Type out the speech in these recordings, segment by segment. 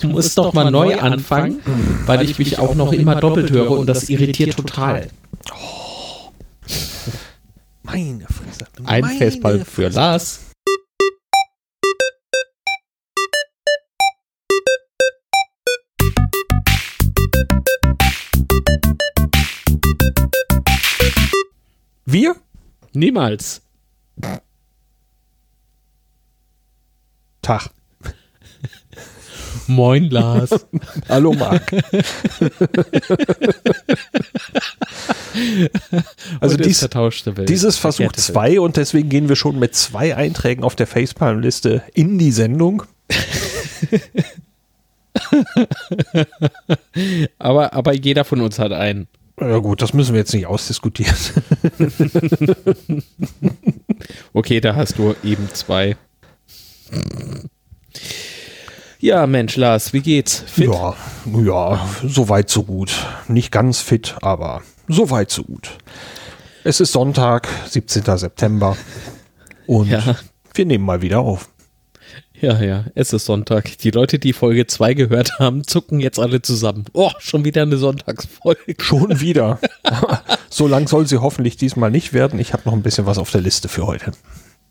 Du musst doch mal neu anfangen, weil ich mich auch noch immer doppelt höre und das irritiert total. Oh. Meine Fresse. Ein Meine Festball für. Lars. Wir? Niemals. Tag. Moin, Lars. Hallo Marc. also dies, dieses Versuch Verkehrte Welt. zwei und deswegen gehen wir schon mit zwei Einträgen auf der Facepalm-Liste in die Sendung. Aber, aber jeder von uns hat einen. Ja gut, das müssen wir jetzt nicht ausdiskutieren. Okay, da hast du eben zwei. Ja, Mensch, Lars, wie geht's? Fit? Ja, ja, so weit so gut. Nicht ganz fit, aber so weit so gut. Es ist Sonntag, 17. September und Ja. wir nehmen mal wieder auf. Ja, ja, es ist Sonntag. Die Leute, die Folge 2 gehört haben, zucken jetzt alle zusammen. Oh, schon wieder eine Sonntagsfolge. Schon wieder. so lang soll sie hoffentlich diesmal nicht werden. Ich habe noch ein bisschen was auf der Liste für heute.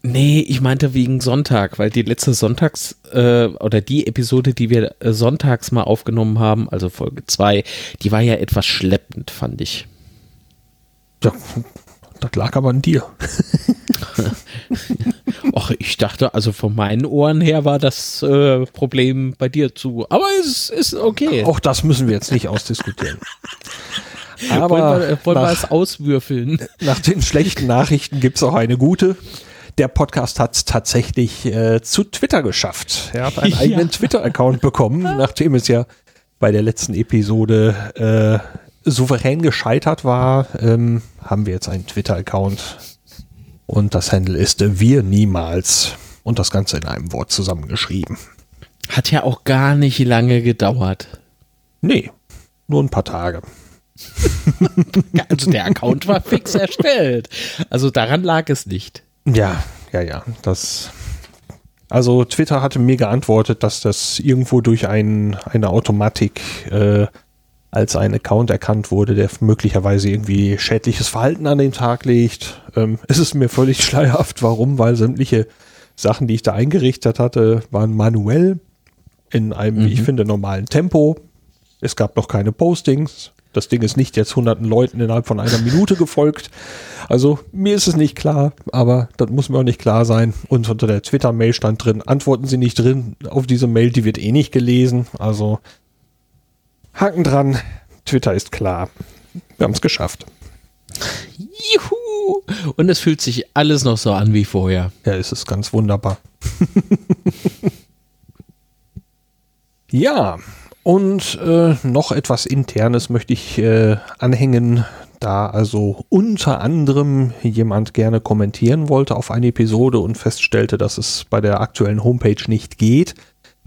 Nee, ich meinte wegen Sonntag, weil die letzte Sonntags- äh, oder die Episode, die wir äh, sonntags mal aufgenommen haben, also Folge 2, die war ja etwas schleppend, fand ich. Ja, das lag aber an dir. Och, ich dachte, also von meinen Ohren her war das äh, Problem bei dir zu. Aber es ist okay. Auch das müssen wir jetzt nicht ausdiskutieren. wollen Aber wir, wollen wir nach, es auswürfeln? nach den schlechten Nachrichten gibt es auch eine gute. Der Podcast hat es tatsächlich äh, zu Twitter geschafft. Er hat einen Ja. eigenen Twitter-Account bekommen, nachdem es ja bei der letzten Episode äh, souverän gescheitert war, ähm, haben wir jetzt einen Twitter-Account. Und das Handle ist äh, wir niemals. Und das Ganze in einem Wort zusammengeschrieben. Hat ja auch gar nicht lange gedauert. Nee, nur ein paar Tage. Ja, Also der Account war fix erstellt. Also daran lag es nicht. Ja, ja, ja. Das. Also Twitter hatte mir geantwortet, dass das irgendwo durch ein, eine Automatik äh, als ein Account erkannt wurde, der möglicherweise irgendwie schädliches Verhalten an den Tag legt. Ähm, es ist mir völlig schleierhaft, warum, weil sämtliche Sachen, die ich da eingerichtet hatte, waren manuell in einem, wie ich finde, normalen Tempo. Es gab noch keine Postings. Das Ding ist nicht jetzt hunderten Leuten innerhalb von einer Minute gefolgt. Also mir ist es nicht klar, aber das muss mir auch nicht klar sein. Und unter der Twitter-Mail stand drin, antworten Sie nicht drin auf diese Mail, die wird eh nicht gelesen. Also Haken dran, Twitter ist klar. Wir haben es geschafft. Juhu! Und es fühlt sich alles noch so an wie vorher. Ja, es ist ganz wunderbar. ja, und äh, noch etwas Internes möchte ich äh, anhängen, da also unter anderem jemand gerne kommentieren wollte auf eine Episode und feststellte, dass es bei der aktuellen Homepage nicht geht.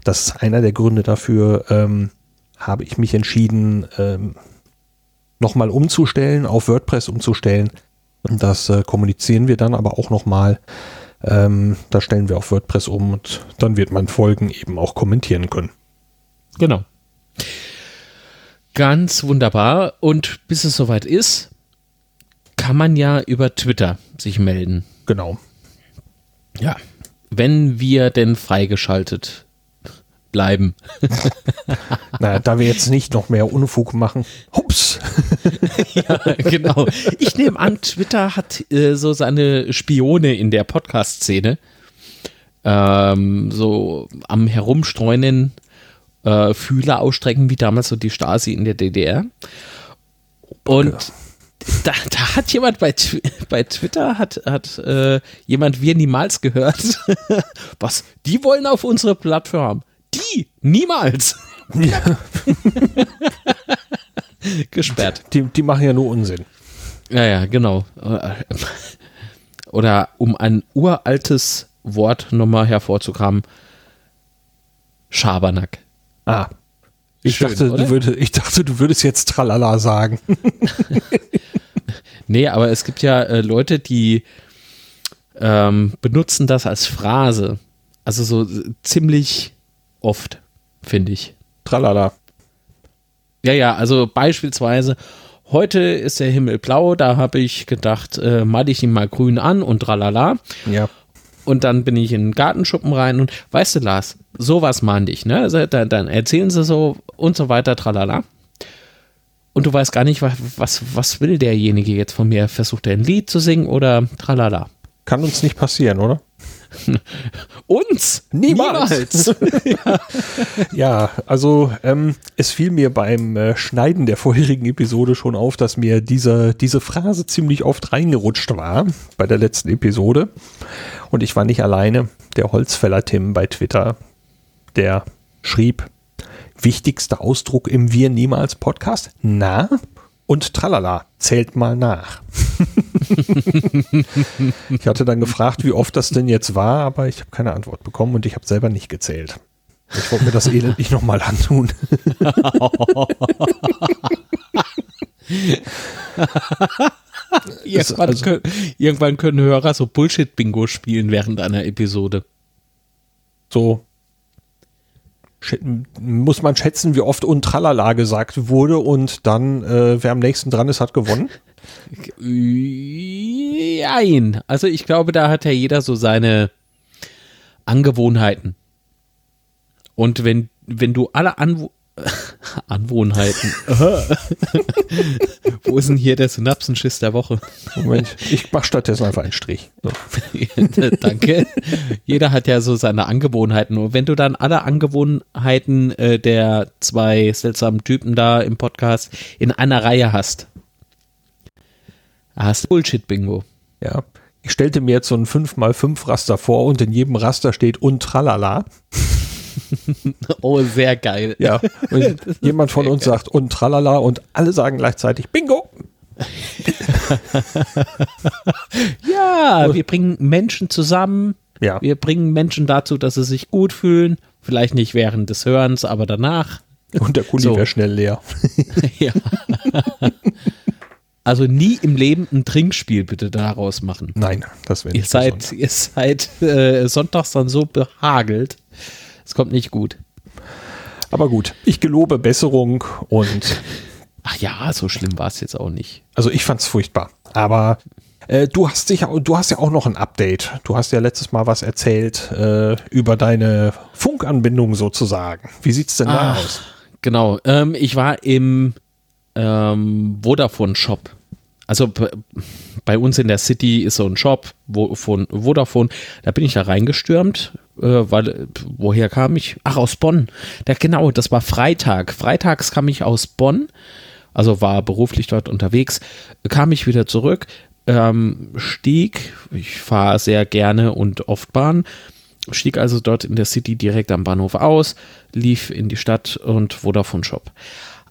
Das ist einer der Gründe dafür, ähm, habe ich mich entschieden, ähm, nochmal umzustellen, auf WordPress umzustellen. Das äh, kommunizieren wir dann aber auch nochmal. Ähm, da stellen wir auf WordPress um und dann wird man Folgen eben auch kommentieren können. Genau. Ganz wunderbar. Und bis es soweit ist, kann man ja über Twitter sich melden. Genau. Ja. Wenn wir denn freigeschaltet bleiben. Naja, da wir jetzt nicht noch mehr Unfug machen. Hups! ja, genau. Ich nehme an, Twitter hat äh, so seine Spione in der Podcast-Szene. Ähm, so am Herumstreunen, äh, Fühler ausstrecken, wie damals so die Stasi in der DDR. Und da, da hat jemand bei, bei Twitter, hat, hat äh, jemand wir niemals gehört. Was? Die wollen auf unsere Plattform. Die? Niemals. Ja, Gesperrt. die, die machen ja nur Unsinn. Ja, ja, genau. Oder um ein uraltes Wort nochmal hervorzukramen, Schabernack. Ah. Ich, Schön, dachte, oder? du würde, ich dachte, du würdest jetzt Tralala sagen. Nee, aber es gibt ja äh, Leute, die ähm, benutzen das als Phrase. Also so äh, ziemlich oft, finde ich. tralala. Ja, ja, also beispielsweise, heute ist der Himmel blau, da habe ich gedacht, äh, mal ich ihn mal grün an und tralala. Ja. Und dann bin ich in den Gartenschuppen rein und weißt du, Lars, sowas meinte ich, ne? Also, dann, dann erzählen sie so und so weiter, tralala. Und du weißt gar nicht, was, was, was will derjenige jetzt von mir? Versucht er ein Lied zu singen oder tralala? Kann uns nicht passieren, oder? Uns? Niemals. ja. ja, also ähm, es fiel mir beim äh, Schneiden der vorherigen Episode schon auf, dass mir diese, diese Phrase ziemlich oft reingerutscht war bei der letzten Episode. Und ich war nicht alleine. Der Holzfäller Tim bei Twitter, der schrieb, wichtigster Ausdruck im Wir niemals Podcast? Na? Und tralala, zählt mal nach. ich hatte dann gefragt, wie oft das denn jetzt war, aber ich habe keine Antwort bekommen und ich habe selber nicht gezählt. Ich wollte mir das Elend nicht nochmal antun. irgendwann, also, können, irgendwann können Hörer so Bullshit-Bingo spielen während einer Episode. So muss man schätzen, wie oft und tralala gesagt wurde und dann, äh, wer am nächsten dran ist, hat gewonnen? Nein. Also ich glaube, da hat ja jeder so seine Angewohnheiten. Und wenn, wenn du alle Anwo Anwohnheiten. Wo ist denn hier der Synapsenschiss der Woche? Moment, ich mach stattdessen einfach einen Strich. So. Danke. Jeder hat ja so seine Angewohnheiten. Und wenn du dann alle Angewohnheiten äh, der zwei seltsamen Typen da im Podcast in einer Reihe hast, hast du Bullshit-Bingo. Ja. Ich stellte mir jetzt so ein 5x5 Raster vor und in jedem Raster steht und tralala. oh, sehr geil. Ja, jemand von uns sagt und tralala und alle sagen gleichzeitig Bingo. ja, wir bringen Menschen zusammen. Ja. Wir bringen Menschen dazu, dass sie sich gut fühlen. Vielleicht nicht während des Hörens, aber danach. Und der Kuli so. wäre schnell leer. ja. Also nie im Leben ein Trinkspiel bitte daraus machen. Nein, das wäre nicht. Ihr seid, ihr seid äh, sonntags dann so behagelt. Es kommt nicht gut. Aber gut, ich gelobe Besserung und. Ach ja, so schlimm war es jetzt auch nicht. Also ich fand es furchtbar. Aber äh, du hast dich, du hast ja auch noch ein Update. Du hast ja letztes Mal was erzählt äh, über deine Funkanbindung sozusagen. Wie sieht es denn da aus? Genau. Ähm, ich war im ähm, Vodafone Shop. Also bei uns in der City ist so ein Shop wo, von Vodafone. Da bin ich da reingestürmt, äh, weil woher kam ich? Ach aus Bonn. Da, genau, das war Freitag. Freitags kam ich aus Bonn, also war beruflich dort unterwegs. Kam ich wieder zurück, ähm, stieg. Ich fahre sehr gerne und oft Bahn. Stieg also dort in der City direkt am Bahnhof aus, lief in die Stadt und Vodafone Shop.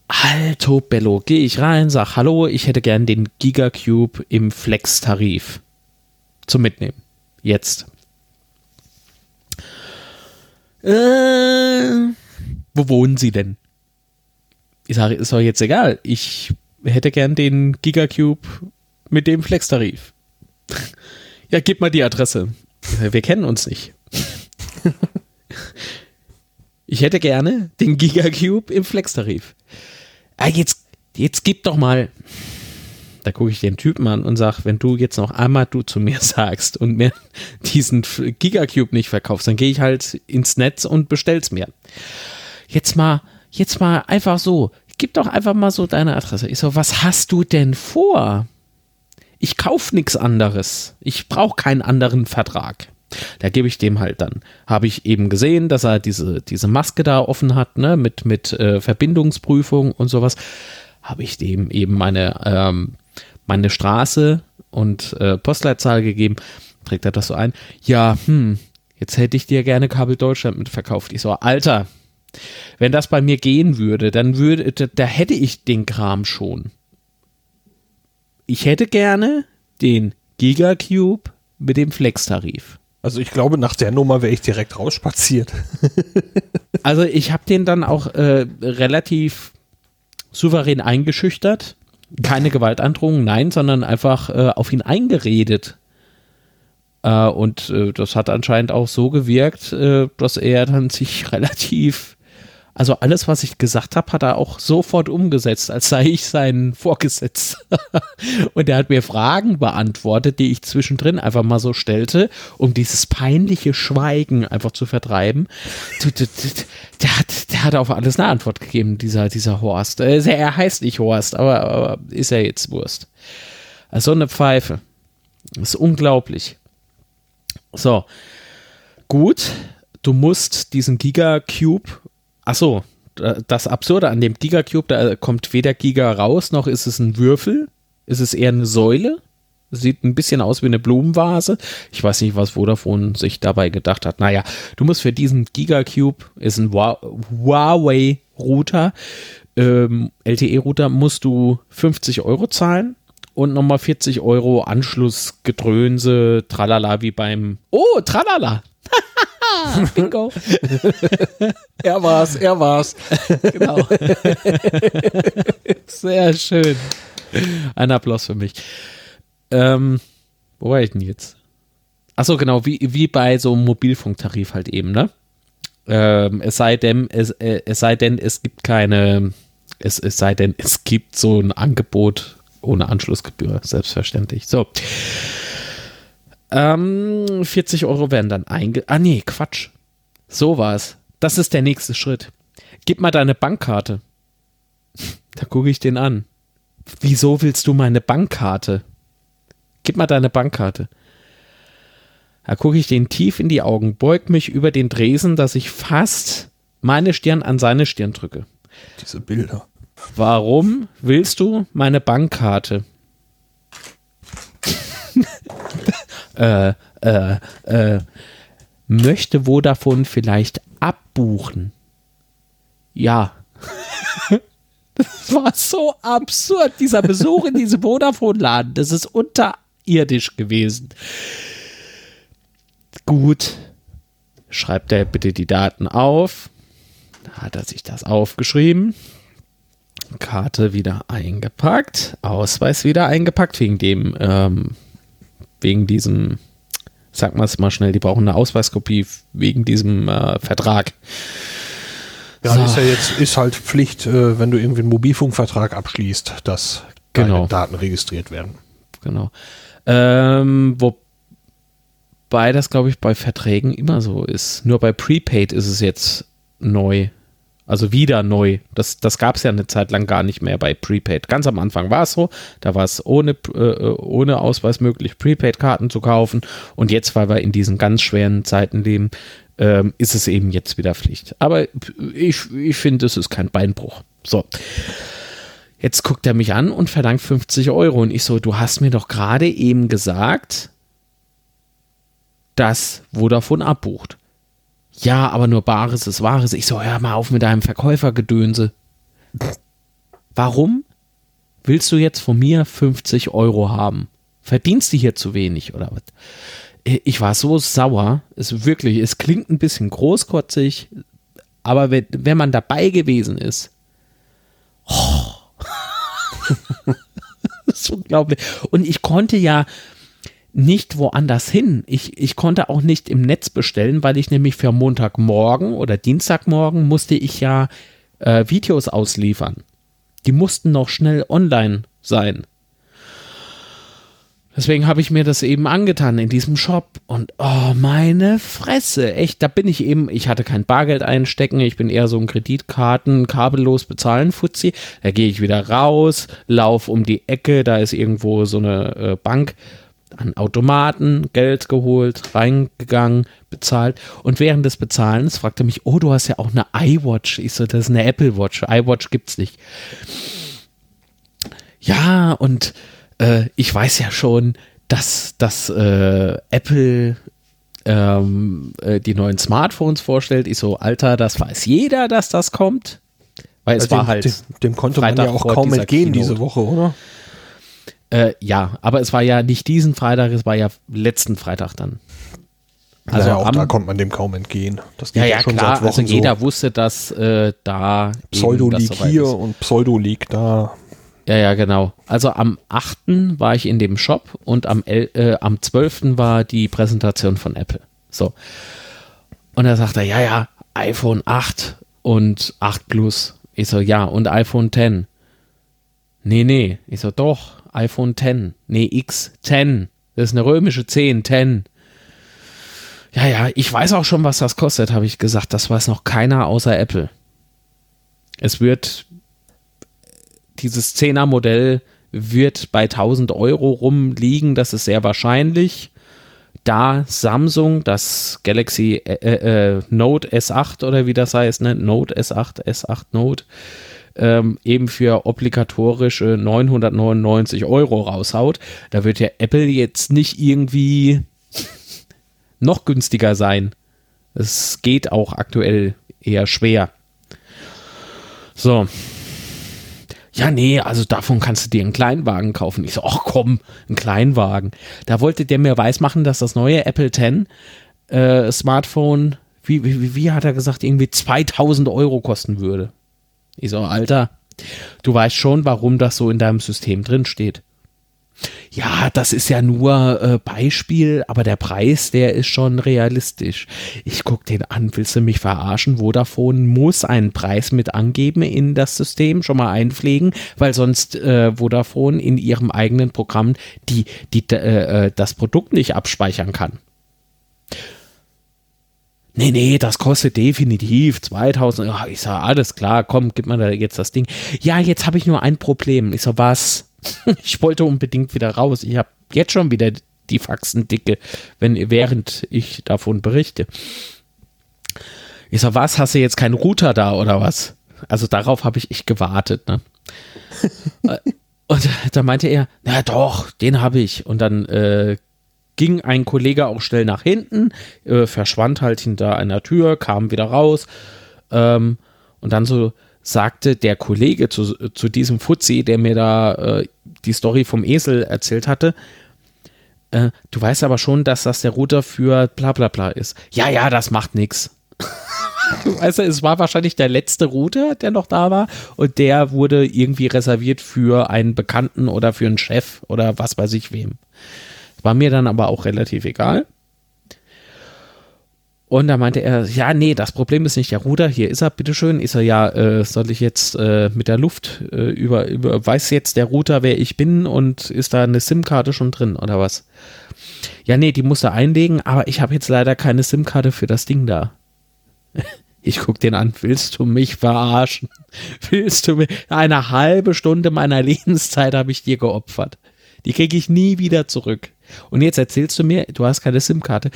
Alto Bello, gehe ich rein, sag Hallo, ich hätte gern den Gigacube im Flex-Tarif zum Mitnehmen. Jetzt. Äh, wo wohnen Sie denn? Ich sage, ist doch jetzt egal. Ich hätte gern den Gigacube mit dem Flex-Tarif. ja, gib mal die Adresse. Wir kennen uns nicht. ich hätte gerne den Gigacube im Flex-Tarif ah, jetzt, jetzt gib doch mal. Da gucke ich den Typen an und sage, wenn du jetzt noch einmal du zu mir sagst und mir diesen Gigacube nicht verkaufst, dann gehe ich halt ins Netz und bestell's mir. Jetzt mal, jetzt mal einfach so. Gib doch einfach mal so deine Adresse. Ich so, was hast du denn vor? Ich kauf nichts anderes. Ich brauche keinen anderen Vertrag. Da gebe ich dem halt dann. Habe ich eben gesehen, dass er diese, diese Maske da offen hat, ne, mit, mit äh, Verbindungsprüfung und sowas. Habe ich dem eben meine, ähm, meine Straße und äh, Postleitzahl gegeben. Trägt er das so ein? Ja, hm, jetzt hätte ich dir gerne Kabel Deutschland mitverkauft. Ich so, Alter, wenn das bei mir gehen würde, dann würde, da, da hätte ich den Kram schon. Ich hätte gerne den Gigacube mit dem Flex-Tarif. Also ich glaube, nach der Nummer wäre ich direkt rausspaziert. also ich habe den dann auch äh, relativ souverän eingeschüchtert. Keine Gewaltandrohung, nein, sondern einfach äh, auf ihn eingeredet. Äh, und äh, das hat anscheinend auch so gewirkt, äh, dass er dann sich relativ Also alles, was ich gesagt habe, hat er auch sofort umgesetzt, als sei ich sein Vorgesetzter. und er hat mir Fragen beantwortet, die ich zwischendrin einfach mal so stellte, um dieses peinliche Schweigen einfach zu vertreiben. Der hat, der hat auf alles eine Antwort gegeben, dieser, dieser Horst. Äh, er heißt nicht Horst, aber, aber ist er jetzt Wurst. Also eine Pfeife. Das ist unglaublich. So. Gut, du musst diesen Gigacube Achso, das Absurde an dem Gigacube, da kommt weder Giga raus, noch ist es ein Würfel. Ist es eher eine Säule? Sieht ein bisschen aus wie eine Blumenvase. Ich weiß nicht, was Vodafone sich dabei gedacht hat. Naja, du musst für diesen Gigacube, ist ein Huawei-Router, ähm, LTE-Router, musst du 50 Euro zahlen und nochmal 40 Euro Anschlussgedröhnse, tralala, wie beim. Oh, tralala! Bingo. er war's, er war's. Genau. Sehr schön. Ein Applaus für mich. Ähm, wo war ich denn jetzt? Achso, genau, wie, wie bei so einem Mobilfunktarif halt eben, ne? Ähm, es sei denn, es, äh, es sei denn, es gibt keine, es, es sei denn, es gibt so ein Angebot ohne Anschlussgebühr, selbstverständlich. So. Ähm, 40 Euro werden dann einge... Ah nee, Quatsch. So war es. Das ist der nächste Schritt. Gib mal deine Bankkarte. Da gucke ich den an. Wieso willst du meine Bankkarte? Gib mal deine Bankkarte. Da gucke ich den tief in die Augen, beug mich über den Dresen, dass ich fast meine Stirn an seine Stirn drücke. Diese Bilder. Warum willst du meine Bankkarte? Äh, äh, äh, möchte Vodafone vielleicht abbuchen? Ja. das war so absurd, dieser Besuch in diesem Vodafone-Laden. Das ist unterirdisch gewesen. Gut. Schreibt er bitte die Daten auf. Da hat er sich das aufgeschrieben. Karte wieder eingepackt, Ausweis wieder eingepackt, wegen dem ähm, wegen diesem, sag mal es mal schnell, die brauchen eine Ausweiskopie wegen diesem äh, Vertrag. Ja, so. ist ja jetzt, ist halt Pflicht, äh, wenn du irgendwie einen Mobilfunkvertrag abschließt, dass genau. Daten registriert werden. Genau. Ähm, wobei das, glaube ich, bei Verträgen immer so ist. Nur bei Prepaid ist es jetzt neu. Also wieder neu. Das, das gab es ja eine Zeit lang gar nicht mehr bei Prepaid. Ganz am Anfang war es so, da war es ohne, äh, ohne Ausweis möglich, Prepaid-Karten zu kaufen. Und jetzt, weil wir in diesen ganz schweren Zeiten leben, ähm, ist es eben jetzt wieder Pflicht. Aber ich, ich finde, es ist kein Beinbruch. So. Jetzt guckt er mich an und verlangt 50 Euro. Und ich so, du hast mir doch gerade eben gesagt, dass Vodafone abbucht ja, aber nur Bares ist Wahres. Ich so, hör mal auf mit deinem Verkäufergedönse. Warum willst du jetzt von mir 50 Euro haben? Verdienst du hier zu wenig oder was? Ich war so sauer. Es wirklich, es klingt ein bisschen großkotzig, aber wenn, wenn man dabei gewesen ist, oh, das ist unglaublich. Und ich konnte ja, nicht woanders hin. Ich, ich konnte auch nicht im Netz bestellen, weil ich nämlich für Montagmorgen oder Dienstagmorgen musste ich ja äh, Videos ausliefern. Die mussten noch schnell online sein. Deswegen habe ich mir das eben angetan in diesem Shop und oh meine Fresse, echt, da bin ich eben, ich hatte kein Bargeld einstecken, ich bin eher so ein Kreditkarten, kabellos bezahlen Fuzzi. Da gehe ich wieder raus, lauf um die Ecke, da ist irgendwo so eine äh, Bank an Automaten Geld geholt, reingegangen, bezahlt. Und während des Bezahlens fragte er mich, oh, du hast ja auch eine iWatch. Ich so, das ist eine Apple Watch. iWatch gibt's nicht. Ja, und äh, ich weiß ja schon, dass, dass äh, Apple ähm, äh, die neuen Smartphones vorstellt. Ich so, Alter, das weiß jeder, dass das kommt. Weil es also war halt. Dem, dem konnte Freitag man ja auch kaum entgehen Keynote. diese Woche, oder? Äh, ja, aber es war ja nicht diesen Freitag, es war ja letzten Freitag dann. Also naja, auch am, da konnte man dem kaum entgehen. Das geht ja, ja, schon klar, seit Wochen also jeder so. wusste, dass äh, da Pseudo liegt hier ist. und Pseudo liegt da. Ja, ja, genau. Also am 8. war ich in dem Shop und am, äh, am 12. war die Präsentation von Apple. So. Und da sagt er, ja, ja, iPhone 8 und 8 Plus. Ich so, ja, und iPhone 10. Nee, nee. Ich so, doch, iPhone 10. Nee, X, 10. Das ist eine römische 10, 10. Ja, ja, ich weiß auch schon, was das kostet, habe ich gesagt. Das weiß noch keiner außer Apple. Es wird, dieses 10er Modell wird bei 1000 Euro rumliegen, das ist sehr wahrscheinlich. Da Samsung das Galaxy äh, äh, Note S8 oder wie das heißt, ne? Note S8, S8 Note, ähm, eben für obligatorische 999 Euro raushaut, da wird ja Apple jetzt nicht irgendwie noch günstiger sein. Es geht auch aktuell eher schwer. So. Ja, nee, also davon kannst du dir einen Kleinwagen kaufen. Ich so, ach komm, ein Kleinwagen. Da wollte der mir weismachen, dass das neue Apple X äh, Smartphone, wie, wie, wie hat er gesagt, irgendwie 2000 Euro kosten würde. Ich so, Alter, du weißt schon, warum das so in deinem System drin steht. Ja, das ist ja nur äh, Beispiel, aber der Preis, der ist schon realistisch. Ich guck den an, willst du mich verarschen? Vodafone muss einen Preis mit angeben in das System, schon mal einpflegen, weil sonst äh, Vodafone in ihrem eigenen Programm die, die, äh, äh das Produkt nicht abspeichern kann. Nee, nee, das kostet definitiv 2000. Ach, ich sag, alles klar, komm, gib mir da jetzt das Ding. Ja, jetzt habe ich nur ein Problem. Ich so, was? ich wollte unbedingt wieder raus. Ich habe jetzt schon wieder die Faxen dicke, wenn, während ich davon berichte. Ich so, was? Hast du jetzt keinen Router da oder was? Also darauf habe ich echt gewartet, ne? Äh, und da meinte er, na doch, den habe ich. Und dann äh, ging ein Kollege auch schnell nach hinten, äh, verschwand halt hinter einer Tür, kam wieder raus ähm, und dann so sagte der Kollege zu, zu diesem Fuzzi, der mir da äh, die Story vom Esel erzählt hatte, äh, du weißt aber schon, dass das der Router für bla bla bla ist. Ja, ja, das macht nichts. Weißt du, es war wahrscheinlich der letzte Router, der noch da war und der wurde irgendwie reserviert für einen Bekannten oder für einen Chef oder was weiß ich wem. War mir dann aber auch relativ egal. Und da meinte er, ja, nee, das Problem ist nicht der Ruder, hier ist er, bitteschön. Ist er ja, äh, soll ich jetzt äh, mit der Luft äh, über, über, weiß jetzt der Router, wer ich bin und ist da eine SIM-Karte schon drin oder was? Ja, nee, die muss er einlegen, aber ich habe jetzt leider keine SIM-Karte für das Ding da. Ich guck den an, willst du mich verarschen? Willst du mich? Eine halbe Stunde meiner Lebenszeit habe ich dir geopfert. Die kriege ich nie wieder zurück. Und jetzt erzählst du mir, du hast keine SIM-Karte.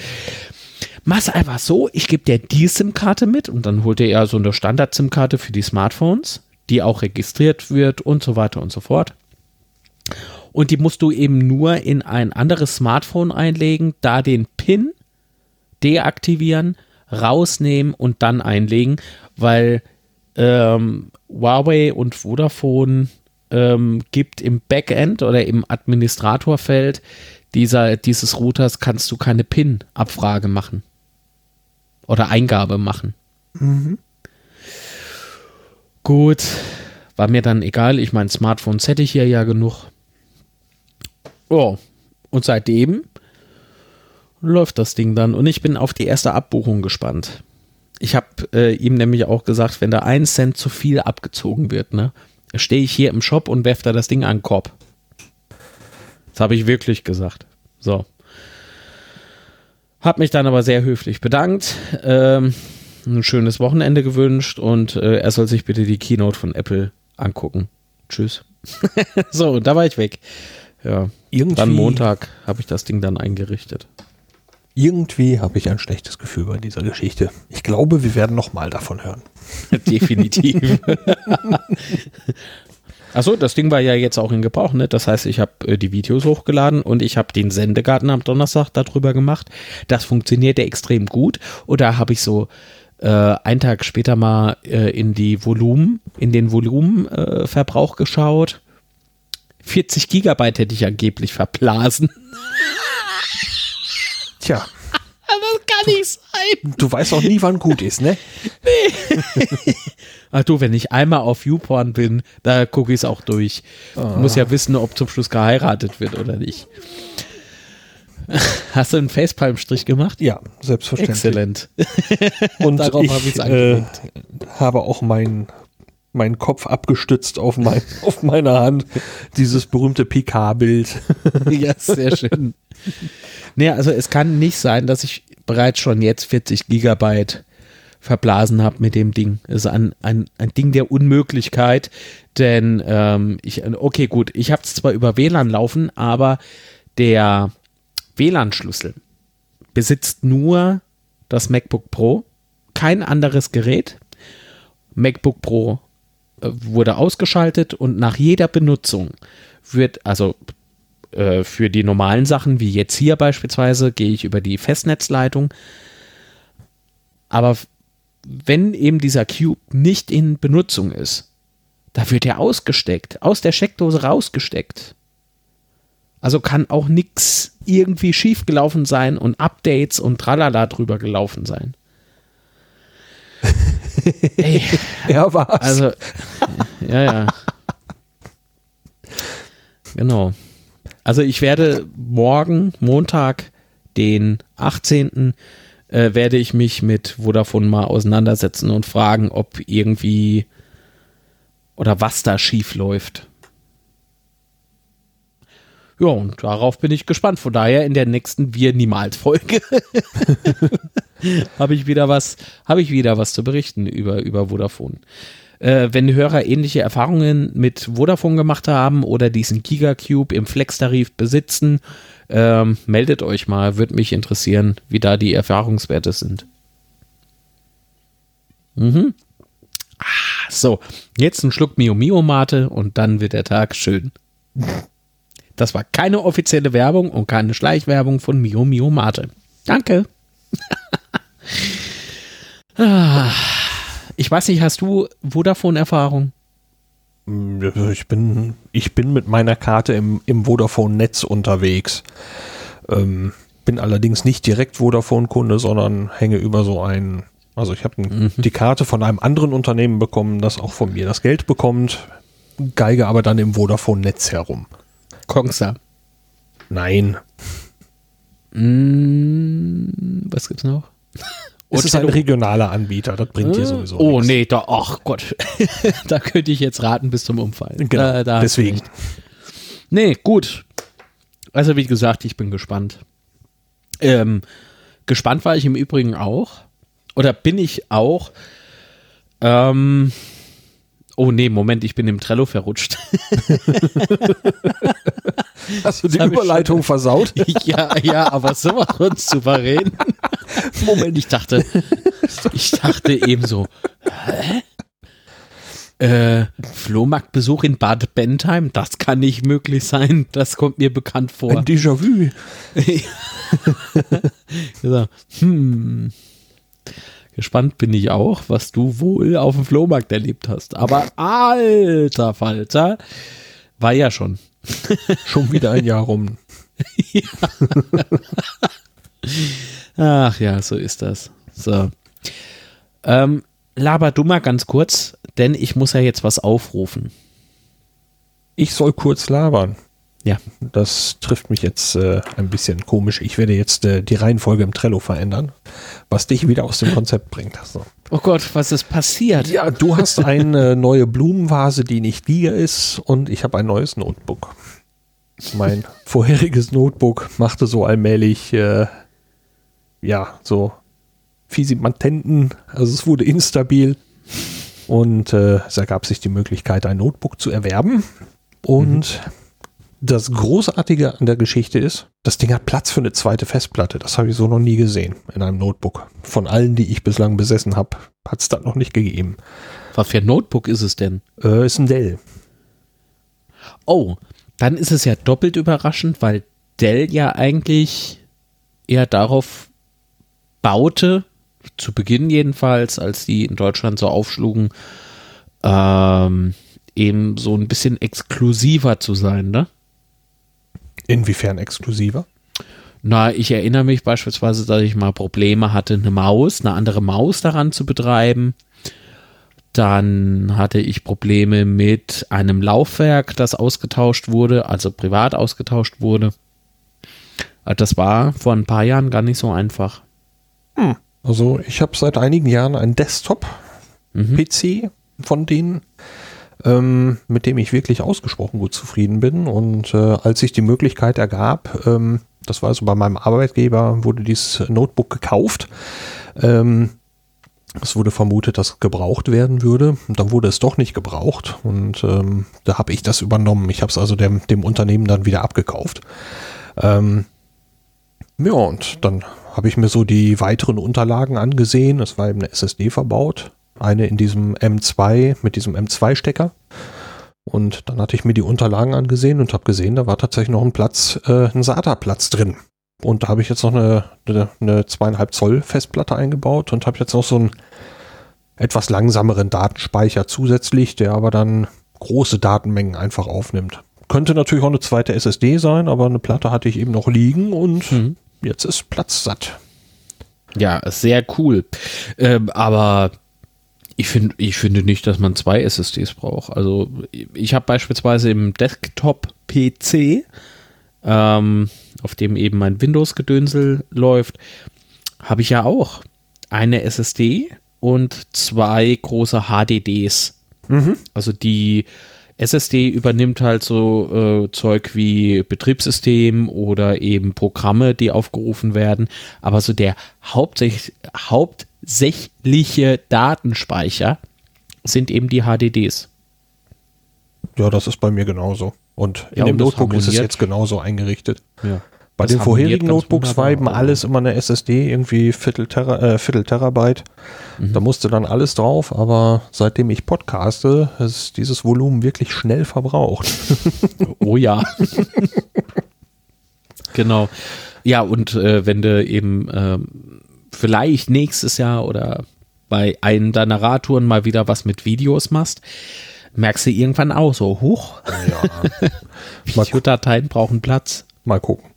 Mach's einfach so, ich gebe dir die SIM-Karte mit und dann holt er so eine Standard-SIM-Karte für die Smartphones, die auch registriert wird und so weiter und so fort. Und die musst du eben nur in ein anderes Smartphone einlegen, da den PIN deaktivieren, rausnehmen und dann einlegen, weil ähm, Huawei und Vodafone ähm, gibt im Backend oder im Administratorfeld dieser, dieses Routers kannst du keine PIN-Abfrage machen. Oder Eingabe machen. Mhm. Gut, war mir dann egal. Ich meine, Smartphones hätte ich hier ja genug. Oh, und seitdem läuft das Ding dann. Und ich bin auf die erste Abbuchung gespannt. Ich habe äh, ihm nämlich auch gesagt, wenn da ein Cent zu viel abgezogen wird, ne, stehe ich hier im Shop und werfe da das Ding an den Korb. Das habe ich wirklich gesagt. So. Hab mich dann aber sehr höflich bedankt, ähm, ein schönes Wochenende gewünscht und äh, er soll sich bitte die Keynote von Apple angucken. Tschüss. so, und da war ich weg. Ja. Irgendwie, dann Montag habe ich das Ding dann eingerichtet. Irgendwie habe ich ein schlechtes Gefühl bei dieser Geschichte. Ich glaube, wir werden noch mal davon hören. Definitiv. Achso, das Ding war ja jetzt auch in Gebrauch, ne? Das heißt, ich habe äh, die Videos hochgeladen und ich habe den Sendegarten am Donnerstag darüber gemacht. Das funktionierte extrem gut. Und da habe ich so äh, einen Tag später mal äh, in die Volumen, in den Volumenverbrauch äh, geschaut. 40 Gigabyte hätte ich angeblich verblasen. Tja. Das kann nicht sein. Du weißt auch nie, wann gut ist, ne? Nee. Ach du, wenn ich einmal auf YouPorn bin, da gucke ich es auch durch. Oh. Muss ja wissen, ob zum Schluss geheiratet wird oder nicht. Hast du einen Facepalm-Strich gemacht? Ja, selbstverständlich. Exzellent. Und Darauf ich hab ich's äh, habe auch meinen meinen Kopf abgestützt auf, mein, auf meiner Hand. Dieses berühmte PK-Bild. ja, sehr schön. Nee, also es kann nicht sein, dass ich bereits schon jetzt 40 Gigabyte verblasen habe mit dem Ding. Das ist ein, ein, ein Ding der Unmöglichkeit, denn ähm, ich, okay, gut, ich habe es zwar über WLAN laufen, aber der WLAN-Schlüssel besitzt nur das MacBook Pro, kein anderes Gerät. MacBook Pro äh, wurde ausgeschaltet und nach jeder Benutzung wird, also äh, für die normalen Sachen, wie jetzt hier beispielsweise, gehe ich über die Festnetzleitung. Aber wenn eben dieser Cube nicht in Benutzung ist, da wird er ausgesteckt, aus der Steckdose rausgesteckt. Also kann auch nichts irgendwie schiefgelaufen sein und Updates und tralala drüber gelaufen sein. Ey, Er war's. also, ja, ja. Genau. Also ich werde morgen, Montag, den 18., äh, werde ich mich mit Vodafone mal auseinandersetzen und fragen, ob irgendwie oder was da schief läuft. Ja, und darauf bin ich gespannt. Von daher in der nächsten Wir niemals Folge habe ich wieder was, habe ich wieder was zu berichten über, über Vodafone. Äh, wenn Hörer ähnliche Erfahrungen mit Vodafone gemacht haben oder diesen Gigacube im Flex-Tarif besitzen, ähm, meldet euch mal, würde mich interessieren, wie da die Erfahrungswerte sind. Mhm. Ah, so, jetzt ein Schluck Mio Mio Mate und dann wird der Tag schön. Das war keine offizielle Werbung und keine Schleichwerbung von Mio Mio Mate. Danke. ah, ich weiß nicht, hast du Vodafone-Erfahrung? Ich bin, ich bin mit meiner Karte im, im Vodafone-Netz unterwegs. Ähm, bin allerdings nicht direkt Vodafone-Kunde, sondern hänge über so ein, also ich habe Mhm. die Karte von einem anderen Unternehmen bekommen, das auch von mir das Geld bekommt, geige aber dann im Vodafone-Netz herum. Kongsa. Nein, Mm, was gibt's noch? es ist ein Otello. regionaler Anbieter, das bringt dir sowieso Oh nichts. nee, da, ach Gott. da könnte ich jetzt raten bis zum Umfallen. Genau, Da- da deswegen. Nee, gut. Also wie gesagt, ich bin gespannt. Ähm, gespannt war ich im Übrigen auch. Oder bin ich auch. Ähm, oh nee, Moment, ich bin im Trello verrutscht. Hast du die Überleitung versaut? ja, ja, aber sowas von souverän. Moment, ich dachte, ich dachte eben so, hä? Äh, Flohmarktbesuch in Bad Bentheim, das kann nicht möglich sein. Das kommt mir bekannt vor. Ein Déjà-vu. Ja, hm. Gespannt bin ich auch, was du wohl auf dem Flohmarkt erlebt hast. Aber alter Falter, war ja schon. Schon wieder ein Jahr rum. Ach ja, so ist das. So. Ähm, laber du mal ganz kurz, denn ich muss ja jetzt was aufrufen. Ich soll kurz labern. Ja. Das trifft mich jetzt äh, ein bisschen komisch. Ich werde jetzt äh, die Reihenfolge im Trello verändern, was dich wieder aus dem Konzept bringt. So. Oh Gott, was ist passiert? Ja, du hast eine neue Blumenvase, die nicht Giga ist und ich habe ein neues Notebook. Mein vorheriges Notebook machte so allmählich, äh, ja, so Fisimatenten, also es wurde instabil und äh, es ergab sich die Möglichkeit, ein Notebook zu erwerben und das Großartige an der Geschichte ist, das Ding hat Platz für eine zweite Festplatte. Das habe ich so noch nie gesehen in einem Notebook. Von allen, die ich bislang besessen habe, hat es das noch nicht gegeben. Was für ein Notebook ist es denn? Äh, ist ein Dell. Oh, dann ist es ja doppelt überraschend, weil Dell ja eigentlich eher darauf baute, zu Beginn jedenfalls, als die in Deutschland so aufschlugen, ähm, eben so ein bisschen exklusiver zu sein, ne? Inwiefern exklusiver? Na, ich erinnere mich beispielsweise, dass ich mal Probleme hatte, eine Maus, eine andere Maus daran zu betreiben. Dann hatte ich Probleme mit einem Laufwerk, das ausgetauscht wurde, also privat ausgetauscht wurde. Das war vor ein paar Jahren gar nicht so einfach. Hm. Also ich habe seit einigen Jahren einen Desktop-PC mhm. von denen, ähm, mit dem ich wirklich ausgesprochen gut zufrieden bin. Und äh, als sich die Möglichkeit ergab, ähm, das war also bei meinem Arbeitgeber, wurde dieses Notebook gekauft. Ähm, es wurde vermutet, dass gebraucht werden würde. Und dann wurde es doch nicht gebraucht. Und ähm, da habe ich das übernommen. Ich habe es also dem, dem, Unternehmen dann wieder abgekauft. Ähm, ja, und dann habe ich mir so die weiteren Unterlagen angesehen. Es war eben eine SSD verbaut. Eine in diesem M2 mit diesem M2-Stecker. Und dann hatte ich mir die Unterlagen angesehen und habe gesehen, da war tatsächlich noch ein Platz, äh, ein SATA-Platz drin. Und da habe ich jetzt noch eine, eine, eine zweieinhalb Zoll Festplatte eingebaut und habe jetzt noch so einen etwas langsameren Datenspeicher zusätzlich, der aber dann große Datenmengen einfach aufnimmt. Könnte natürlich auch eine zweite SSD sein, aber eine Platte hatte ich eben noch liegen und mhm. Jetzt ist Platz satt. Ja, sehr cool. Ähm, aber ich finde ich finde nicht, dass man zwei SSDs braucht. Also ich habe beispielsweise im Desktop-PC, ähm, auf dem eben mein Windows-Gedönsel läuft, habe ich ja auch eine SSD und zwei große HDDs. Mhm. Also die SSD übernimmt halt so äh, Zeug wie Betriebssystem oder eben Programme, die aufgerufen werden. Aber so der hauptsächlich, hauptsächliche Datenspeicher sind eben die HDDs. Ja, das ist bei mir genauso. Und in ja, dem Notebook ist es jetzt genauso eingerichtet. Ja. Bei das den vorherigen Notebooks war eben alles immer eine SSD, irgendwie Viertel, Tera, äh, Viertel Terabyte. Mhm. Da musste dann alles drauf, aber seitdem ich podcaste, ist dieses Volumen wirklich schnell verbraucht. oh ja. genau. Ja, und äh, wenn du eben äh, vielleicht nächstes Jahr oder bei einem deiner Radtouren mal wieder was mit Videos machst, merkst du irgendwann auch so, hoch. Ja. Videodateien brauchen Platz. Mal gucken.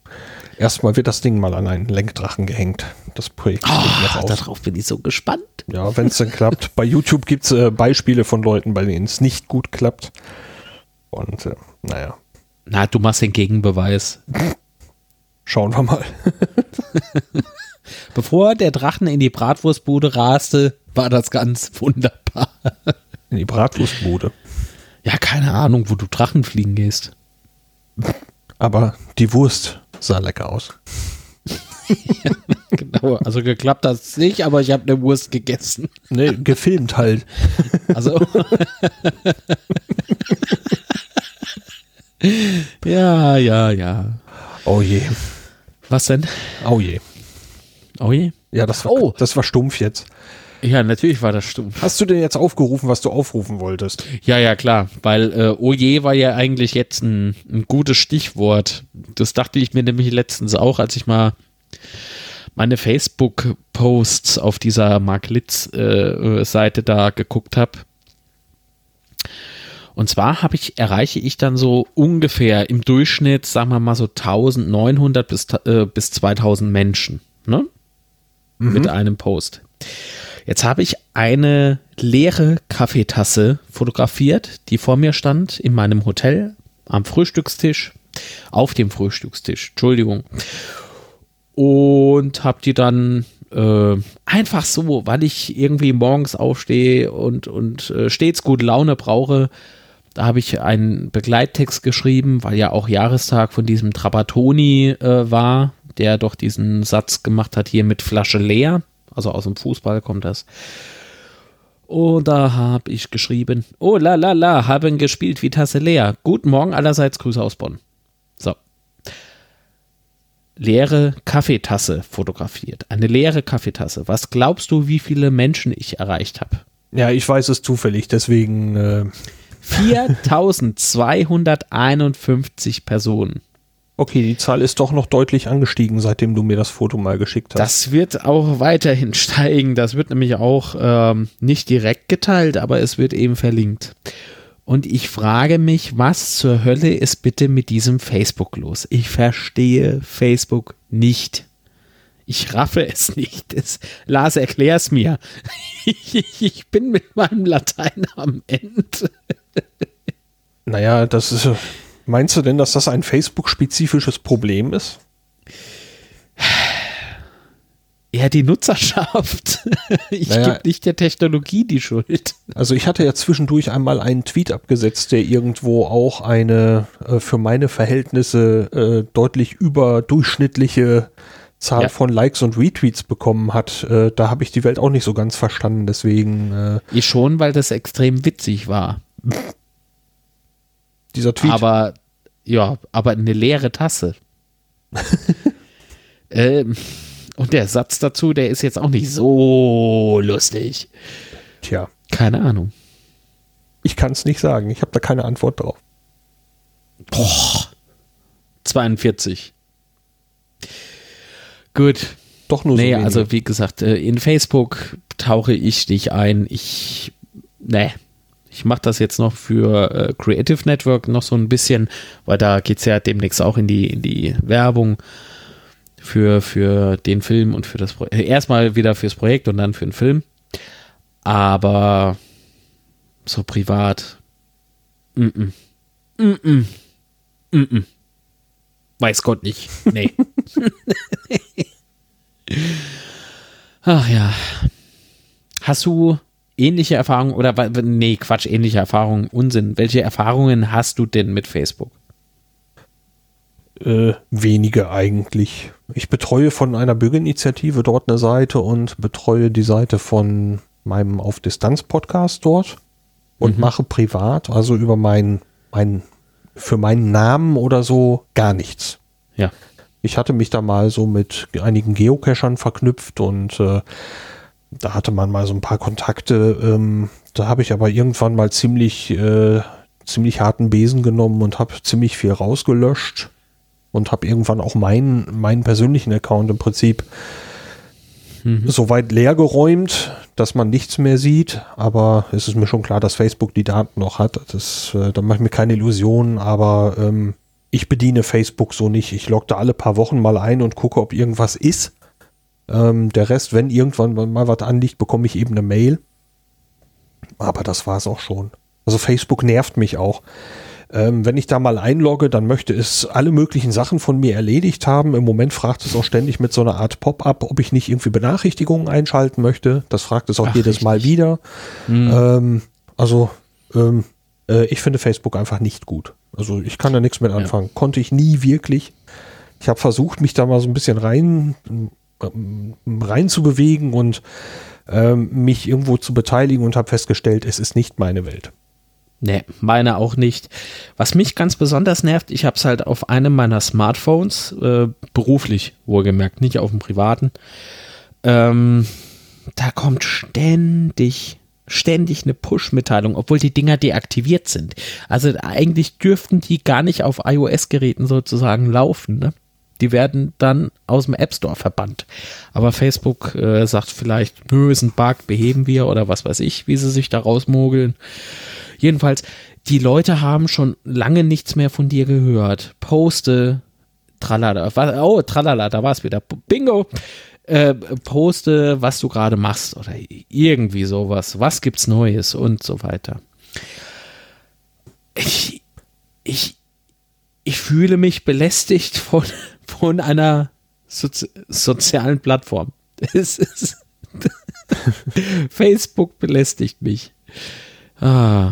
Erstmal wird das Ding mal an einen Lenkdrachen gehängt. Das Projekt oh, noch aus. Darauf bin ich so gespannt. Ja, wenn es dann klappt. Bei YouTube gibt es äh, Beispiele von Leuten, bei denen es nicht gut klappt. Und äh, naja. Na, du machst den Gegenbeweis. Schauen wir mal. Bevor der Drachen in die Bratwurstbude raste, war das ganz wunderbar. In die Bratwurstbude? Ja, keine Ahnung, wo du Drachen fliegen gehst. Aber die Wurst sah lecker aus. ja, genau, also geklappt hat es nicht, aber ich habe eine Wurst gegessen. Nee, gefilmt halt. Also. ja, ja, ja. Oh je. Was denn? Oh je. Oh je? Ja, das war, oh. das war stumpf jetzt. Ja, natürlich war das stumpf. Hast du denn jetzt aufgerufen, was du aufrufen wolltest? Ja, ja, klar, weil äh, Oje war ja eigentlich jetzt ein, ein gutes Stichwort. Das dachte ich mir nämlich letztens auch, als ich mal meine Facebook-Posts auf dieser Mark Litz-Seite äh, da geguckt habe. Und zwar habe ich, erreiche ich dann so ungefähr im Durchschnitt, sagen wir mal so 1900 bis, äh, bis 2000 Menschen, ne? Mhm. Mit einem Post. Jetzt habe ich eine leere Kaffeetasse fotografiert, die vor mir stand in meinem Hotel am Frühstückstisch, auf dem Frühstückstisch, Entschuldigung. Und habe die dann äh, einfach so, weil ich irgendwie morgens aufstehe und, und äh, stets gute Laune brauche, da habe ich einen Begleittext geschrieben, weil ja auch Jahrestag von diesem Trapattoni äh, war, der doch diesen Satz gemacht hat hier mit Flasche leer. Also aus dem Fußball kommt das. Und da habe ich geschrieben, oh la la la, haben gespielt wie Tasse leer. Guten Morgen allerseits, Grüße aus Bonn. So. Leere Kaffeetasse fotografiert. Eine leere Kaffeetasse. Was glaubst du, wie viele Menschen ich erreicht habe? Ja, ich weiß es zufällig, deswegen. Äh 4251 Personen. Okay, die Zahl ist doch noch deutlich angestiegen, seitdem du mir das Foto mal geschickt hast. Das wird auch weiterhin steigen. Das wird nämlich auch ähm, nicht direkt geteilt, aber es wird eben verlinkt. Und ich frage mich, was zur Hölle ist bitte mit diesem Facebook los? Ich verstehe Facebook nicht. Ich raffe es nicht. Es, Lars, erklär's mir. Ich, ich bin mit meinem Latein am Ende. Naja, das ist Meinst du denn, dass das ein Facebook-spezifisches Problem ist? Ja, die Nutzerschaft. Ich Naja. gebe nicht der Technologie die Schuld. Also ich hatte ja zwischendurch einmal einen Tweet abgesetzt, der irgendwo auch eine äh, für meine Verhältnisse äh, deutlich überdurchschnittliche Zahl Ja. von Likes und Retweets bekommen hat. Äh, da habe ich die Welt auch nicht so ganz verstanden. Deswegen äh, Ich schon, weil das extrem witzig war. Dieser Tweet. Aber, ja, aber eine leere Tasse. ähm, und der Satz dazu, der ist jetzt auch nicht so lustig. Tja, Keine Ahnung. ich kann es nicht sagen. Ich habe da keine Antwort drauf. Boah. 42. Gut. Doch nur so Nee, also wie gesagt, äh, in Facebook tauche ich nicht ein. Ich, nee, ich mache das jetzt noch für äh, Creative Network noch so ein bisschen, weil da geht es ja demnächst auch in die, in die Werbung für, für den Film und für das Projekt. Erstmal wieder fürs Projekt und dann für den Film. Aber so privat. Mm -mm. Mm -mm. Mm -mm. Weiß Gott nicht. Nee. Ach ja. Hast du ähnliche Erfahrungen oder nee, Quatsch, ähnliche Erfahrungen, Unsinn. Welche Erfahrungen hast du denn mit Facebook? Äh, wenige eigentlich. Ich betreue von einer Bürgerinitiative dort eine Seite und betreue die Seite von meinem Auf Distanz Podcast dort und mache privat, also über mein, mein, für meinen Namen oder so gar nichts. Ja. Ich hatte mich da mal so mit einigen Geocachern verknüpft und äh, da hatte man mal so ein paar Kontakte. Ähm, da habe ich aber irgendwann mal ziemlich, äh, ziemlich harten Besen genommen und habe ziemlich viel rausgelöscht und habe irgendwann auch meinen, meinen persönlichen Account im Prinzip soweit leer geräumt, dass man nichts mehr sieht. Aber es ist mir schon klar, dass Facebook die Daten noch hat. Das, äh, da mache ich mir keine Illusionen, aber ähm, ich bediene Facebook so nicht. Ich logge da alle paar Wochen mal ein und gucke, ob irgendwas ist. Ähm, der Rest, wenn irgendwann mal was anliegt, bekomme ich eben eine Mail. Aber das war es auch schon. Also Facebook nervt mich auch. Ähm, wenn ich da mal einlogge, dann möchte es alle möglichen Sachen von mir erledigt haben. Im Moment fragt es auch ständig mit so einer Art Pop-up, ob ich nicht irgendwie Benachrichtigungen einschalten möchte. Das fragt es auch Ach, jedes Mal richtig. wieder. Hm. Ähm, also ähm, äh, ich finde Facebook einfach nicht gut. Also ich kann da nichts mit anfangen. Konnte ich nie wirklich. Ich habe versucht, mich da mal so ein bisschen rein ähm, rein zu bewegen und ähm, mich irgendwo zu beteiligen und habe festgestellt, es ist nicht meine Welt. Nee, meine auch nicht. Was mich ganz besonders nervt, ich habe es halt auf einem meiner Smartphones, äh, beruflich wohlgemerkt, nicht auf dem privaten. Ähm, da kommt ständig, ständig eine Push-Mitteilung, obwohl die Dinger deaktiviert sind. Also eigentlich dürften die gar nicht auf iOS-Geräten sozusagen laufen. Ne? Die werden dann aus dem App Store verbannt. Aber Facebook äh, sagt vielleicht, nö, ist ein Bug, beheben wir oder was weiß ich, wie sie sich da rausmogeln. Jedenfalls, die Leute haben schon lange nichts mehr von dir gehört. Poste, tralala, oh, tralala, da war es wieder. Bingo! Äh, poste, was du gerade machst oder irgendwie sowas. Was gibt's Neues und so weiter. Ich, ich, ich fühle mich belästigt von, von einer Sozi sozialen Plattform. Facebook belästigt mich. Ah.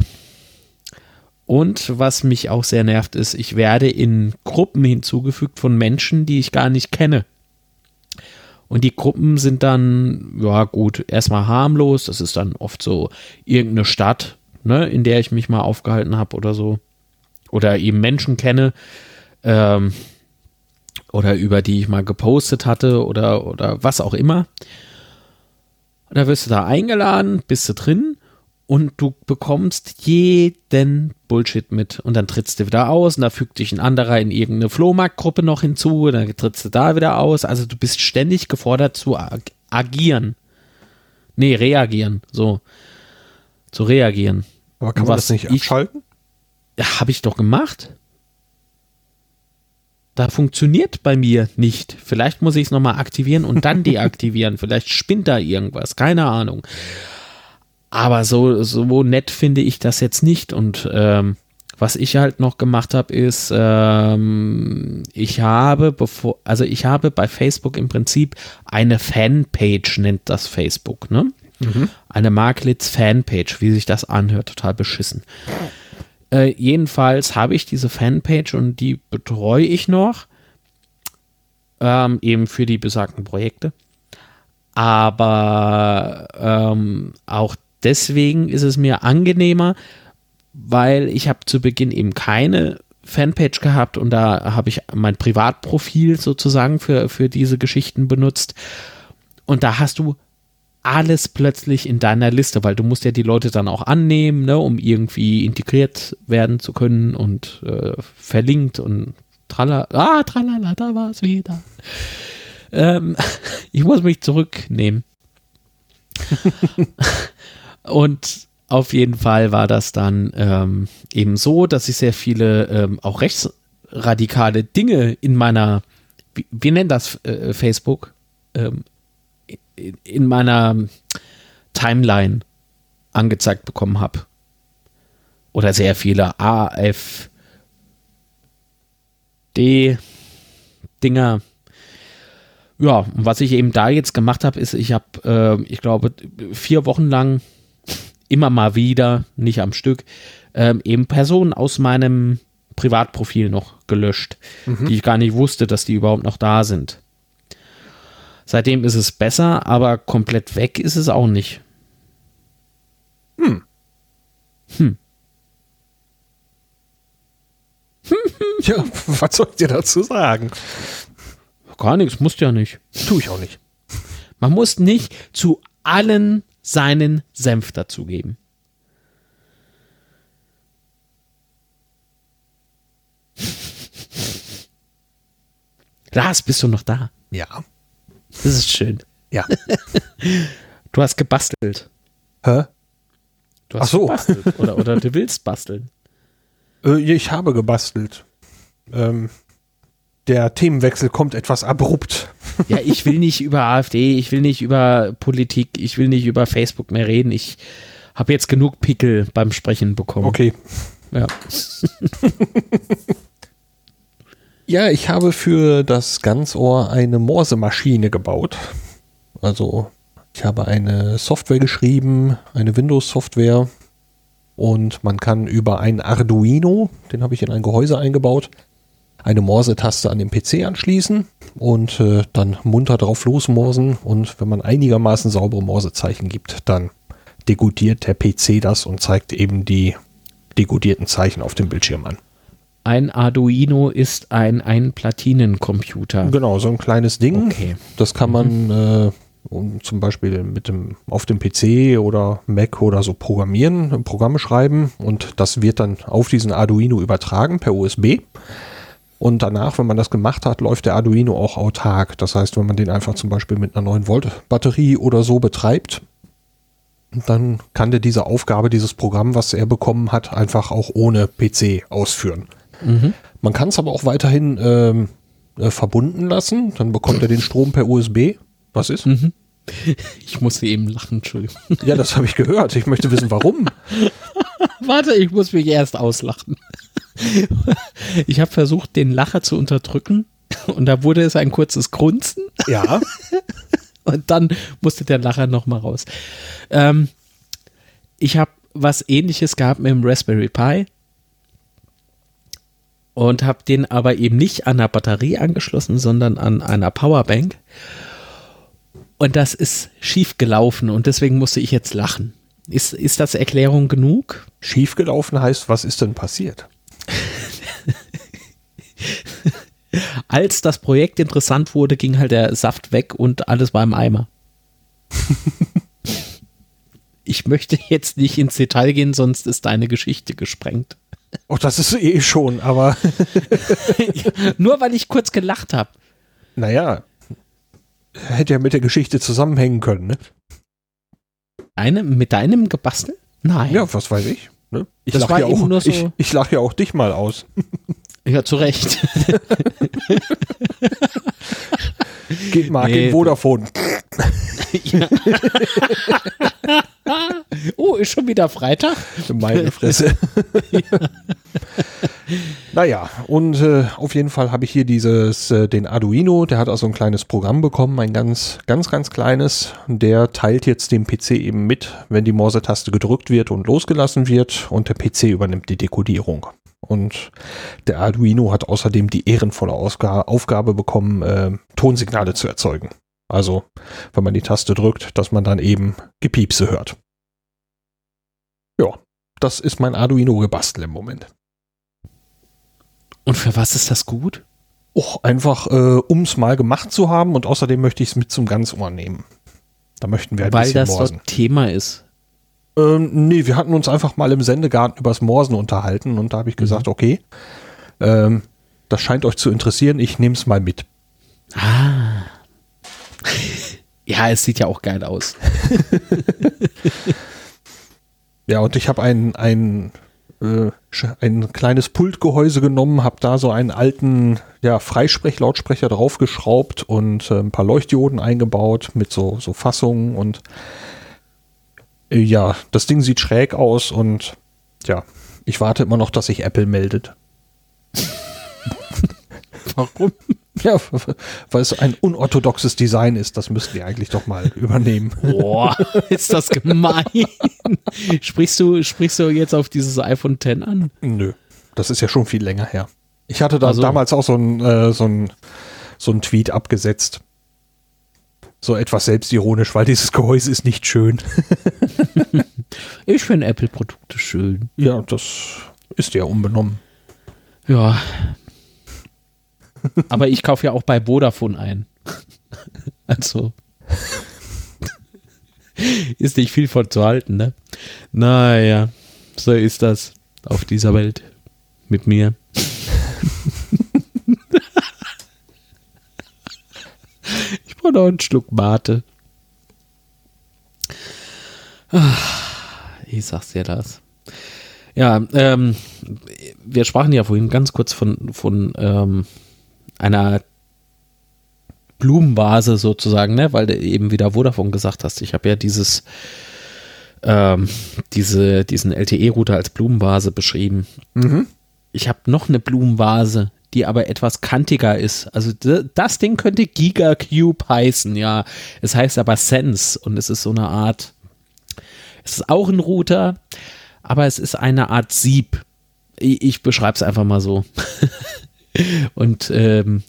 Und was mich auch sehr nervt, ist, ich werde in Gruppen hinzugefügt von Menschen, die ich gar nicht kenne. Und die Gruppen sind dann, ja gut, erstmal harmlos. Das ist dann oft so irgendeine Stadt, ne, in der ich mich mal aufgehalten habe oder so. Oder eben Menschen kenne. Ähm, oder über die ich mal gepostet hatte oder, oder was auch immer. Und da wirst du da eingeladen, bist du drin und du bekommst jeden Bullshit mit und dann trittst du wieder aus und da fügt dich ein anderer in irgendeine Flohmarktgruppe noch hinzu, dann trittst du da wieder aus. Also du bist ständig gefordert zu ag agieren. Nee, reagieren, so. Zu reagieren. Aber kann Und man das nicht ich- abschalten? Ja, habe ich doch gemacht. Da funktioniert bei mir nicht. Vielleicht muss ich es nochmal aktivieren und dann deaktivieren. Vielleicht spinnt da irgendwas. Keine Ahnung. Aber so, so nett finde ich das jetzt nicht. Und ähm, Was ich halt noch gemacht habe, ist, ähm, ich habe bevor, also ich habe bei Facebook im Prinzip eine Fanpage, nennt das Facebook, ne? Mhm. Eine Marklitz Fanpage, wie sich das anhört, total beschissen. Äh, jedenfalls habe ich diese Fanpage und die betreue ich noch, ähm, eben für die besagten Projekte. Aber ähm, auch deswegen ist es mir angenehmer, weil ich habe zu Beginn eben keine Fanpage gehabt und da habe ich mein Privatprofil sozusagen für, für diese Geschichten benutzt. Und da hast du alles plötzlich in deiner Liste, weil du musst ja die Leute dann auch annehmen, ne, um irgendwie integriert werden zu können und äh, verlinkt und tralala, ah, tralala, da war es wieder. Ähm, ich muss mich zurücknehmen. und auf jeden Fall war das dann ähm, eben so, dass ich sehr viele ähm, auch rechtsradikale Dinge in meiner, wie, wie nennt das äh, Facebook, ähm, in, in meiner Timeline angezeigt bekommen habe. Oder sehr viele AFD Dinger ja, und was ich eben da jetzt gemacht habe, ist, ich habe, äh, ich glaube, vier Wochen lang immer mal wieder, nicht am Stück, äh, eben Personen aus meinem Privatprofil noch gelöscht, mhm. die ich gar nicht wusste, dass die überhaupt noch da sind. Seitdem ist es besser, aber komplett weg ist es auch nicht. Hm. Hm. ja, was soll ich dir dazu sagen? Gar nichts, musst ja nicht. Tue ich auch nicht. Man muss nicht zu allen seinen Senf dazugeben. Lars, bist du noch da? Ja. Das ist schön. Ja. Du hast gebastelt. Hä? Du hast Ach so. gebastelt. Oder, oder du willst basteln. Äh, ich habe gebastelt. Ähm, der Themenwechsel kommt etwas abrupt. Ja, ich will nicht über AfD, ich will nicht über Politik, ich will nicht über Facebook mehr reden. Ich habe jetzt genug Pickel beim Sprechen bekommen. Okay. Ja. ja, ich habe für das Ganzohr eine Morsemaschine gebaut. Also, ich habe eine Software geschrieben, eine Windows-Software. Und man kann über ein Arduino, den habe ich in ein Gehäuse eingebaut, eine Morse-Taste an den PC anschließen und äh, dann munter drauf losmorsen. Und wenn man einigermaßen saubere Morsezeichen gibt, dann dekodiert der PC das und zeigt eben die dekodierten Zeichen auf dem Bildschirm an. Ein Arduino ist ein, ein Platinencomputer. Genau, so ein kleines Ding. Okay. Das kann man mhm. äh, zum Beispiel mit dem, auf dem PC oder Mac oder so programmieren, Programme schreiben und das wird dann auf diesen Arduino übertragen per USB. Und danach, wenn man das gemacht hat, läuft der Arduino auch autark. Das heißt, wenn man den einfach zum Beispiel mit einer 9 Volt Batterie oder so betreibt, dann kann der diese Aufgabe, dieses Programm, was er bekommen hat, einfach auch ohne PC ausführen. Mhm. Man kann es aber auch weiterhin ähm, äh, verbunden lassen. Dann bekommt er den Strom per USB. Was ist? Mhm. Ich musste eben lachen, Entschuldigung. Ja, das habe ich gehört. Ich möchte wissen, warum. Warte, ich muss mich erst auslachen. Ich habe versucht, den Lacher zu unterdrücken und da wurde es ein kurzes Grunzen. Ja. Und dann musste der Lacher nochmal raus. Ähm, ich habe was ähnliches gehabt mit dem Raspberry Pi und habe den aber eben nicht an der Batterie angeschlossen, sondern an einer Powerbank. Und das ist schief gelaufen und deswegen musste ich jetzt lachen. Ist, ist das Erklärung genug? Schief gelaufen heißt, was ist denn passiert? Als das Projekt interessant wurde, ging halt der Saft weg und alles war im Eimer. ich möchte jetzt nicht ins Detail gehen, sonst ist deine Geschichte gesprengt. Oh, das ist eh schon, aber. Nur weil ich kurz gelacht habe. Naja, hätte ja mit der Geschichte zusammenhängen können, ne? Eine, mit deinem gebastelt? Nein. Ja, was weiß ich. Ne? Ich lache ja, auch, so ich, ich lach ja auch dich mal aus. Ja, zu Recht. Geht mal nee. in Vodafone. Ja. oh, ist schon wieder Freitag? Meine Fresse. ja. naja, und äh, auf jeden Fall habe ich hier dieses, äh, den Arduino, der hat also ein kleines Programm bekommen, ein ganz, ganz, ganz kleines. Der teilt jetzt dem PC eben mit, wenn die Morse-Taste gedrückt wird und losgelassen wird und der PC übernimmt die Dekodierung. Und der Arduino hat außerdem die ehrenvolle Ausga Aufgabe bekommen, äh, Tonsignale zu erzeugen. Also, wenn man die Taste drückt, dass man dann eben Gepiepse hört. Ja, das ist mein Arduino-Gebastel im Moment. Und für was ist das gut? Och, einfach, äh, um es mal gemacht zu haben und außerdem möchte ich es mit zum Ganzohr nehmen. Da möchten wir ein Weil bisschen das morsen. Thema ist. Ähm, nee, wir hatten uns einfach mal im Sendegarten übers Morsen unterhalten und da habe ich gesagt, okay, ähm, das scheint euch zu interessieren, ich nehme es mal mit. Ah. ja, es sieht ja auch geil aus. Ja, und ich habe ein, ein, äh, ein kleines Pultgehäuse genommen, habe da so einen alten ja, Freisprechlautsprecher draufgeschraubt und äh, ein paar Leuchtdioden eingebaut mit so, so Fassungen und ja, das Ding sieht schräg aus und ja, ich warte immer noch, dass sich Apple meldet. Warum? Ja, weil es ein unorthodoxes Design ist, das müssten die eigentlich doch mal übernehmen. Boah, ist das gemein. sprichst, du, sprichst du jetzt auf dieses iPhone X an? Nö, das ist ja schon viel länger her. Ich hatte da Ach so. damals auch so ein, äh, so ein so ein Tweet abgesetzt. So etwas selbstironisch, weil dieses Gehäuse ist nicht schön. Ich finde Apple-Produkte schön. Ja, das ist ja unbenommen. Ja. Aber ich kaufe ja auch bei Vodafone ein. Also. Ist nicht viel von zu halten, ne? Naja, so ist das auf dieser Welt mit mir. Brauche noch einen Schluck Mate. Ah, Ich sag's dir das. Ja, ähm, wir sprachen ja vorhin ganz kurz von, von ähm, einer Blumenvase sozusagen, ne? weil du eben wieder Vodafone gesagt hast. Ich habe ja dieses, ähm, diese, diesen LTE-Router als Blumenvase beschrieben. Ich habe noch eine Blumenvase, die aber etwas kantiger ist. Also das Ding könnte Gigacube heißen, ja. Es heißt aber Sense und es ist so eine Art, es ist auch ein Router, aber es ist eine Art Sieb. Ich, ich beschreibe es einfach mal so. und ähm,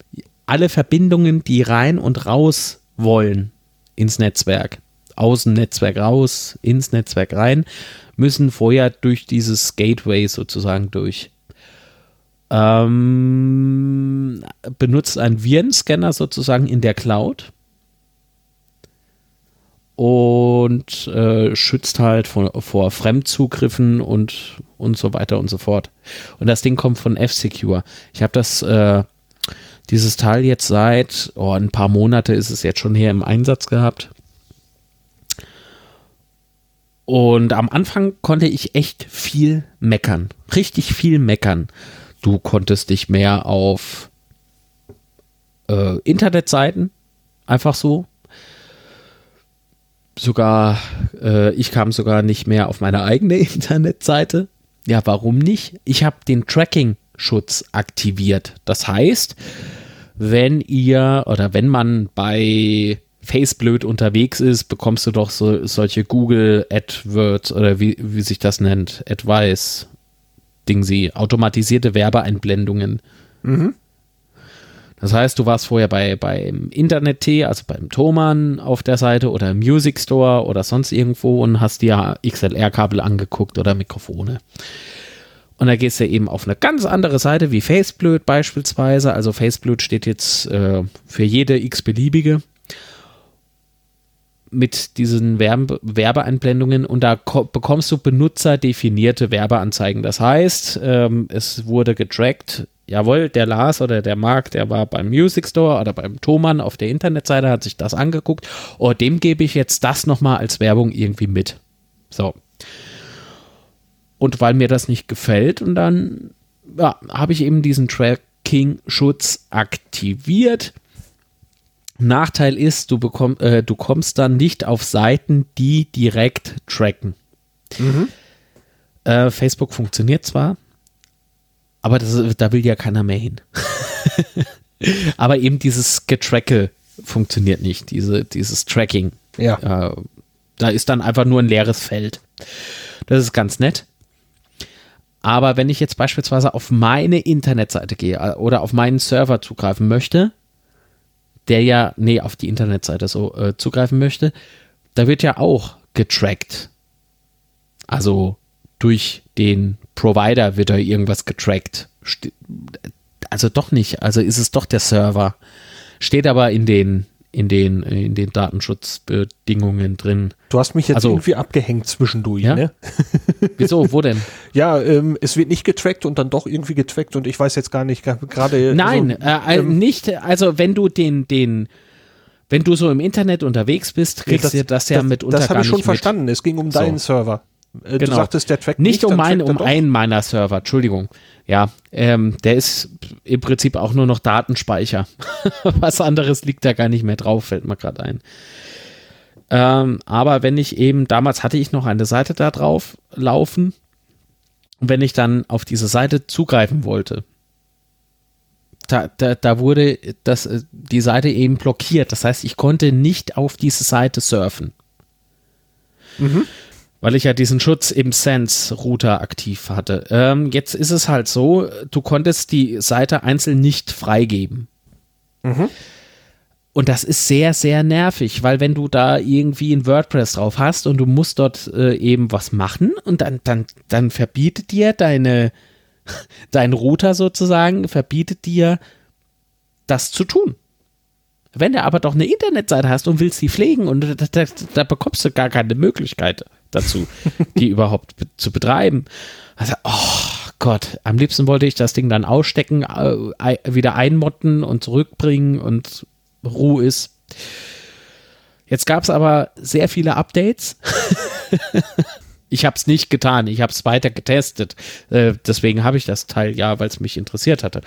alle Verbindungen, die rein und raus wollen ins Netzwerk, aus dem Netzwerk raus, ins Netzwerk rein, müssen vorher durch dieses Gateway sozusagen durch. Ähm, benutzt einen Virenscanner sozusagen in der Cloud und äh, schützt halt vor, vor Fremdzugriffen und, und so weiter und so fort. Und das Ding kommt von F-Secure. Ich habe das, äh, dieses Teil jetzt seit oh, ein paar Monate ist es jetzt schon her im Einsatz gehabt. Und am Anfang konnte ich echt viel meckern. Richtig viel meckern. Du konntest dich mehr auf äh, Internetseiten einfach so sogar, äh, ich kam sogar nicht mehr auf meine eigene Internetseite. Ja, warum nicht? Ich habe den Tracking-Schutz aktiviert. Das heißt, wenn ihr oder wenn man bei Faceblöd unterwegs ist, bekommst du doch so solche Google AdWords oder wie, wie sich das nennt, Advice, Dingsy, automatisierte Werbeeinblendungen. Das heißt, du warst vorher bei beim Internet-T, also beim Thomann auf der Seite oder im Music Store oder sonst irgendwo und hast dir XLR-Kabel angeguckt oder Mikrofone. Und da gehst du eben auf eine ganz andere Seite wie Faceblöd beispielsweise. Also Faceblöd steht jetzt äh, für jede x-beliebige mit diesen Werbe Werbeeinblendungen und da ko- bekommst du benutzerdefinierte Werbeanzeigen. Das heißt, ähm, es wurde getrackt, jawohl, der Lars oder der Marc, der war beim Music Store oder beim Thomann auf der Internetseite, hat sich das angeguckt. Oh, dem gebe ich jetzt das nochmal als Werbung irgendwie mit. So. Und weil mir das nicht gefällt und dann ja, habe ich eben diesen Tracking-Schutz aktiviert. Nachteil ist, du, bekomm, äh, du kommst dann nicht auf Seiten, die direkt tracken. Äh, Facebook funktioniert zwar, aber das, da will ja keiner mehr hin. aber eben dieses Getracke funktioniert nicht, diese, dieses Tracking. Ja. Äh, da ist dann einfach nur ein leeres Feld. Das ist ganz nett. Aber wenn ich jetzt beispielsweise auf meine Internetseite gehe äh, oder auf meinen Server zugreifen möchte, der ja, nee, auf die Internetseite so äh, zugreifen möchte, da wird ja auch getrackt. Also durch den Provider wird da irgendwas getrackt. Also doch nicht. Also ist es doch der Server. Steht aber in den in den, in den Datenschutzbedingungen drin. Du hast mich jetzt also, irgendwie abgehängt zwischendurch, ja? ne? Wieso, wo denn? ja, ähm, es wird nicht getrackt und dann doch irgendwie getrackt und ich weiß jetzt gar nicht, gerade. Nein, also, äh, ähm, nicht, also wenn du den, den, wenn du so im Internet unterwegs bist, kriegst ja, das, du das ja das, mitunter Das habe ich schon verstanden, mit. es ging um deinen so. Server. Äh, genau. Du sagtest, der trackt nicht. Nicht um, mein, um einen meiner Server, Entschuldigung. Ja, ähm, der ist im Prinzip auch nur noch Datenspeicher. Was anderes liegt da gar nicht mehr drauf, fällt mir gerade ein. Ähm, aber wenn ich eben, damals hatte ich noch eine Seite da drauf laufen. Und wenn ich dann auf diese Seite zugreifen wollte, da, da, da wurde das, äh, die Seite eben blockiert. Das heißt, ich konnte nicht auf diese Seite surfen. Mhm weil ich ja diesen Schutz im Sense-Router aktiv hatte. Ähm, jetzt ist es halt so, du konntest die Seite einzeln nicht freigeben. Mhm. Und das ist sehr, sehr nervig, weil wenn du da irgendwie ein WordPress drauf hast und du musst dort äh, eben was machen und dann, dann, dann verbietet dir deine, dein Router sozusagen, verbietet dir das zu tun. Wenn du aber doch eine Internetseite hast und willst sie pflegen und da, da, da bekommst du gar keine Möglichkeit dazu, die überhaupt zu betreiben. Also, oh Gott, am liebsten wollte ich das Ding dann ausstecken, äh, wieder einmotten und zurückbringen und Ruhe ist. Jetzt gab es aber sehr viele Updates. ich habe es nicht getan, ich habe es weiter getestet. Äh, deswegen habe ich das Teil ja, weil es mich interessiert hatte.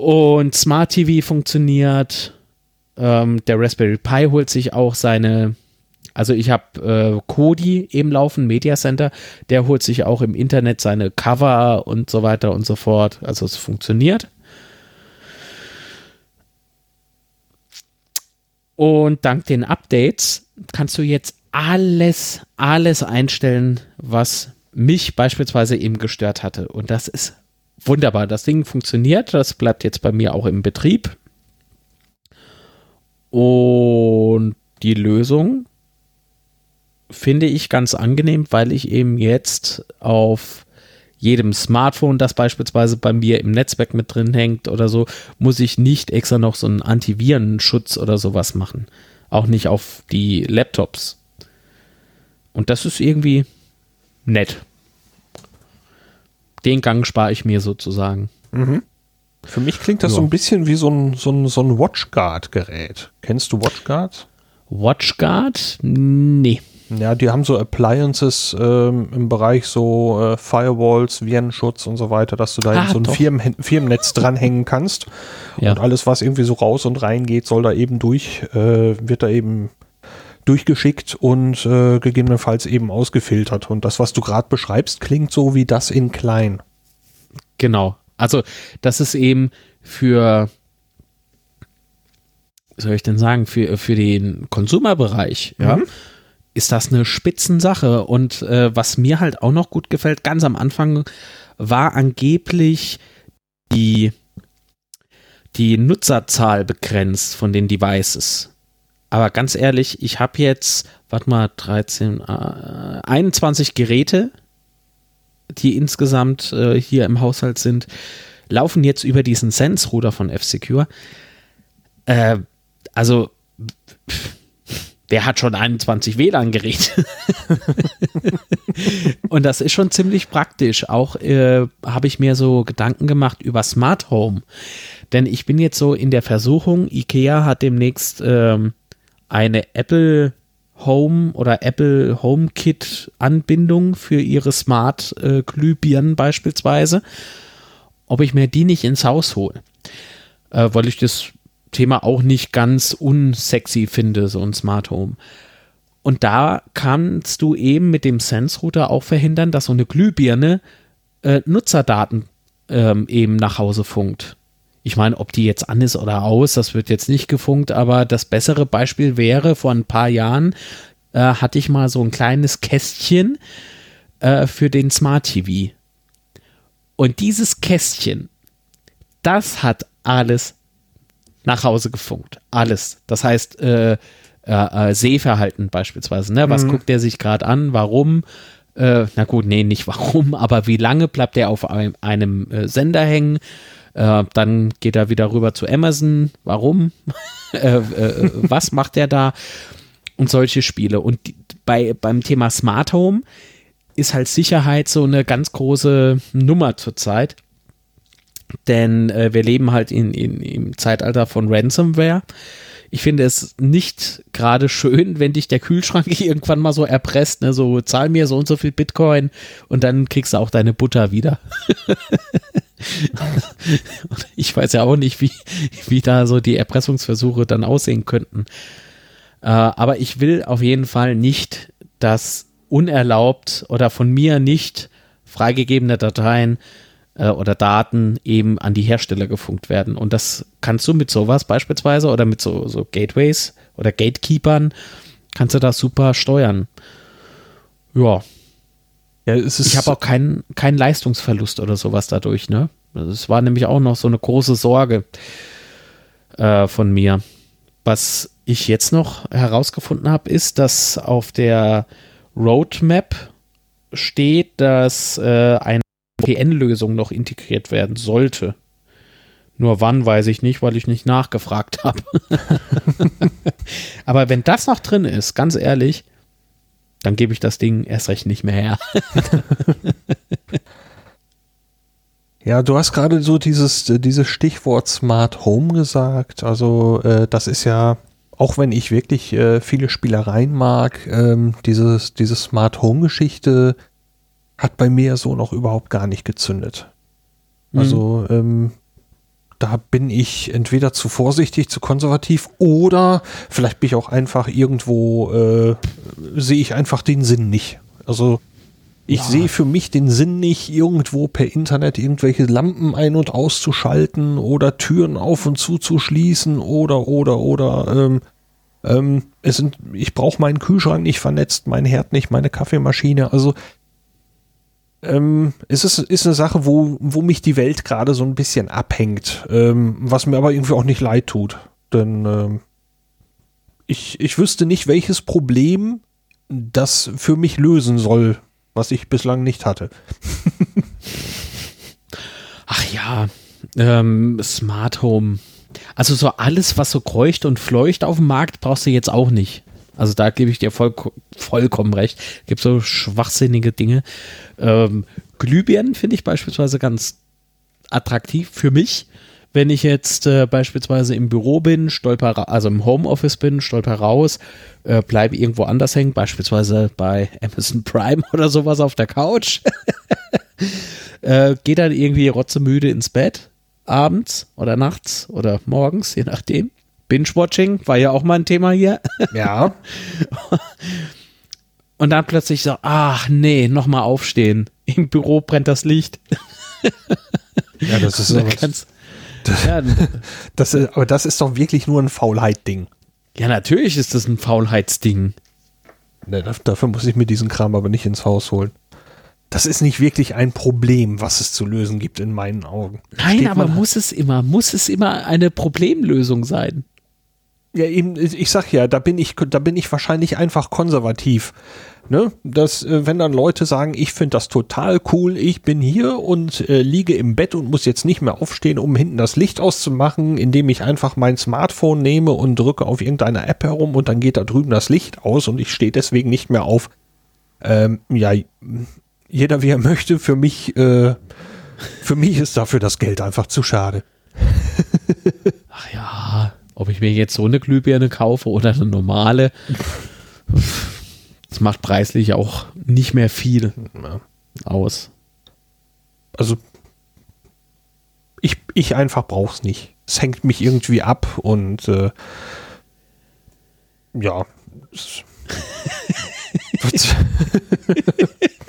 Und Smart TV funktioniert. Ähm, der Raspberry Pi holt sich auch seine also ich habe äh, Kodi eben laufen, Media Center, der holt sich auch im Internet seine Cover und so weiter und so fort. Also es funktioniert. Und dank den Updates kannst du jetzt alles, alles einstellen, was mich beispielsweise eben gestört hatte. Und das ist wunderbar. Das Ding funktioniert. Das bleibt jetzt bei mir auch im Betrieb. Und die Lösung finde ich ganz angenehm, weil ich eben jetzt auf jedem Smartphone, das beispielsweise bei mir im Netzwerk mit drin hängt oder so, muss ich nicht extra noch so einen Antivirenschutz oder sowas machen. Auch nicht auf die Laptops. Und das ist irgendwie nett. Den Gang spare ich mir sozusagen. Mhm. Für mich klingt das ja. so ein bisschen wie so ein, so ein, so ein WatchGuard-Gerät. Kennst du WatchGuard? WatchGuard? Nee. Ja, die haben so Appliances ähm, im Bereich so äh, Firewalls, Virenschutz und so weiter, dass du da ah, so ein Firmen Firmennetz dranhängen kannst. Ja. Und alles, was irgendwie so raus und rein geht, soll da eben durch, äh, wird da eben durchgeschickt und äh, gegebenenfalls eben ausgefiltert. Und das, was du gerade beschreibst, klingt so wie das in klein. Genau. Also, das ist eben für, wie soll ich denn sagen, für, für den Konsumerbereich, ja. Mhm ist das eine Spitzensache. Und äh, was mir halt auch noch gut gefällt, ganz am Anfang war angeblich die, die Nutzerzahl begrenzt von den Devices. Aber ganz ehrlich, ich habe jetzt, warte mal, 13, äh, 21 Geräte, die insgesamt äh, hier im Haushalt sind, laufen jetzt über diesen Sense-Router von F-Secure. Äh, also, wer hat schon 21 WLAN-Geräte? und das ist schon ziemlich praktisch. Auch äh, habe ich mir so Gedanken gemacht über Smart Home. Denn ich bin jetzt so in der Versuchung, IKEA hat demnächst ähm, eine Apple Home oder Apple HomeKit Anbindung für ihre Smart äh, Glühbirnen beispielsweise. Ob ich mir die nicht ins Haus hole. Äh, weil ich das Thema auch nicht ganz unsexy finde, so ein Smart Home. Und da kannst du eben mit dem Sense Router auch verhindern, dass so eine Glühbirne äh, Nutzerdaten ähm, eben nach Hause funkt. Ich meine, ob die jetzt an ist oder aus, das wird jetzt nicht gefunkt, aber das bessere Beispiel wäre, vor ein paar Jahren äh, hatte ich mal so ein kleines Kästchen äh, für den Smart TV. Und dieses Kästchen, das hat alles nach Hause gefunkt. Alles. Das heißt, äh, äh, äh Sehverhalten beispielsweise. Ne? Was mhm. guckt der sich gerade an? Warum? Äh, na gut, nee, nicht warum, aber wie lange bleibt er auf einem, einem Sender hängen? Äh, dann geht er wieder rüber zu Amazon. Warum? was macht er da? Und solche Spiele. Und die, bei, beim Thema Smart Home ist halt Sicherheit so eine ganz große Nummer zurzeit. Denn äh, wir leben halt in, in, im Zeitalter von Ransomware. Ich finde es nicht gerade schön, wenn dich der Kühlschrank irgendwann mal so erpresst, ne? so zahl mir so und so viel Bitcoin und dann kriegst du auch deine Butter wieder. Ich weiß ja auch nicht, wie, wie da so die Erpressungsversuche dann aussehen könnten. Äh, aber ich will auf jeden Fall nicht, dass unerlaubt oder von mir nicht freigegebene Dateien äh, oder Daten eben an die Hersteller gefunkt werden. Und das kannst du mit sowas beispielsweise oder mit so, so Gateways oder Gatekeepern, kannst du das super steuern. Ja. Ja ich habe auch keinen kein Leistungsverlust oder sowas dadurch, ne? Das war nämlich auch noch so eine große Sorge äh, von mir. Was ich jetzt noch herausgefunden habe, ist, dass auf der Roadmap steht, dass äh, ein VPN-Lösung noch integriert werden sollte. Nur wann weiß ich nicht, weil ich nicht nachgefragt habe. Aber wenn das noch drin ist, ganz ehrlich, dann gebe ich das Ding erst recht nicht mehr her. ja, du hast gerade so dieses, dieses Stichwort Smart Home gesagt. Also äh, das ist ja, auch wenn ich wirklich äh, viele Spielereien mag, ähm, dieses, diese Smart Home Geschichte hat bei mir so noch überhaupt gar nicht gezündet. Also mhm. ähm, da bin ich entweder zu vorsichtig, zu konservativ oder vielleicht bin ich auch einfach irgendwo, äh, sehe ich einfach den Sinn nicht. Also ich ja. sehe für mich den Sinn nicht, irgendwo per Internet irgendwelche Lampen ein- und auszuschalten oder Türen auf und zu zu schließen oder, oder, oder. Ähm, ähm, es sind, ich brauche meinen Kühlschrank nicht vernetzt, mein Herd nicht, meine Kaffeemaschine. Also ähm, es ist, ist eine Sache, wo, wo mich die Welt gerade so ein bisschen abhängt, ähm, was mir aber irgendwie auch nicht leid tut. Denn ähm, ich, ich wüsste nicht, welches Problem das für mich lösen soll, was ich bislang nicht hatte. Ach ja, ähm, Smart Home. Also so alles, was so kreucht und fleucht auf dem Markt, brauchst du jetzt auch nicht. Also da gebe ich dir voll, vollkommen recht. Gibt so schwachsinnige Dinge. Ähm, Glühbirnen finde ich beispielsweise ganz attraktiv für mich. Wenn ich jetzt äh, beispielsweise im Büro bin, stolper, also im Homeoffice bin, stolper raus, äh, bleibe irgendwo anders hängen, beispielsweise bei Amazon Prime oder sowas auf der Couch, äh, gehe dann irgendwie rotzemüde ins Bett, abends oder nachts oder morgens, je nachdem. Binge-Watching war ja auch mal ein Thema hier. Ja. Und dann plötzlich so, ach nee, nochmal aufstehen. Im Büro brennt das Licht. Ja, das ist aber, das, ja, das ist, aber das ist doch wirklich nur ein Faulheit-Ding. Ja, natürlich ist das ein Faulheitsding. Ne, dafür muss ich mir diesen Kram aber nicht ins Haus holen. Das ist nicht wirklich ein Problem, was es zu lösen gibt in meinen Augen. Nein, Steht aber muss es immer, muss es immer eine Problemlösung sein? Ja, eben, ich sag ja, da bin ich, da bin ich wahrscheinlich einfach konservativ. Ne? Dass, äh, wenn dann Leute sagen, ich finde das total cool, ich bin hier und äh, liege im Bett und muss jetzt nicht mehr aufstehen, um hinten das Licht auszumachen, indem ich einfach mein Smartphone nehme und drücke auf irgendeine App herum und dann geht da drüben das Licht aus und ich stehe deswegen nicht mehr auf. Ähm, ja, jeder wie er möchte, für mich, äh, für mich ist dafür das Geld einfach zu schade. Ach ja, ob ich mir jetzt so eine Glühbirne kaufe oder eine normale, das macht preislich auch nicht mehr viel aus. Also ich, ich einfach brauch's nicht. Es hängt mich irgendwie ab und äh, ja.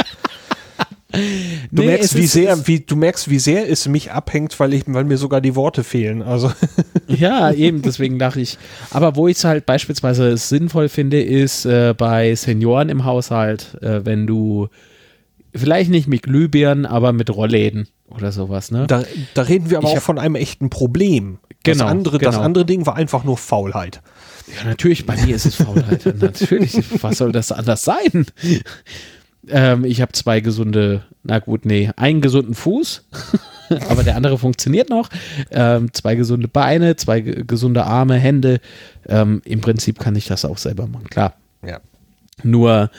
Du Nee, merkst, wie ist- sehr, es- wie, du merkst, wie sehr es mich abhängt, weil ich, weil mir sogar die Worte fehlen. Also, Ja, eben, deswegen dachte ich. Aber wo ich es halt beispielsweise sinnvoll finde, ist äh, bei Senioren im Haushalt, äh, wenn du vielleicht nicht mit Glühbirnen, aber mit Rollläden oder sowas, ne? da, da reden wir aber Ich auch hab- von einem echten Problem. Genau, das andere, das genau. andere Ding war einfach nur Faulheit. Ja, natürlich, bei mir ist es Faulheit. natürlich, was soll das anders sein? Ähm, ich habe zwei gesunde, na gut, nee, einen gesunden Fuß, aber der andere funktioniert noch. Ähm, zwei gesunde Beine, zwei ge- gesunde Arme, Hände. Ähm, Im Prinzip kann ich das auch selber machen, klar. Ja. Nur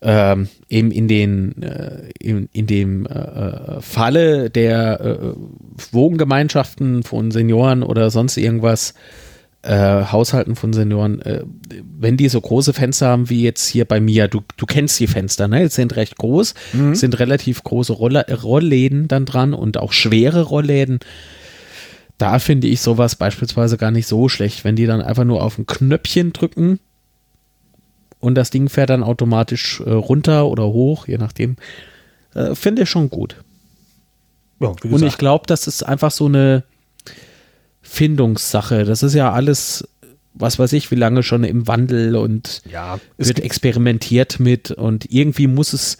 ähm, eben in den äh, in, in dem äh, Falle der äh, Wohngemeinschaften von Senioren oder sonst irgendwas äh, Haushalten von Senioren, äh, wenn die so große Fenster haben wie jetzt hier bei mir, du, du kennst die Fenster, ne? Die sind recht groß, sind relativ große Roller, Rollläden dann dran und auch schwere Rollläden. Da finde ich sowas beispielsweise gar nicht so schlecht, wenn die dann einfach nur auf ein Knöpfchen drücken und das Ding fährt dann automatisch äh, runter oder hoch, je nachdem. Äh, finde ich schon gut. ja Und ich glaube, das ist einfach so eine Findungssache. Das ist ja alles, was weiß ich, wie lange schon im Wandel und ja, wird experimentiert mit und irgendwie muss es,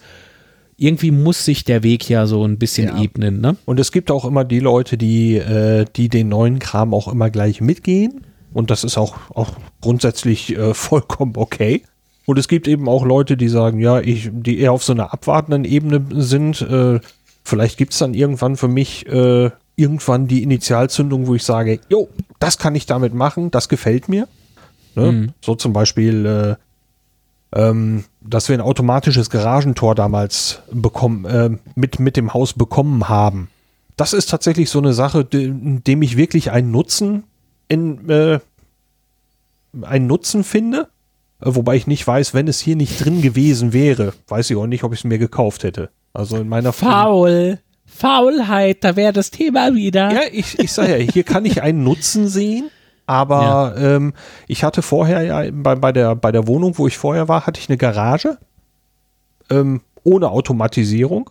irgendwie muss sich der Weg ja so ein bisschen Ja. ebnen, ne? Und es gibt auch immer die Leute, die, äh, die den neuen Kram auch immer gleich mitgehen. Und das ist auch, auch grundsätzlich äh, vollkommen okay. Und es gibt eben auch Leute, die sagen, ja, ich, die eher auf so einer abwartenden Ebene sind. Äh, vielleicht gibt es dann irgendwann für mich äh, irgendwann die Initialzündung, wo ich sage, jo, das kann ich damit machen, das gefällt mir. Ne? So zum Beispiel, äh, ähm, dass wir ein automatisches Garagentor damals bekommen, äh, mit, mit dem Haus bekommen haben. Das ist tatsächlich so eine Sache, de- in dem ich wirklich einen Nutzen in, äh, einen Nutzen finde. Wobei ich nicht weiß, wenn es hier nicht drin gewesen wäre, weiß ich auch nicht, ob ich es mir gekauft hätte. Also in meiner Faul. Faulheit, da wäre das Thema wieder. Ja, ich, ich sage ja, hier kann ich einen Nutzen sehen, aber ähm, ich hatte vorher ja bei, bei, der, bei der Wohnung, wo ich vorher war, hatte ich eine Garage ähm, ohne Automatisierung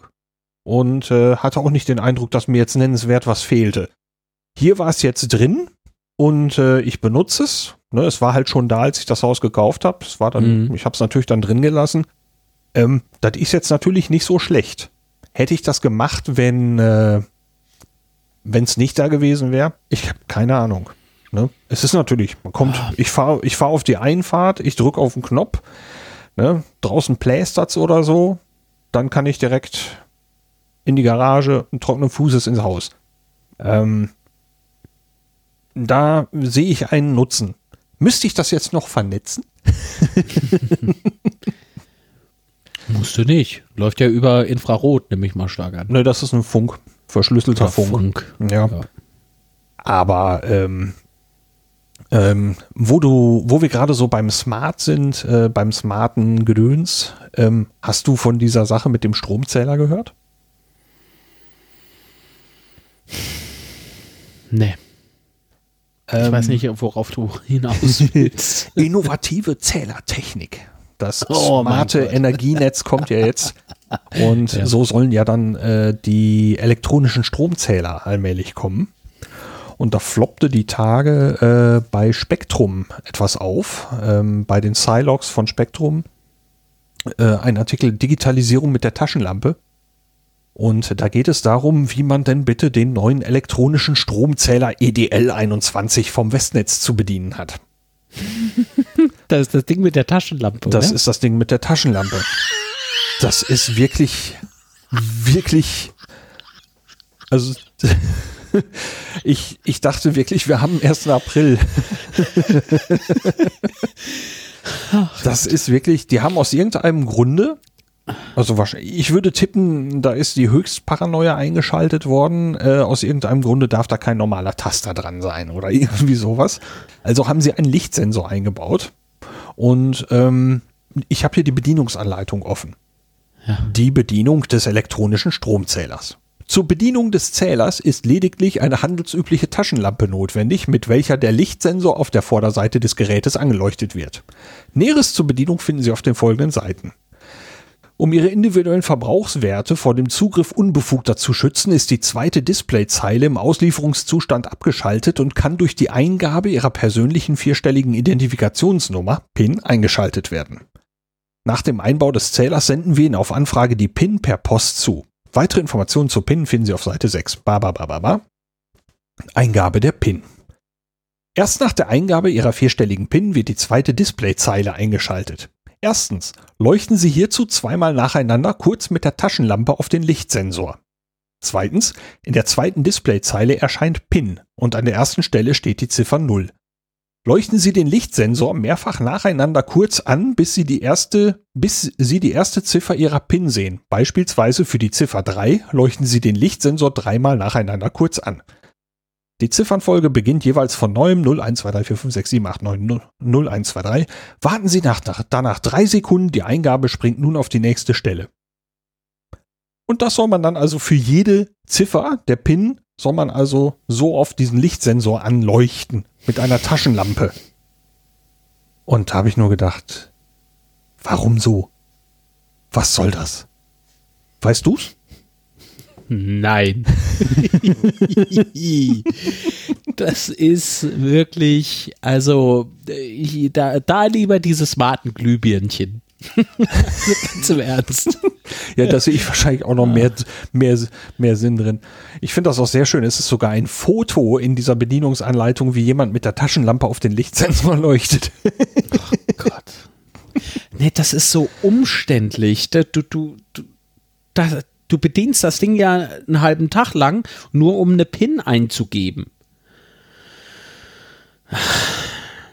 und äh, hatte auch nicht den Eindruck, dass mir jetzt nennenswert was fehlte. Hier war es jetzt drin und äh, ich benutze es. Ne, es war halt schon da, als ich das Haus gekauft habe. Es war dann, Mhm. ich habe es natürlich dann drin gelassen. Ähm, das ist jetzt natürlich nicht so schlecht. Hätte ich das gemacht, wenn äh, es nicht da gewesen wäre? Ich habe keine Ahnung. Ne? Es ist natürlich, man kommt, ich fahre ich fahr auf die Einfahrt, ich drücke auf den Knopf, ne? draußen plästert's oder so, dann kann ich direkt in die Garage und trockenen Fußes ins Haus. Ähm, da sehe ich einen Nutzen. Müsste ich das jetzt noch vernetzen? Musst du nicht. Läuft ja über Infrarot, nehme ich mal stark an. Ne, das ist ein Funk, verschlüsselter Oder Funk. Ja. Ja. Aber ähm, ähm, wo du, wo wir gerade so beim Smart sind, äh, beim smarten Gedöns, ähm, hast du von dieser Sache mit dem Stromzähler gehört? Nee. Ich Ähm, weiß nicht, worauf du hinaus willst. Innovative Zählertechnik. Das Oh smarte. Energienetz kommt ja jetzt. Und Ja. so sollen ja dann äh, die elektronischen Stromzähler allmählich kommen. Und da floppte die Tage äh, bei Spektrum etwas auf, ähm, bei den Silogs von Spektrum. Äh, ein Artikel Digitalisierung mit der Taschenlampe. Und da geht es darum, wie man denn bitte den neuen elektronischen Stromzähler EDL 21 vom Westnetz zu bedienen hat. Das ist das Ding mit der Taschenlampe, Das oder? ist das Ding mit der Taschenlampe. Das ist wirklich, wirklich, also ich, ich dachte wirklich, wir haben 1. April. Das ist wirklich, die haben aus irgendeinem Grunde, also wahrscheinlich, ich würde tippen, da ist die Höchstparanoia eingeschaltet worden. Äh, aus irgendeinem Grunde darf da kein normaler Taster dran sein oder irgendwie sowas. Also haben sie einen Lichtsensor eingebaut. Und ähm, ich habe hier die Bedienungsanleitung offen. Ja. Die Bedienung des elektronischen Stromzählers. Zur Bedienung des Zählers ist lediglich eine handelsübliche Taschenlampe notwendig, mit welcher der Lichtsensor auf der Vorderseite des Gerätes angeleuchtet wird. Näheres zur Bedienung finden Sie auf den folgenden Seiten. Um ihre individuellen Verbrauchswerte vor dem Zugriff Unbefugter zu schützen, ist die zweite Displayzeile im Auslieferungszustand abgeschaltet und kann durch die Eingabe ihrer persönlichen vierstelligen Identifikationsnummer PIN eingeschaltet werden. Nach dem Einbau des Zählers senden wir Ihnen auf Anfrage die PIN per Post zu. Weitere Informationen zu PIN finden Sie auf Seite 6. Ba, ba, ba, ba, ba. Eingabe der PIN. Erst nach der Eingabe Ihrer vierstelligen PIN wird die zweite Displayzeile eingeschaltet. Erstens leuchten Sie hierzu zweimal nacheinander kurz mit der Taschenlampe auf den Lichtsensor. Zweitens, in der zweiten Displayzeile erscheint PIN und an der ersten Stelle steht die Ziffer 0. Leuchten Sie den Lichtsensor mehrfach nacheinander kurz an, bis Sie die erste, bis Sie die erste Ziffer Ihrer PIN sehen. Beispielsweise für die Ziffer 3 leuchten Sie den Lichtsensor dreimal nacheinander kurz an. Die Ziffernfolge beginnt jeweils von neuem 01234567890123. Warten Sie nach, nach, danach drei Sekunden, die Eingabe springt nun auf die nächste Stelle. Und das soll man dann also für jede Ziffer der PIN, soll man also so oft diesen Lichtsensor anleuchten mit einer Taschenlampe. Und da habe ich nur gedacht, warum so? Was soll das? Weißt du's? Nein. das ist wirklich, also ich, da, da lieber diese smarten Glühbirnchen. Ganz im Ernst. Ja, da sehe ich wahrscheinlich auch noch mehr, mehr, mehr Sinn drin. Ich finde das auch sehr schön. Es ist sogar ein Foto in dieser Bedienungsanleitung, wie jemand mit der Taschenlampe auf den Lichtsensor leuchtet. Oh Gott. Nee, das ist so umständlich. Du, du, du, das, du bedienst das Ding ja einen halben Tag lang, nur um eine PIN einzugeben.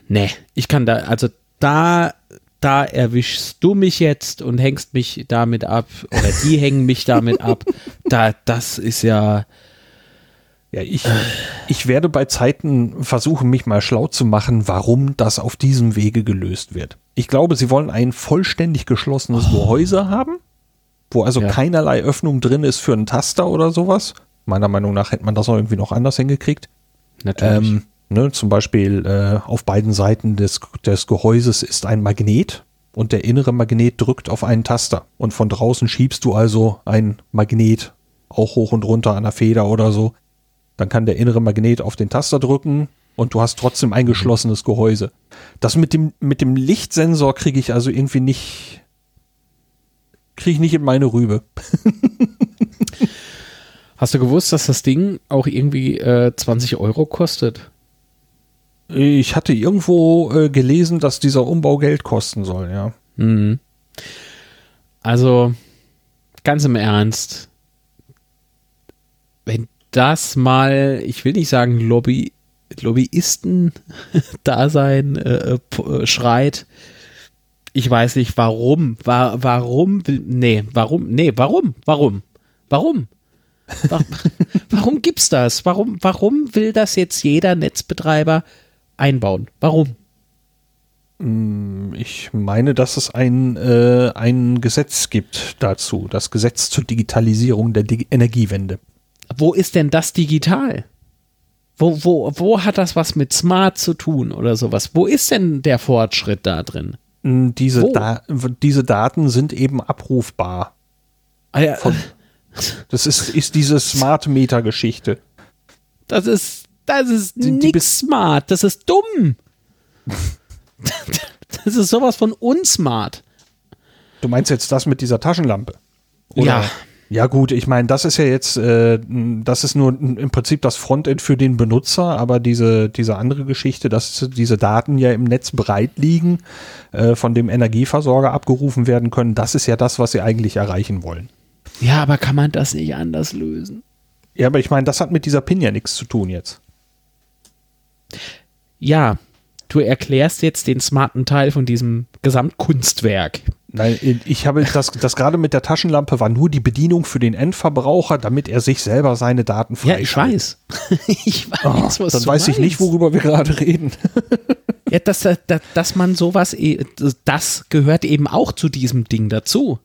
Nee, ich kann da, also da, da erwischst du mich jetzt und hängst mich damit ab, oder die hängen mich damit ab. Da, das ist ja. Ja, ich, ich werde bei Zeiten versuchen, mich mal schlau zu machen, warum das auf diesem Wege gelöst wird. Ich glaube, sie wollen ein vollständig geschlossenes oh. Gehäuse haben wo also ja. keinerlei Öffnung drin ist für einen Taster oder sowas. Meiner Meinung nach hätte man das auch irgendwie noch anders hingekriegt. Natürlich. Ähm, ne, zum Beispiel äh, auf beiden Seiten des, des Gehäuses ist ein Magnet und der innere Magnet drückt auf einen Taster. Und von draußen schiebst du also ein Magnet auch hoch und runter an der Feder oder so. Dann kann der innere Magnet auf den Taster drücken und du hast trotzdem ein geschlossenes Gehäuse. Das mit dem, mit dem Lichtsensor kriege ich also irgendwie nicht, kriege ich nicht in meine Rübe. Hast du gewusst, dass das Ding auch irgendwie äh, 20 Euro kostet? Ich hatte irgendwo äh, gelesen, dass dieser Umbau Geld kosten soll, ja. Mhm. Also, ganz im Ernst, wenn das mal, ich will nicht sagen Lobby, Lobbyisten-Dasein äh, äh, schreit, ich weiß nicht warum. War, warum? Nee, warum? Nee, warum? Warum? Warum? Warum, warum gibt's das? Warum, warum will das jetzt jeder Netzbetreiber einbauen? Warum? Mm, ich meine, dass es ein, äh, ein Gesetz gibt dazu, das Gesetz zur Digitalisierung der Di Energiewende. Wo ist denn das digital? Wo, wo, wo hat das was mit Smart zu tun oder sowas? Wo ist denn der Fortschritt da drin? Diese, da diese Daten sind eben abrufbar. Ah, ja. Von, das ist, ist diese Smart Meter Geschichte. Das ist, das ist nix smart. Das ist dumm. das ist sowas von unsmart. Du meinst jetzt das mit dieser Taschenlampe? Oder? Ja. Ja gut, ich meine, das ist ja jetzt, äh, das ist nur im Prinzip das Frontend für den Benutzer, aber diese, diese andere Geschichte, dass diese Daten ja im Netz breit liegen, äh, von dem Energieversorger abgerufen werden können, das ist ja das, was sie eigentlich erreichen wollen. Ja, aber kann man das nicht anders lösen? Ja, aber ich meine, das hat mit dieser PIN ja nichts zu tun jetzt. Ja, du erklärst jetzt den smarten Teil von diesem Gesamtkunstwerk. Nein, ich habe das, das gerade mit der Taschenlampe war nur die Bedienung für den Endverbraucher, damit er sich selber seine Daten freischaltet. Ja, ich weiß. ich weiß, oh, was Dann weiß meinst. ich nicht, worüber wir gerade reden. ja, dass, dass, dass man sowas, e, das gehört eben auch zu diesem Ding dazu.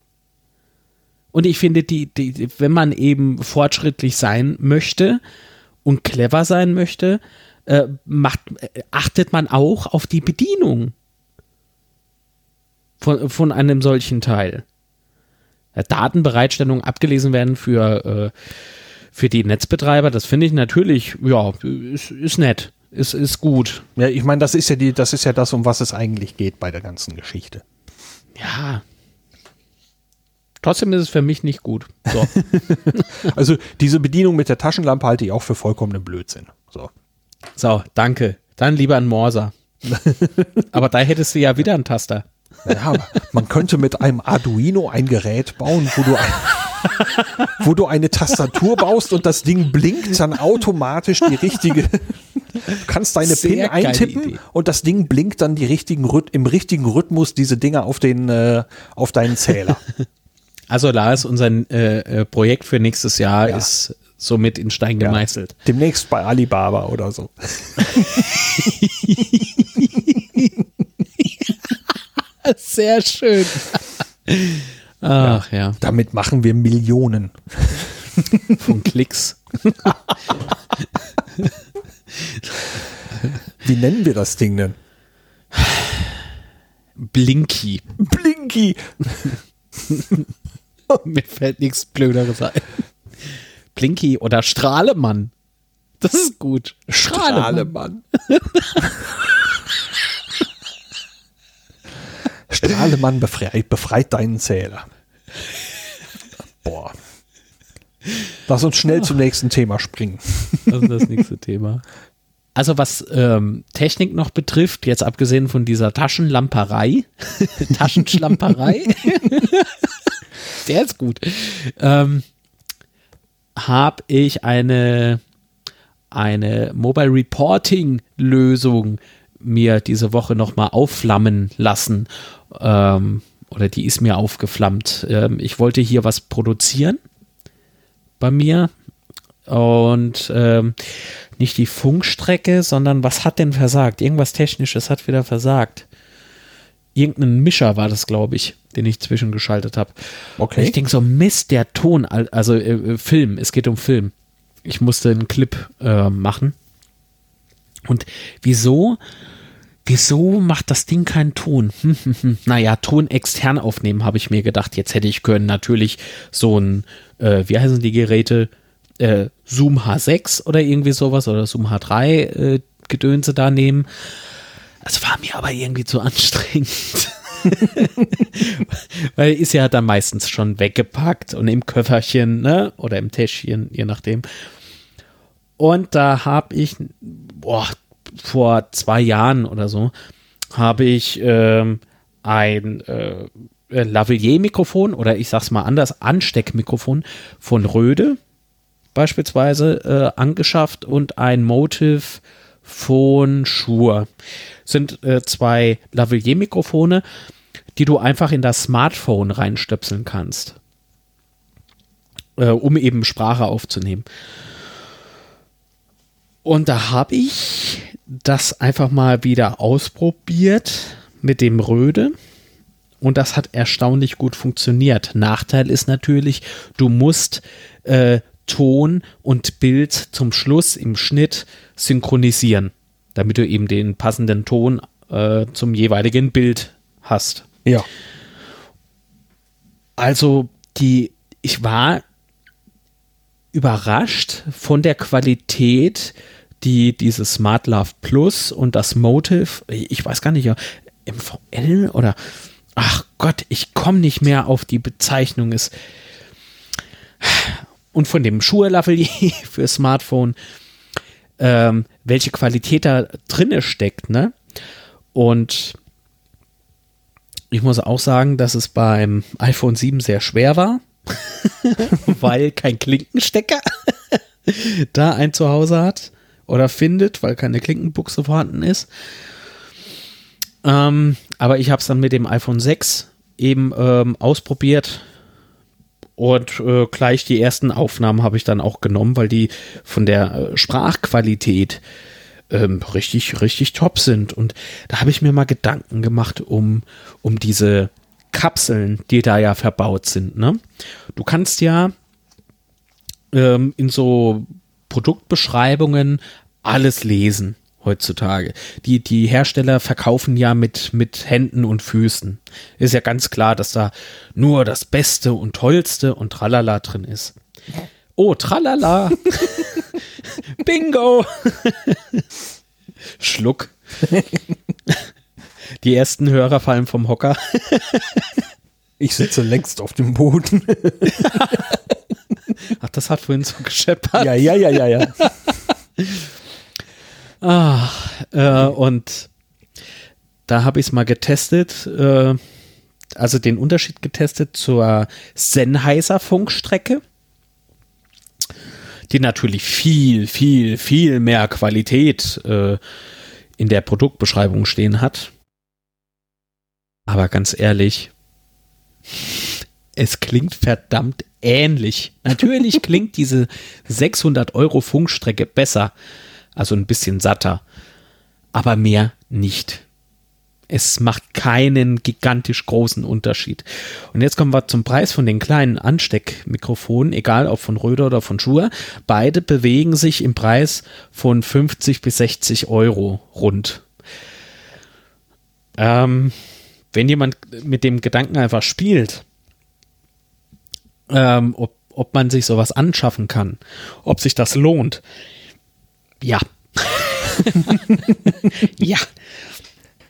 Und ich finde, die, die, wenn man eben fortschrittlich sein möchte und clever sein möchte, äh, macht, äh, achtet man auch auf die Bedienung von, von einem solchen Teil. Datenbereitstellung abgelesen werden für, äh, für die Netzbetreiber. Das finde ich natürlich, ja, ist, ist nett. Ist, ist gut. Ja, ich meine, das ist ja die, das ist ja das, um was es eigentlich geht bei der ganzen Geschichte. Ja. Trotzdem ist es für mich nicht gut. So. also diese Bedienung mit der Taschenlampe halte ich auch für vollkommenen Blödsinn. So. So, danke. Dann lieber ein Morser. aber da hättest du ja wieder einen Taster. Naja, man könnte mit einem Arduino ein Gerät bauen, wo du, ein, wo du eine Tastatur baust und das Ding blinkt dann automatisch die richtige. Du kannst deine Sehr PIN eintippen und das Ding blinkt dann die richtigen im richtigen Rhythmus diese Dinger auf den äh, auf deinen Zähler. Also Lars, unser äh, äh, Projekt für nächstes Jahr ja. ist somit in Stein gemeißelt. Ja. Demnächst bei Alibaba oder so. Sehr schön. Ach ja. ja. Damit machen wir Millionen. Von Klicks. Wie nennen wir das Ding denn? Blinky. Blinky. Mir fällt nichts Blöderes ein. Blinky oder Strahlemann. Das ist gut. Strahlemann. Strahlemann befreit, befreit deinen Zähler. Boah. Lass uns schnell zum nächsten Thema springen. Das ist das nächste Thema. Also was ähm, Technik noch betrifft, jetzt abgesehen von dieser Taschenlamperei, Taschenschlamperei, der ist gut, ähm, habe ich eine, eine Mobile Reporting Lösung mir diese Woche nochmal aufflammen lassen. Ähm, oder die ist mir aufgeflammt. Ähm, ich wollte hier was produzieren bei mir und ähm, nicht die Funkstrecke, sondern was hat denn versagt? Irgendwas Technisches hat wieder versagt. Irgendein Mischer war das, glaube ich, den ich zwischengeschaltet habe. Okay. Und ich denke so, Mist, der Ton, also äh, Film, es geht um Film. Ich musste einen Clip äh, machen. Und wieso? Wieso macht das Ding keinen Ton? naja, Ton extern aufnehmen, habe ich mir gedacht. Jetzt hätte ich können natürlich so ein, äh, wie heißen die Geräte? Äh, Zoom H6 oder irgendwie sowas oder Zoom H3 äh, Gedönse da nehmen. Das war mir aber irgendwie zu anstrengend. Weil ist ja dann meistens schon weggepackt und im Köfferchen, ne? Oder im Täschchen, je nachdem. Und da habe ich, boah, vor zwei Jahren oder so, habe ich ähm, ein äh, Lavalier-Mikrofon oder ich sag's mal anders, Ansteckmikrofon von Röde beispielsweise äh, angeschafft und ein Motive von Shure. Sind äh, zwei Lavalier-Mikrofone, die du einfach in das Smartphone reinstöpseln kannst, äh, um eben Sprache aufzunehmen. Und da habe ich das einfach mal wieder ausprobiert mit dem Röde. Und das hat erstaunlich gut funktioniert. Nachteil ist natürlich, du musst äh, Ton und Bild zum Schluss im Schnitt synchronisieren, damit du eben den passenden Ton äh, zum jeweiligen Bild hast. Ja. Also die, ich war überrascht von der Qualität, die dieses Smart Love Plus und das Motive, ich weiß gar nicht, MVL oder ach Gott, ich komme nicht mehr auf die Bezeichnung ist. Und von dem Schuhe-Lavalier für Smartphone, ähm, welche Qualität da drinne steckt, ne? Und ich muss auch sagen, dass es beim iPhone 7 sehr schwer war, weil kein Klinkenstecker da ein Zuhause hat oder findet, weil keine Klinkenbuchse vorhanden ist. Ähm, aber ich habe es dann mit dem iPhone 6 eben ähm, ausprobiert und äh, gleich die ersten Aufnahmen habe ich dann auch genommen, weil die von der äh, Sprachqualität ähm, richtig, richtig top sind. Und da habe ich mir mal Gedanken gemacht um, um diese Kapseln, die da ja verbaut sind. Ne? Du kannst ja ähm, in so Produktbeschreibungen alles lesen. heutzutage. Die, die Hersteller verkaufen ja mit, mit Händen und Füßen. Ist ja ganz klar, dass da nur das Beste und Tollste und Tralala drin ist. Oh, Tralala. Bingo. Schluck. Die ersten Hörer fallen vom Hocker. Ich sitze längst auf dem Boden. Ach, das hat vorhin so gescheppert. Ja, ja, ja, ja, ja. Ah, äh, und da habe ich es mal getestet, äh, also den Unterschied getestet zur Sennheiser Funkstrecke, die natürlich viel, viel, viel mehr Qualität äh, in der Produktbeschreibung stehen hat. Aber ganz ehrlich, es klingt verdammt ähnlich. Natürlich klingt diese 600 Euro Funkstrecke besser also ein bisschen satter, aber mehr nicht. Es macht keinen gigantisch großen Unterschied. Und jetzt kommen wir zum Preis von den kleinen Ansteckmikrofonen, egal ob von Röder oder von Schuhe. Beide bewegen sich im Preis von 50 bis 60 Euro rund. Ähm, wenn jemand mit dem Gedanken einfach spielt, ähm, ob, ob man sich sowas anschaffen kann, ob sich das lohnt, ja. ja.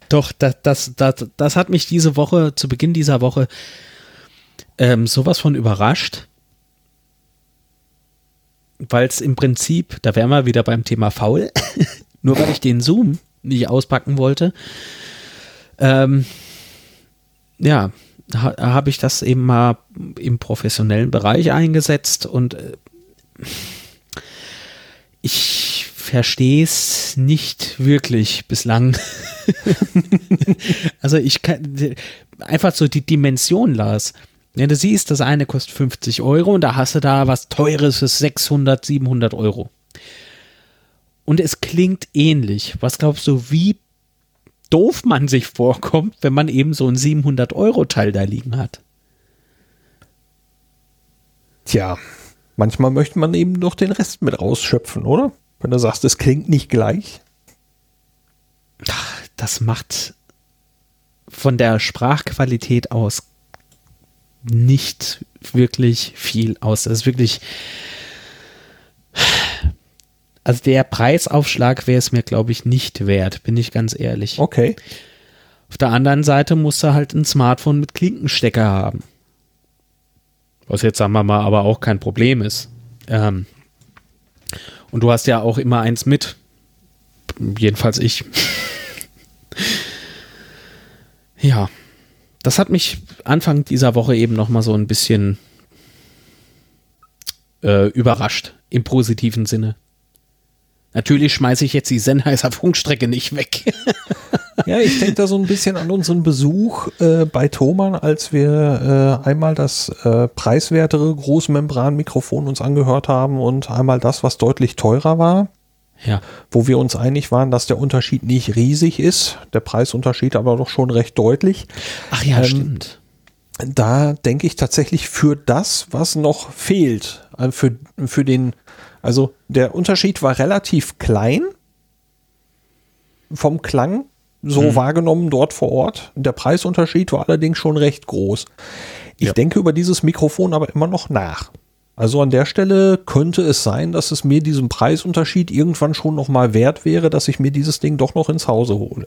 Doch, das, das, das, das hat mich diese Woche, zu Beginn dieser Woche, ähm, sowas von überrascht. Weil es im Prinzip, da wären wir wieder beim Thema faul, nur weil ich den Zoom nicht auspacken wollte, ähm, ja, ha, habe ich das eben mal im professionellen Bereich eingesetzt und äh, ich verstehe es nicht wirklich bislang. also ich kann einfach so die Dimension las. Ja, du siehst, das eine kostet 50 Euro und da hast du da was Teures für 600, 700 Euro. Und es klingt ähnlich. Was glaubst du, wie doof man sich vorkommt, wenn man eben so ein 700 Euro Teil da liegen hat? Tja, manchmal möchte man eben noch den Rest mit rausschöpfen, oder? Wenn du sagst, es klingt nicht gleich. Das macht von der Sprachqualität aus nicht wirklich viel aus. Das ist wirklich. Also der Preisaufschlag wäre es mir, glaube ich, nicht wert, bin ich ganz ehrlich. Okay. Auf der anderen Seite musst du halt ein Smartphone mit Klinkenstecker haben. Was jetzt, sagen wir mal, aber auch kein Problem ist. Ähm, und du hast ja auch immer eins mit. Jedenfalls ich. ja, das hat mich Anfang dieser Woche eben noch mal so ein bisschen äh, überrascht, im positiven Sinne. Natürlich schmeiße ich jetzt die Sennheiser Funkstrecke nicht weg. ja, ich denke da so ein bisschen an unseren Besuch äh, bei Thomann, als wir äh, einmal das äh, preiswertere Großmembranmikrofon uns angehört haben und einmal das, was deutlich teurer war. Ja. Wo wir uns einig waren, dass der Unterschied nicht riesig ist, der Preisunterschied aber doch schon recht deutlich. Ach ja, ähm, stimmt. Da denke ich tatsächlich für das, was noch fehlt, äh, für, für den also der Unterschied war relativ klein vom Klang, so mhm. wahrgenommen dort vor Ort. Der Preisunterschied war allerdings schon recht groß. Ich ja. denke über dieses Mikrofon aber immer noch nach. Also an der Stelle könnte es sein, dass es mir diesen Preisunterschied irgendwann schon noch mal wert wäre, dass ich mir dieses Ding doch noch ins Hause hole.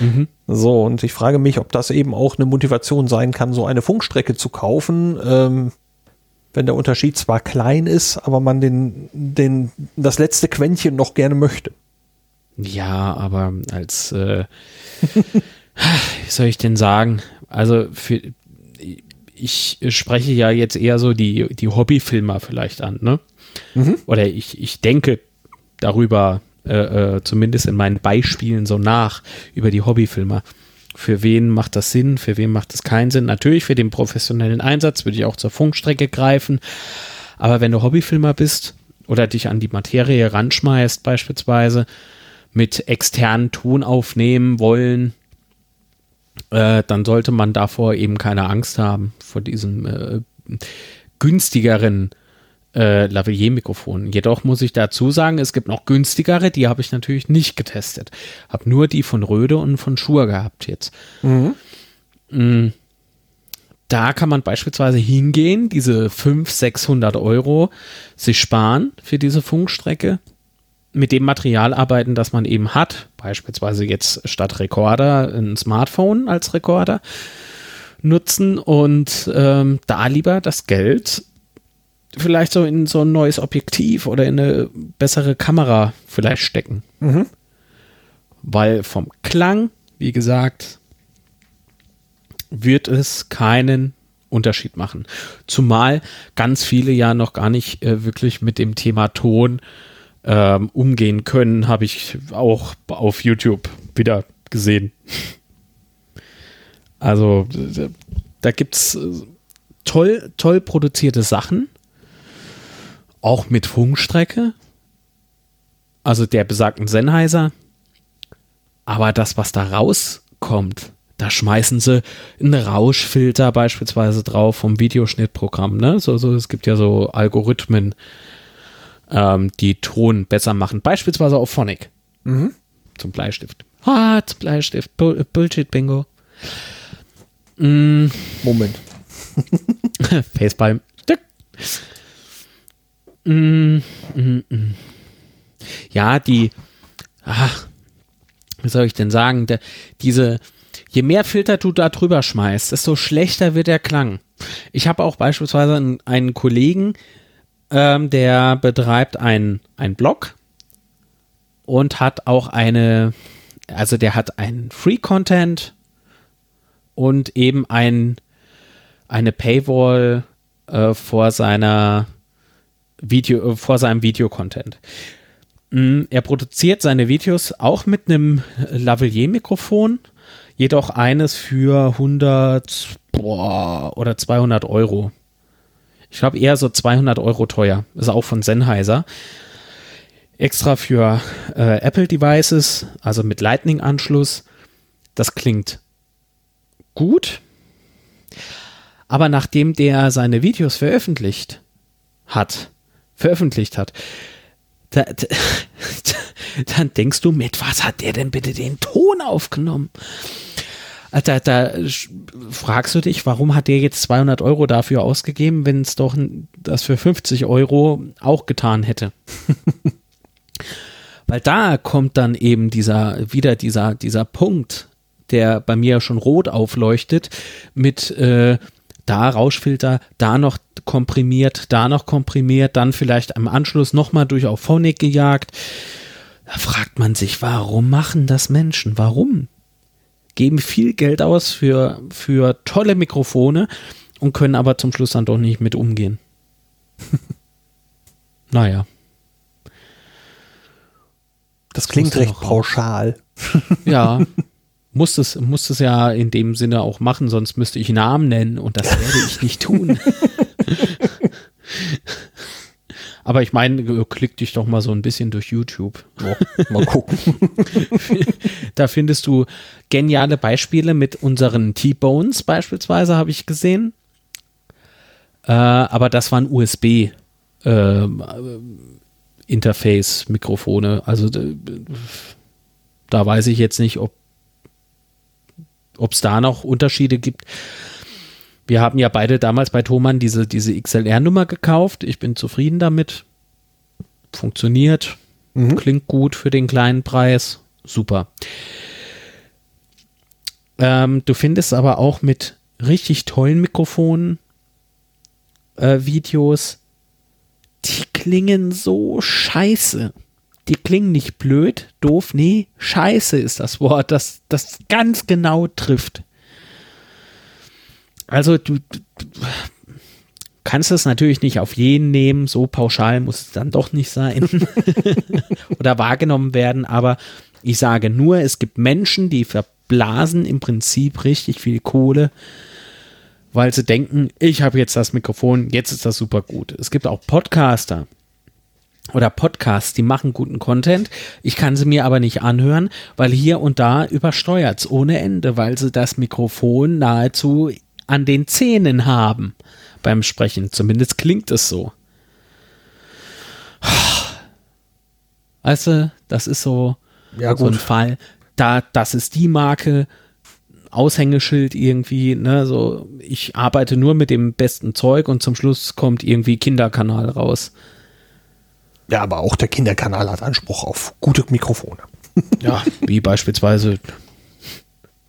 Mhm. So, und ich frage mich, ob das eben auch eine Motivation sein kann, so eine Funkstrecke zu kaufen. Ähm, wenn der Unterschied zwar klein ist, aber man den, den, das letzte Quäntchen noch gerne möchte. Ja, aber als, äh, wie soll ich denn sagen? Also für, ich spreche ja jetzt eher so die, die Hobbyfilmer vielleicht an, ne? Mhm. Oder ich, ich denke darüber, äh, äh, zumindest in meinen Beispielen so nach, über die Hobbyfilmer. Für wen macht das Sinn, für wen macht es keinen Sinn? Natürlich für den professionellen Einsatz würde ich auch zur Funkstrecke greifen. Aber wenn du Hobbyfilmer bist oder dich an die Materie ranschmeißt, beispielsweise mit externen Ton aufnehmen wollen, äh, dann sollte man davor eben keine Angst haben, vor diesem äh, günstigeren äh, Lavalier-Mikrofonen. Jedoch muss ich dazu sagen, es gibt noch günstigere, die habe ich natürlich nicht getestet. Habe nur die von Röde und von Shure gehabt jetzt. Mhm. Mm. Da kann man beispielsweise hingehen, diese 500, 600 Euro sich sparen für diese Funkstrecke, mit dem Material arbeiten, das man eben hat, beispielsweise jetzt statt Rekorder ein Smartphone als Rekorder nutzen und ähm, da lieber das Geld vielleicht so in so ein neues Objektiv oder in eine bessere Kamera vielleicht stecken. Mhm. Weil vom Klang, wie gesagt, wird es keinen Unterschied machen. Zumal ganz viele ja noch gar nicht äh, wirklich mit dem Thema Ton ähm, umgehen können, habe ich auch auf YouTube wieder gesehen. Also da gibt es äh, toll, toll produzierte Sachen, auch mit Funkstrecke, also der besagten Sennheiser. Aber das, was da rauskommt, da schmeißen sie einen Rauschfilter beispielsweise drauf vom Videoschnittprogramm. Ne? So, so, es gibt ja so Algorithmen, ähm, die Ton besser machen. Beispielsweise auf Phonic. Mhm. Zum Bleistift. Ah, zum Bleistift. Bull Bullshit-Bingo. Mm. Moment. Facepalm. Mm, mm, mm. Ja, die, ach, wie soll ich denn sagen, der, diese, je mehr Filter du da drüber schmeißt, desto schlechter wird der Klang. Ich habe auch beispielsweise einen, einen Kollegen, ähm, der betreibt einen Blog und hat auch eine, also der hat einen Free-Content und eben ein, eine Paywall äh, vor seiner Video, vor seinem Videocontent. Mm, er produziert seine Videos auch mit einem Lavalier-Mikrofon, jedoch eines für 100 boah, oder 200 Euro. Ich glaube eher so 200 Euro teuer. Ist auch von Sennheiser. Extra für äh, Apple Devices, also mit Lightning-Anschluss. Das klingt gut. Aber nachdem der seine Videos veröffentlicht hat, veröffentlicht hat, da, da, dann denkst du, mit was hat der denn bitte den Ton aufgenommen? Da, da fragst du dich, warum hat der jetzt 200 Euro dafür ausgegeben, wenn es doch das für 50 Euro auch getan hätte? Weil da kommt dann eben dieser, wieder dieser, dieser Punkt, der bei mir schon rot aufleuchtet, mit äh, da Rauschfilter, da noch komprimiert, da noch komprimiert, dann vielleicht am Anschluss nochmal durch auf Phonic gejagt. Da fragt man sich, warum machen das Menschen? Warum? Geben viel Geld aus für, für tolle Mikrofone und können aber zum Schluss dann doch nicht mit umgehen. naja. Das klingt recht pauschal. Ja, muss es, muss es ja in dem Sinne auch machen, sonst müsste ich Namen nennen und das werde ich nicht tun. Aber ich meine, klick dich doch mal so ein bisschen durch YouTube. Ja, mal gucken. da findest du geniale Beispiele mit unseren T-Bones beispielsweise, habe ich gesehen. Äh, aber das waren USB äh, Interface-Mikrofone. Also da weiß ich jetzt nicht, ob ob es da noch Unterschiede gibt. Wir haben ja beide damals bei Thomann diese, diese XLR-Nummer gekauft. Ich bin zufrieden damit. Funktioniert. Mhm. Klingt gut für den kleinen Preis. Super. Ähm, du findest aber auch mit richtig tollen Mikrofonen äh, Videos, die klingen so scheiße die klingen nicht blöd, doof, nee, scheiße ist das Wort, das, das ganz genau trifft. Also du, du kannst es natürlich nicht auf jeden nehmen, so pauschal muss es dann doch nicht sein oder wahrgenommen werden, aber ich sage nur, es gibt Menschen, die verblasen im Prinzip richtig viel Kohle, weil sie denken, ich habe jetzt das Mikrofon, jetzt ist das super gut. Es gibt auch Podcaster, oder Podcasts, die machen guten Content. Ich kann sie mir aber nicht anhören, weil hier und da übersteuert es ohne Ende, weil sie das Mikrofon nahezu an den Zähnen haben beim Sprechen. Zumindest klingt es so. Weißt du, das ist so, Ja, so ein. Fall. Da, das ist die Marke, Aushängeschild irgendwie, ne, so, ich arbeite nur mit dem besten Zeug und zum Schluss kommt irgendwie Kinderkanal raus. Ja, aber auch der Kinderkanal hat Anspruch auf gute Mikrofone. Ja, wie beispielsweise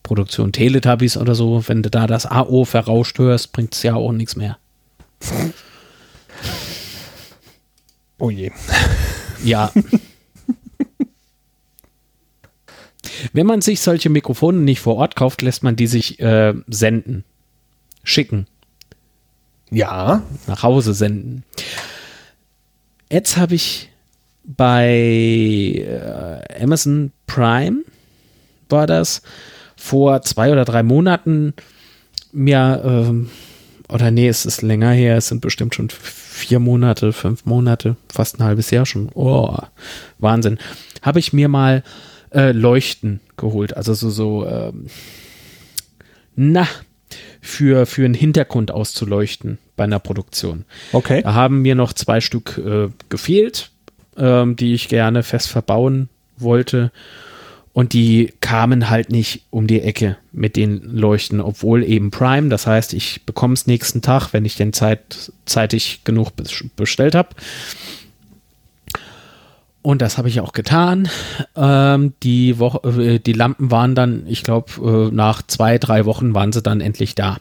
Produktion Teletubbies oder so. Wenn du da das AO verrauscht hörst, bringt es ja auch nichts mehr. Oh je. Ja. Wenn man sich solche Mikrofone nicht vor Ort kauft, lässt man die sich äh, senden. Schicken. Ja, nach Hause senden. Jetzt habe ich bei äh, Amazon Prime, war das, vor zwei oder drei Monaten mir, ähm, oder nee, es ist länger her, es sind bestimmt schon vier Monate, fünf Monate, fast ein halbes Jahr schon. Oh, Wahnsinn. Habe ich mir mal äh, Leuchten geholt, also so, so, ähm, na, für, für einen Hintergrund auszuleuchten bei einer Produktion. okay. Da haben mir noch zwei Stück äh, gefehlt, ähm, die ich gerne fest verbauen wollte. Und die kamen halt nicht um die Ecke mit den Leuchten, obwohl eben Prime, das heißt, ich bekomme es nächsten Tag, wenn ich den Zeit, zeitig genug bes- bestellt habe. Und das habe ich auch getan. Ähm, die, Woche, äh, die Lampen waren dann, ich glaube, äh, nach zwei, drei Wochen waren sie dann endlich da.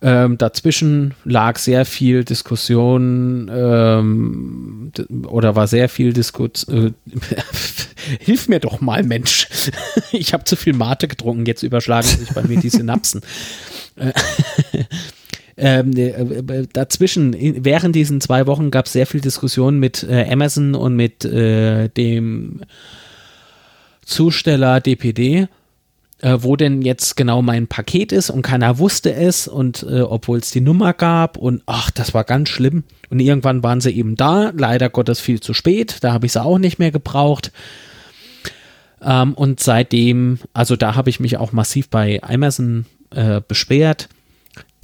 Ähm, dazwischen lag sehr viel Diskussion ähm, oder war sehr viel Diskussion. Äh, Hilf mir doch mal, Mensch. ich habe zu viel Mate getrunken, jetzt überschlagen sich bei mir die Synapsen. Äh, ähm, äh, äh, dazwischen, während diesen zwei Wochen gab es sehr viel Diskussion mit äh, Amazon und mit äh, dem Zusteller DPD äh, wo denn jetzt genau mein Paket ist und keiner wusste es und äh, obwohl es die Nummer gab und ach, das war ganz schlimm. Und irgendwann waren sie eben da, leider Gottes viel zu spät, da habe ich sie auch nicht mehr gebraucht. Ähm, und seitdem, also da habe ich mich auch massiv bei Amazon beschwert.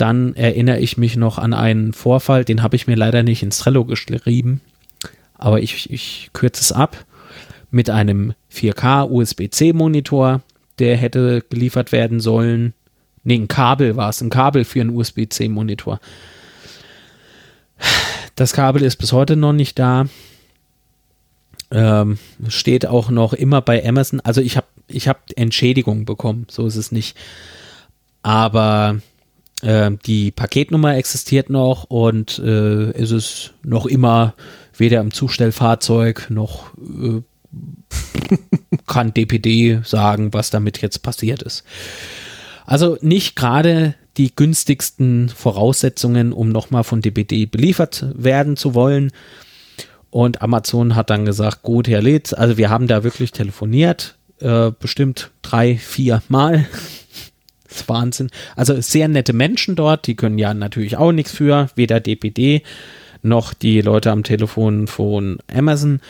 Dann erinnere ich mich noch an einen Vorfall, den habe ich mir leider nicht ins Trello geschrieben, aber ich, ich kürze es ab mit einem 4K USB-C-Monitor, der hätte geliefert werden sollen. Nee, ein Kabel war es, ein Kabel für einen USB-C-Monitor. Das Kabel ist bis heute noch nicht da. Ähm, steht auch noch immer bei Amazon. Also ich habe ich hab Entschädigung bekommen, so ist es nicht. Aber äh, die Paketnummer existiert noch und äh, ist es noch immer weder im Zustellfahrzeug noch äh, kann DPD sagen, was damit jetzt passiert ist. Also nicht gerade die günstigsten Voraussetzungen, um nochmal von DPD beliefert werden zu wollen. Und Amazon hat dann gesagt, gut, Herr Litz, also wir haben da wirklich telefoniert, äh, bestimmt drei, vier Mal. Ist Wahnsinn. Also sehr nette Menschen dort, die können ja natürlich auch nichts für, weder DPD noch die Leute am Telefon von Amazon.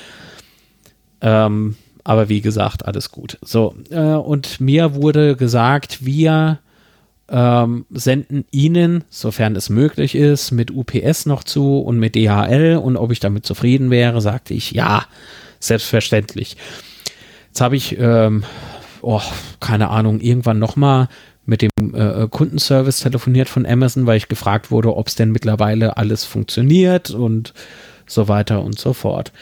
Ähm, aber wie gesagt, alles gut. So, äh, und mir wurde gesagt, wir ähm, senden Ihnen, sofern es möglich ist, mit UPS noch zu und mit DHL und ob ich damit zufrieden wäre, sagte ich ja, selbstverständlich. Jetzt habe ich, ähm, oh, keine Ahnung, irgendwann nochmal mit dem äh, Kundenservice telefoniert von Amazon, weil ich gefragt wurde, ob es denn mittlerweile alles funktioniert und so weiter und so fort.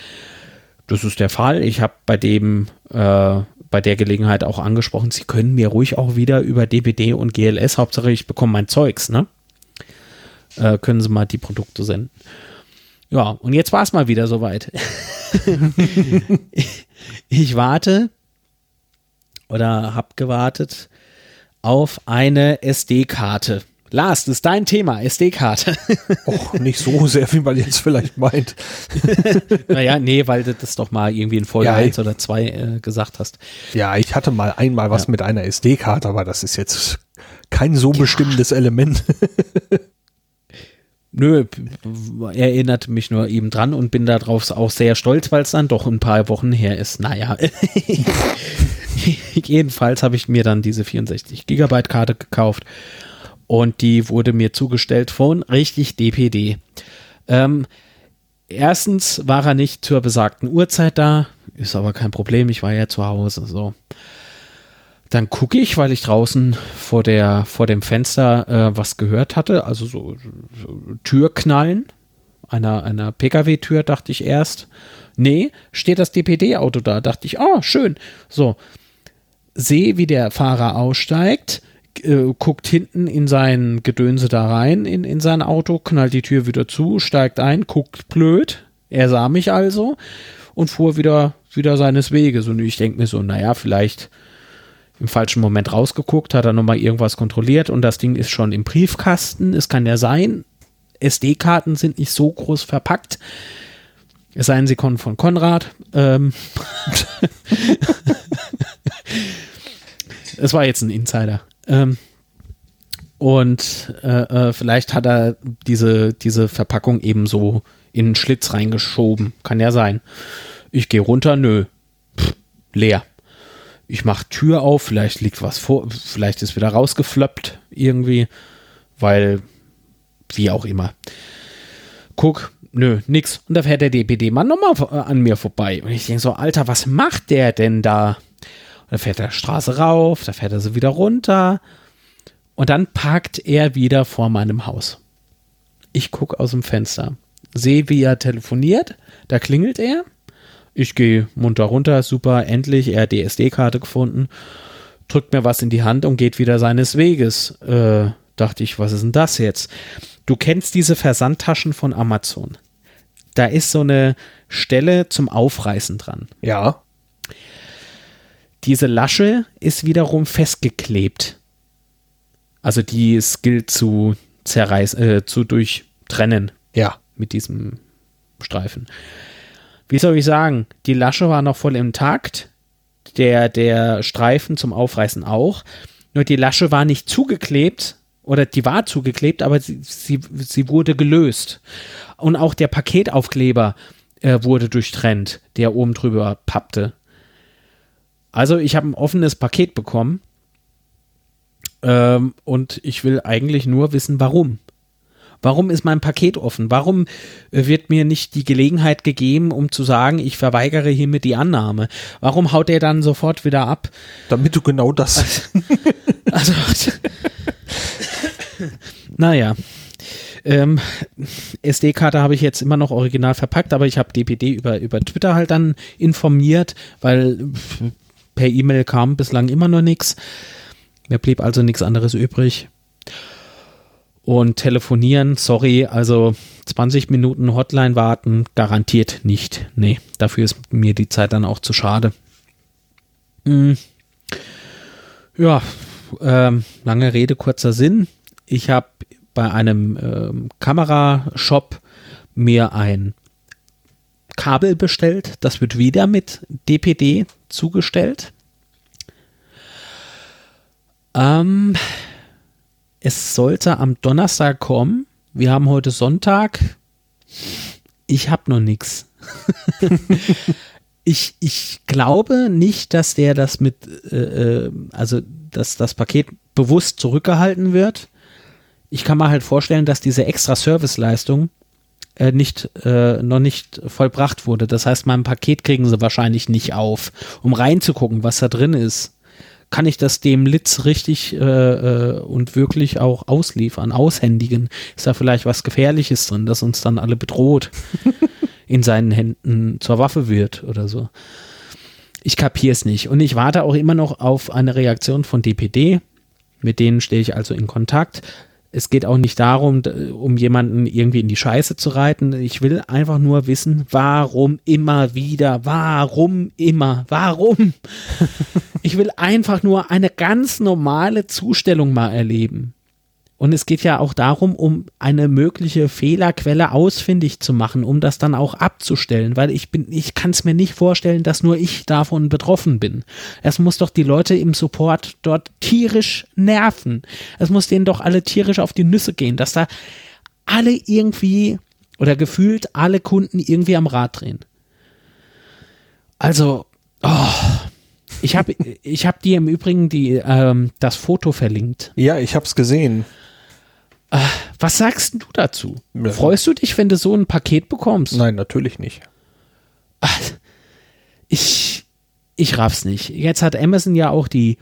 Das ist der Fall. Ich habe bei dem, äh, bei der Gelegenheit auch angesprochen, Sie können mir ruhig auch wieder über DPD und GLS, Hauptsache ich bekomme mein Zeugs, ne? Äh, können Sie mal die Produkte senden. Ja, und jetzt war es mal wieder soweit. ich warte oder habe gewartet auf eine SD-Karte. Lars, das ist dein Thema, SD-Karte. Och, nicht so sehr, wie man jetzt vielleicht meint. naja, nee, weil du das doch mal irgendwie in Folge Ja, 1 oder 2 äh, gesagt hast. Ja, ich hatte mal einmal was Ja. mit einer SD-Karte, aber das ist jetzt kein so bestimmendes Element. Nö, erinnert mich nur eben dran und bin darauf auch sehr stolz, weil es dann doch ein paar Wochen her ist. Naja, jedenfalls habe ich mir dann diese 64 Gigabyte Karte gekauft und die wurde mir zugestellt von richtig DPD. Ähm, erstens war er nicht zur besagten Uhrzeit da. ist aber kein Problem, ich war ja zu Hause. So. Dann gucke ich, weil ich draußen vor, der, vor dem Fenster äh, was gehört hatte, also so, so Türknallen einer, einer Pkw-Tür, dachte ich erst. Nee, steht das DPD-Auto da, dachte ich, oh, schön. So, sehe, wie der Fahrer aussteigt, äh, guckt hinten in sein Gedönse da rein, in, in sein Auto, knallt die Tür wieder zu, steigt ein, guckt blöd. Er sah mich also und fuhr wieder, wieder seines Weges. Und ich denke mir so, naja, vielleicht im falschen Moment rausgeguckt, hat er nochmal irgendwas kontrolliert und das Ding ist schon im Briefkasten. Es kann ja sein, SD-Karten sind nicht so groß verpackt. Es sei denn, sie von Konrad. Ähm es war jetzt ein Insider. Ähm und äh, äh, vielleicht hat er diese, diese Verpackung eben so in einen Schlitz reingeschoben. Kann ja sein. Ich gehe runter, nö. Pff, leer. Ich mache Tür auf, vielleicht liegt was vor, vielleicht ist wieder rausgeflöppt irgendwie, weil wie auch immer. Guck, nö, nix. Und da fährt der DPD-Mann nochmal an mir vorbei. Und ich denke so, Alter, was macht der denn da? Und da fährt er Straße rauf, da fährt er so wieder runter. Und dann parkt er wieder vor meinem Haus. Ich gucke aus dem Fenster, sehe, wie er telefoniert. Da klingelt er. Ich gehe munter runter, super, endlich, er hat die SD-Karte gefunden, drückt mir was in die Hand und geht wieder seines Weges. Äh, dachte ich, was ist denn das jetzt? Du kennst diese Versandtaschen von Amazon. Da ist so eine Stelle zum Aufreißen dran. Ja. Diese Lasche ist wiederum festgeklebt. Also die es gilt zu zerreißen, äh, zu durchtrennen. Ja. Mit diesem Streifen. Wie soll ich sagen? Die Lasche war noch voll intakt. Der, der Streifen zum Aufreißen auch. Nur die Lasche war nicht zugeklebt, oder die war zugeklebt, aber sie, sie, sie wurde gelöst. Und auch der Paketaufkleber äh, wurde durchtrennt, der oben drüber pappte. Also ich habe ein offenes Paket bekommen ähm, und ich will eigentlich nur wissen, warum. Warum ist mein Paket offen? Warum äh, wird mir nicht die Gelegenheit gegeben, um zu sagen, ich verweigere hiermit die Annahme? Warum haut er dann sofort wieder ab? Damit du genau das. Also, naja. Ähm, SD-Karte habe ich jetzt immer noch original verpackt, aber ich habe DPD über, über Twitter halt dann informiert, weil per E-Mail kam bislang immer noch nichts. Mir blieb also nichts anderes übrig. Und telefonieren, sorry, also 20 Minuten Hotline warten, garantiert nicht. Nee, dafür ist mir die Zeit dann auch zu schade. Hm. Ja, ähm, lange Rede, kurzer Sinn. Ich habe bei einem ähm, Kamerashop mir ein Kabel bestellt. Das wird wieder mit DPD zugestellt. Ähm, es sollte am Donnerstag kommen. Wir haben heute Sonntag. Ich habe noch nichts. Ich, ich glaube nicht, dass der das mit, äh, äh, also dass das Paket bewusst zurückgehalten wird. Ich kann mir halt vorstellen, dass diese extra Serviceleistung äh, nicht, äh, noch nicht vollbracht wurde. Das heißt, mein Paket kriegen sie wahrscheinlich nicht auf, um reinzugucken, was da drin ist. Kann ich das dem Litz richtig äh, äh, und wirklich auch ausliefern, aushändigen? Ist da vielleicht was Gefährliches drin, das uns dann alle bedroht? in seinen Händen zur Waffe wird oder so. Ich kapiere es nicht. Und ich warte auch immer noch auf eine Reaktion von DPD. Mit denen stehe ich also in Kontakt. Es geht auch nicht darum, um jemanden irgendwie in die Scheiße zu reiten. Ich will einfach nur wissen, warum immer wieder, warum immer, warum. Ich will einfach nur eine ganz normale Zustellung mal erleben. Und es geht ja auch darum, um eine mögliche Fehlerquelle ausfindig zu machen, um das dann auch abzustellen, weil ich bin, ich kann es mir nicht vorstellen, dass nur ich davon betroffen bin. Es muss doch die Leute im Support dort tierisch nerven. Es muss denen doch alle tierisch auf die Nüsse gehen, dass da alle irgendwie oder gefühlt alle Kunden irgendwie am Rad drehen. Also, oh, ich habe ich hab dir im Übrigen die, ähm, das Foto verlinkt. Ja, ich habe es gesehen. Äh, was sagst du dazu? Ja. Freust du dich, wenn du so ein Paket bekommst? Nein, natürlich nicht. ich, ich raff's nicht. Jetzt hat Amazon ja auch die,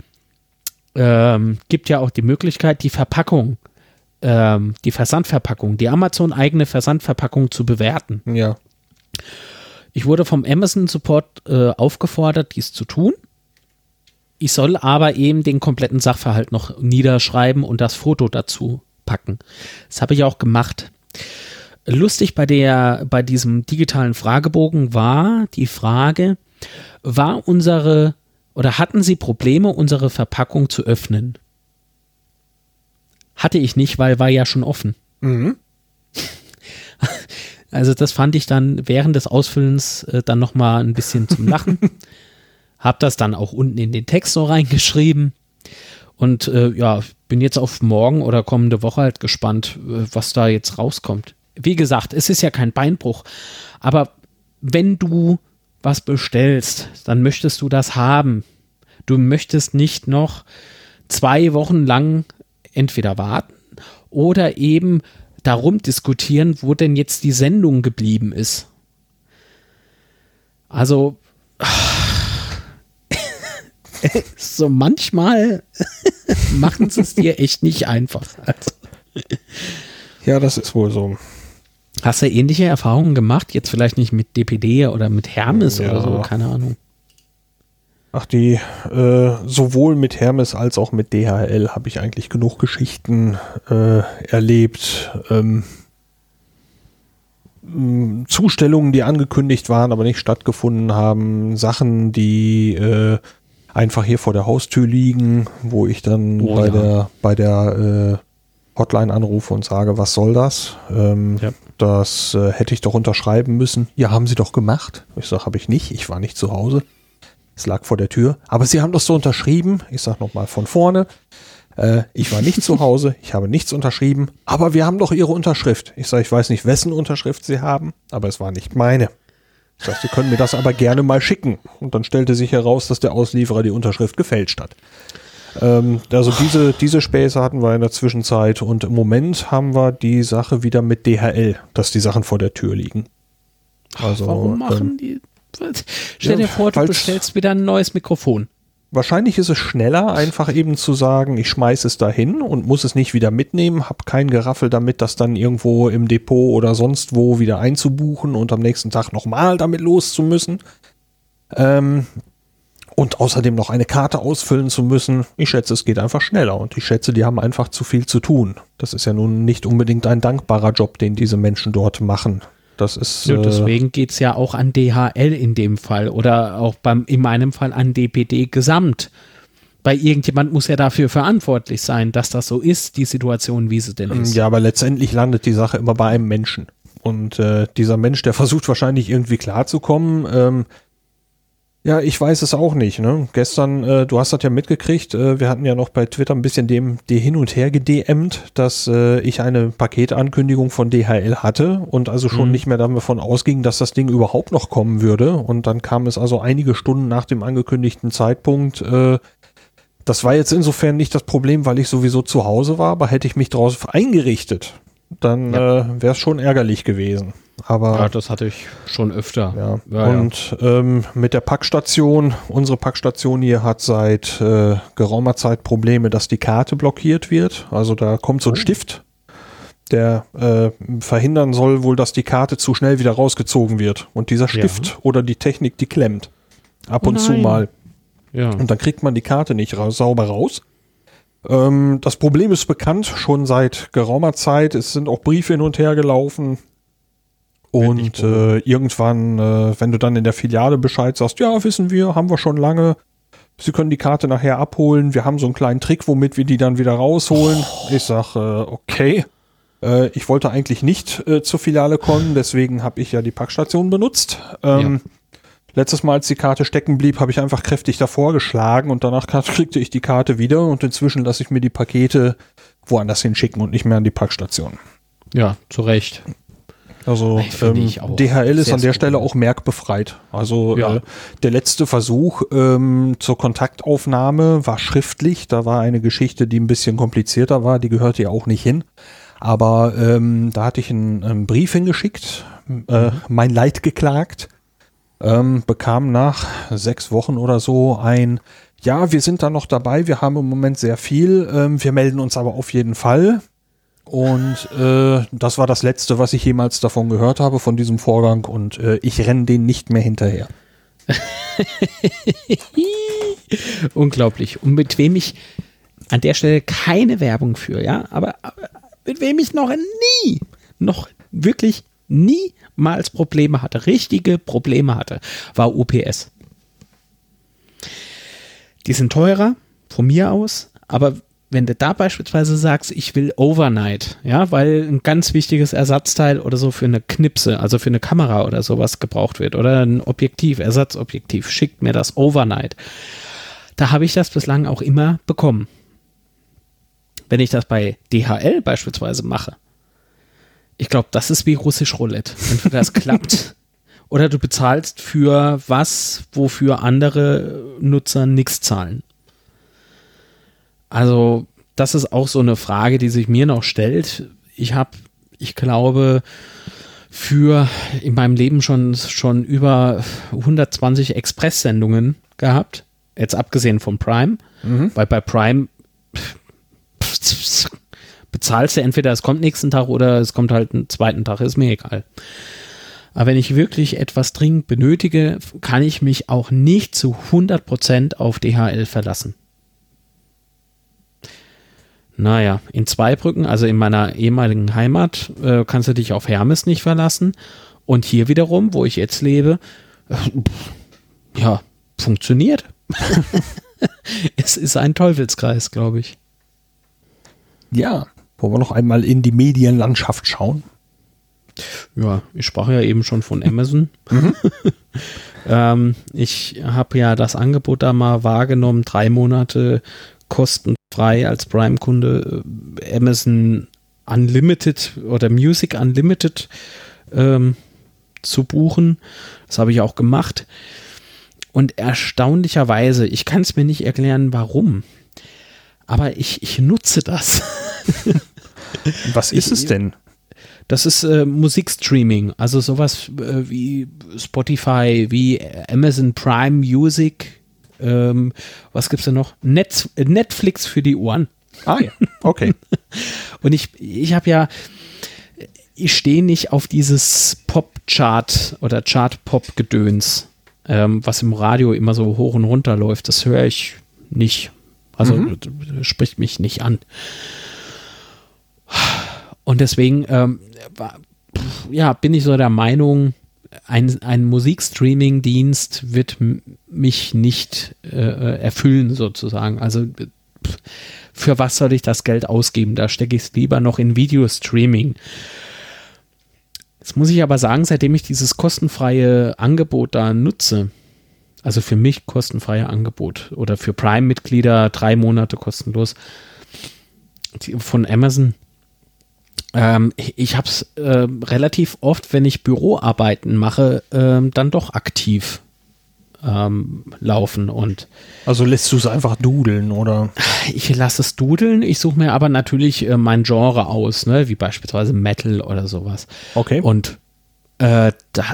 ähm, gibt ja auch die Möglichkeit, die Verpackung, ähm, die Versandverpackung, die Amazon-eigene Versandverpackung zu bewerten. Ja. Ich wurde vom Amazon Support äh, aufgefordert, dies zu tun. Ich soll aber eben den kompletten Sachverhalt noch niederschreiben und das Foto dazu packen. Das habe ich auch gemacht. Lustig bei der, bei diesem digitalen Fragebogen war die Frage, war unsere oder hatten Sie Probleme, unsere Verpackung zu öffnen? Hatte ich nicht, weil war ja schon offen. Mhm. Also das fand ich dann während des Ausfüllens äh, dann noch mal ein bisschen zum Lachen. Hab das dann auch unten in den Text so reingeschrieben und äh, ja, bin jetzt auf morgen oder kommende Woche halt gespannt, äh, was da jetzt rauskommt. Wie gesagt, es ist ja kein Beinbruch, aber wenn du was bestellst, dann möchtest du das haben. Du möchtest nicht noch zwei Wochen lang entweder warten oder eben darum diskutieren, wo denn jetzt die Sendung geblieben ist. Also so manchmal machen sie es dir echt nicht einfach. Also. Ja, das ist wohl so. Hast du ähnliche Erfahrungen gemacht? Jetzt vielleicht nicht mit DPD oder mit Hermes Ja. oder so, keine Ahnung. Ach, die, äh, sowohl mit Hermes als auch mit DHL habe ich eigentlich genug Geschichten äh, erlebt. Ähm, Zustellungen, die angekündigt waren, aber nicht stattgefunden haben. Sachen, die äh, einfach hier vor der Haustür liegen, wo ich dann Oh, bei ja. der, bei der äh, Hotline anrufe und sage, was soll das? Ähm, Ja. Das äh, hätte ich doch unterschreiben müssen. Ja, haben Sie doch gemacht. Ich sage, habe ich nicht. Ich war nicht zu Hause. Es lag vor der Tür. Aber Sie haben das so unterschrieben. Ich sage nochmal von vorne. Äh, ich war nicht zu Hause. Ich habe nichts unterschrieben. Aber wir haben doch Ihre Unterschrift. Ich sage, ich weiß nicht, wessen Unterschrift Sie haben. Aber es war nicht meine. Ich sage, Sie können mir das aber gerne mal schicken. Und dann stellte sich heraus, dass der Auslieferer die Unterschrift gefälscht hat. Ähm, also diese, diese Späße hatten wir in der Zwischenzeit. Und im Moment haben wir die Sache wieder mit DHL, dass die Sachen vor der Tür liegen. Also, Warum machen ähm, die? Stell ja, dir vor, du bestellst wieder ein neues Mikrofon. Wahrscheinlich ist es schneller, einfach eben zu sagen, ich schmeiße es dahin und muss es nicht wieder mitnehmen, habe kein Geraffel damit, das dann irgendwo im Depot oder sonst wo wieder einzubuchen und am nächsten Tag nochmal damit loszumüssen. Ähm, und außerdem noch eine Karte ausfüllen zu müssen. Ich schätze, es geht einfach schneller und ich schätze, die haben einfach zu viel zu tun. Das ist ja nun nicht unbedingt ein dankbarer Job, den diese Menschen dort machen. Das ist Ja, äh, deswegen geht es ja auch an DHL in dem Fall oder auch beim, in meinem Fall an DPD gesamt. Weil irgendjemand muss ja dafür verantwortlich sein, dass das so ist, die Situation, wie sie denn ist. Ja, aber letztendlich landet die Sache immer bei einem Menschen. Und äh, dieser Mensch, der versucht wahrscheinlich irgendwie klarzukommen. Ähm, ja, ich weiß es auch nicht. Ne? Gestern, äh, du hast das ja mitgekriegt, äh, wir hatten ja noch bei Twitter ein bisschen dem die hin und her gedMt, dass äh, ich eine Paketankündigung von DHL hatte und also schon Mhm. nicht mehr davon ausging, dass das Ding überhaupt noch kommen würde. Und dann kam es also einige Stunden nach dem angekündigten Zeitpunkt. Äh, das war jetzt insofern nicht das Problem, weil ich sowieso zu Hause war, aber hätte ich mich drauf eingerichtet, dann Ja. äh, wäre es schon ärgerlich gewesen. Aber Ja, das hatte ich schon öfter. ja. Ja, ja. und Ähm, mit der Packstation, unsere Packstation hier hat seit äh, geraumer Zeit Probleme, dass die Karte blockiert wird. Also da kommt so ein Oh. Stift, der äh, verhindern soll wohl, dass die Karte zu schnell wieder rausgezogen wird. Und dieser Stift oder die Technik, die klemmt. Ab Oh und zu nein. mal. ja. Und dann kriegt man die Karte nicht raus, sauber raus. Ähm, das Problem ist bekannt, schon seit geraumer Zeit. Es sind auch Briefe hin und her gelaufen. Und äh, irgendwann, äh, wenn du dann in der Filiale Bescheid sagst, ja, wissen wir, haben wir schon lange. Sie können die Karte nachher abholen. Wir haben so einen kleinen Trick, womit wir die dann wieder rausholen. Ich sag, äh, okay. Äh, ich wollte eigentlich nicht äh, zur Filiale kommen, deswegen habe ich ja die Packstation benutzt. Ähm, Letztes Mal, als die Karte stecken blieb, habe ich einfach kräftig davor geschlagen und danach kriegte ich die Karte wieder und inzwischen lasse ich mir die Pakete woanders hinschicken und nicht mehr an die Packstation. ja, zu Recht. Also ähm, DHL ist an der Stelle auch merkbefreit. Also Ja. äh, der letzte Versuch ähm, zur Kontaktaufnahme war schriftlich. Da war eine Geschichte, die ein bisschen komplizierter war. Die gehörte ja auch nicht hin. Aber ähm, da hatte ich einen, einen Brief hingeschickt, äh, Mhm. mein Leid geklagt. ähm, bekam nach sechs Wochen oder so ein, ja, wir sind da noch dabei, wir haben im Moment sehr viel, ähm, wir melden uns aber auf jeden Fall. Und äh, das war das Letzte, was ich jemals davon gehört habe, von diesem Vorgang. Und äh, ich renne den nicht mehr hinterher. Unglaublich. Und mit wem ich an der Stelle keine Werbung für, ja, aber, aber mit wem ich noch nie, noch wirklich niemals Probleme hatte, richtige Probleme hatte, war UPS. Die sind teurer, von mir aus, aber wenn du da beispielsweise sagst, ich will Overnight, ja, weil ein ganz wichtiges Ersatzteil oder so für eine Knipse, also für eine Kamera oder sowas gebraucht wird oder ein Objektiv, Ersatzobjektiv, schickt mir das Overnight. Da habe ich das bislang auch immer bekommen. Wenn ich das bei DHL beispielsweise mache, ich glaube, das ist wie russisch Roulette. Entweder das klappt oder du bezahlst für was, wofür andere Nutzer nichts zahlen. Also, das ist auch so eine Frage, die sich mir noch stellt. Ich habe, ich glaube, für in meinem Leben schon, schon über 120 Express-Sendungen gehabt. Jetzt abgesehen von Prime, mhm. weil bei Prime bezahlst du entweder es kommt nächsten Tag oder es kommt halt einen zweiten Tag, ist mir egal. Aber wenn ich wirklich etwas dringend benötige, kann ich mich auch nicht zu 100% auf DHL verlassen. Naja, in Zweibrücken, also in meiner ehemaligen Heimat, äh, kannst du dich auf Hermes nicht verlassen. Und hier wiederum, wo ich jetzt lebe, äh, ja, funktioniert. es ist ein Teufelskreis, glaube ich. Ja, wollen wir noch einmal in die Medienlandschaft schauen? Ja, ich sprach ja eben schon von Amazon. Mhm. ähm, ich habe ja das Angebot da mal wahrgenommen, drei Monate kostenfrei als Prime-Kunde äh, Amazon Unlimited oder Music Unlimited ähm, zu buchen. Das habe ich auch gemacht. Und erstaunlicherweise, ich kann es mir nicht erklären, warum, aber ich, ich nutze das. Was ist ich, es denn? Das ist äh, Musikstreaming, also sowas äh, wie Spotify, wie Amazon Prime Music, ähm, was gibt's da noch? Net Netflix für die Ohren. Ah ja, okay. Und ich, ich habe ja, ich stehe nicht auf dieses Pop-Chart oder Chart-Pop-Gedöns, ähm, was im Radio immer so hoch und runter läuft. Das höre ich nicht. Also mhm. spricht mich nicht an. Und deswegen, ähm, ja, bin ich so der Meinung, ein, ein Musikstreaming-Dienst wird mich nicht äh, äh, erfüllen, sozusagen. Also für was soll ich das Geld ausgeben? Da stecke ich es lieber noch in Videostreaming. Jetzt muss ich aber sagen, seitdem ich dieses kostenfreie Angebot da nutze, also für mich kostenfreie Angebot oder für Prime-Mitglieder drei Monate kostenlos von Amazon, ähm, ich habe es äh, relativ oft, wenn ich Büroarbeiten mache, äh, dann doch aktiv ähm, laufen und also lässt du es einfach dudeln oder ich lasse es dudeln ich suche mir aber natürlich äh, mein Genre aus ne wie beispielsweise Metal oder sowas okay und äh, da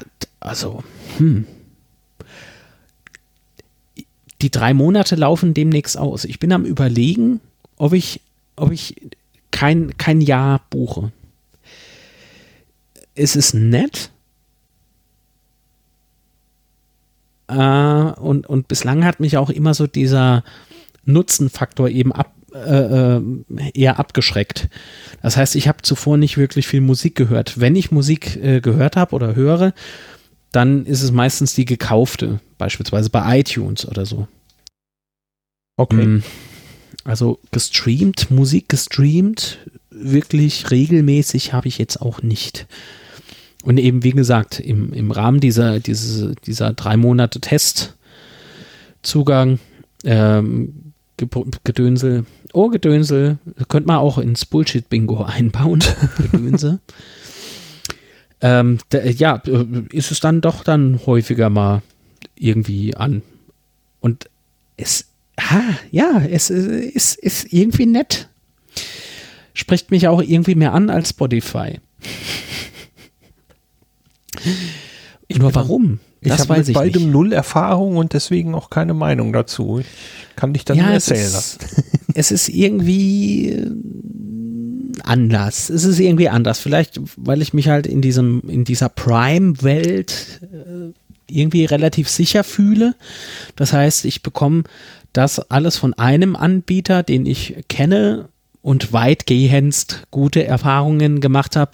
also hm. die drei Monate laufen demnächst aus ich bin am überlegen ob ich ob ich kein, kein Jahr buche. Es ist nett. Äh, und, und bislang hat mich auch immer so dieser Nutzenfaktor eben ab, äh, äh eher abgeschreckt. Das heißt, ich habe zuvor nicht wirklich viel Musik gehört. Wenn ich Musik äh, gehört habe oder höre, dann ist es meistens die gekaufte, beispielsweise bei iTunes oder so. Okay. Mm. Also gestreamt, Musik gestreamt, wirklich regelmäßig habe ich jetzt auch nicht. Und eben, wie gesagt, im, im Rahmen dieser, diese, dieser drei Monate Testzugang, ähm, Gedönsel, oh Gedönsel, könnte man auch ins Bullshit-Bingo einbauen, Gedönse. ähm, ja, ist es dann doch dann häufiger mal irgendwie an. Und es ah, ja, es ist, ist irgendwie nett. Spricht mich auch irgendwie mehr an als Spotify. Ich Nur warum? Ich habe mit beidem nicht. null Erfahrung und deswegen auch keine Meinung dazu. Ich kann dich dann es erzählen lassen. ist, es ist irgendwie äh, anders. Es ist irgendwie anders. Vielleicht, weil ich mich halt in diesem, in dieser Prime-Welt äh, irgendwie relativ sicher fühle. Das heißt, ich bekomme das alles von einem Anbieter, den ich kenne und weitgehendst gute Erfahrungen gemacht habe.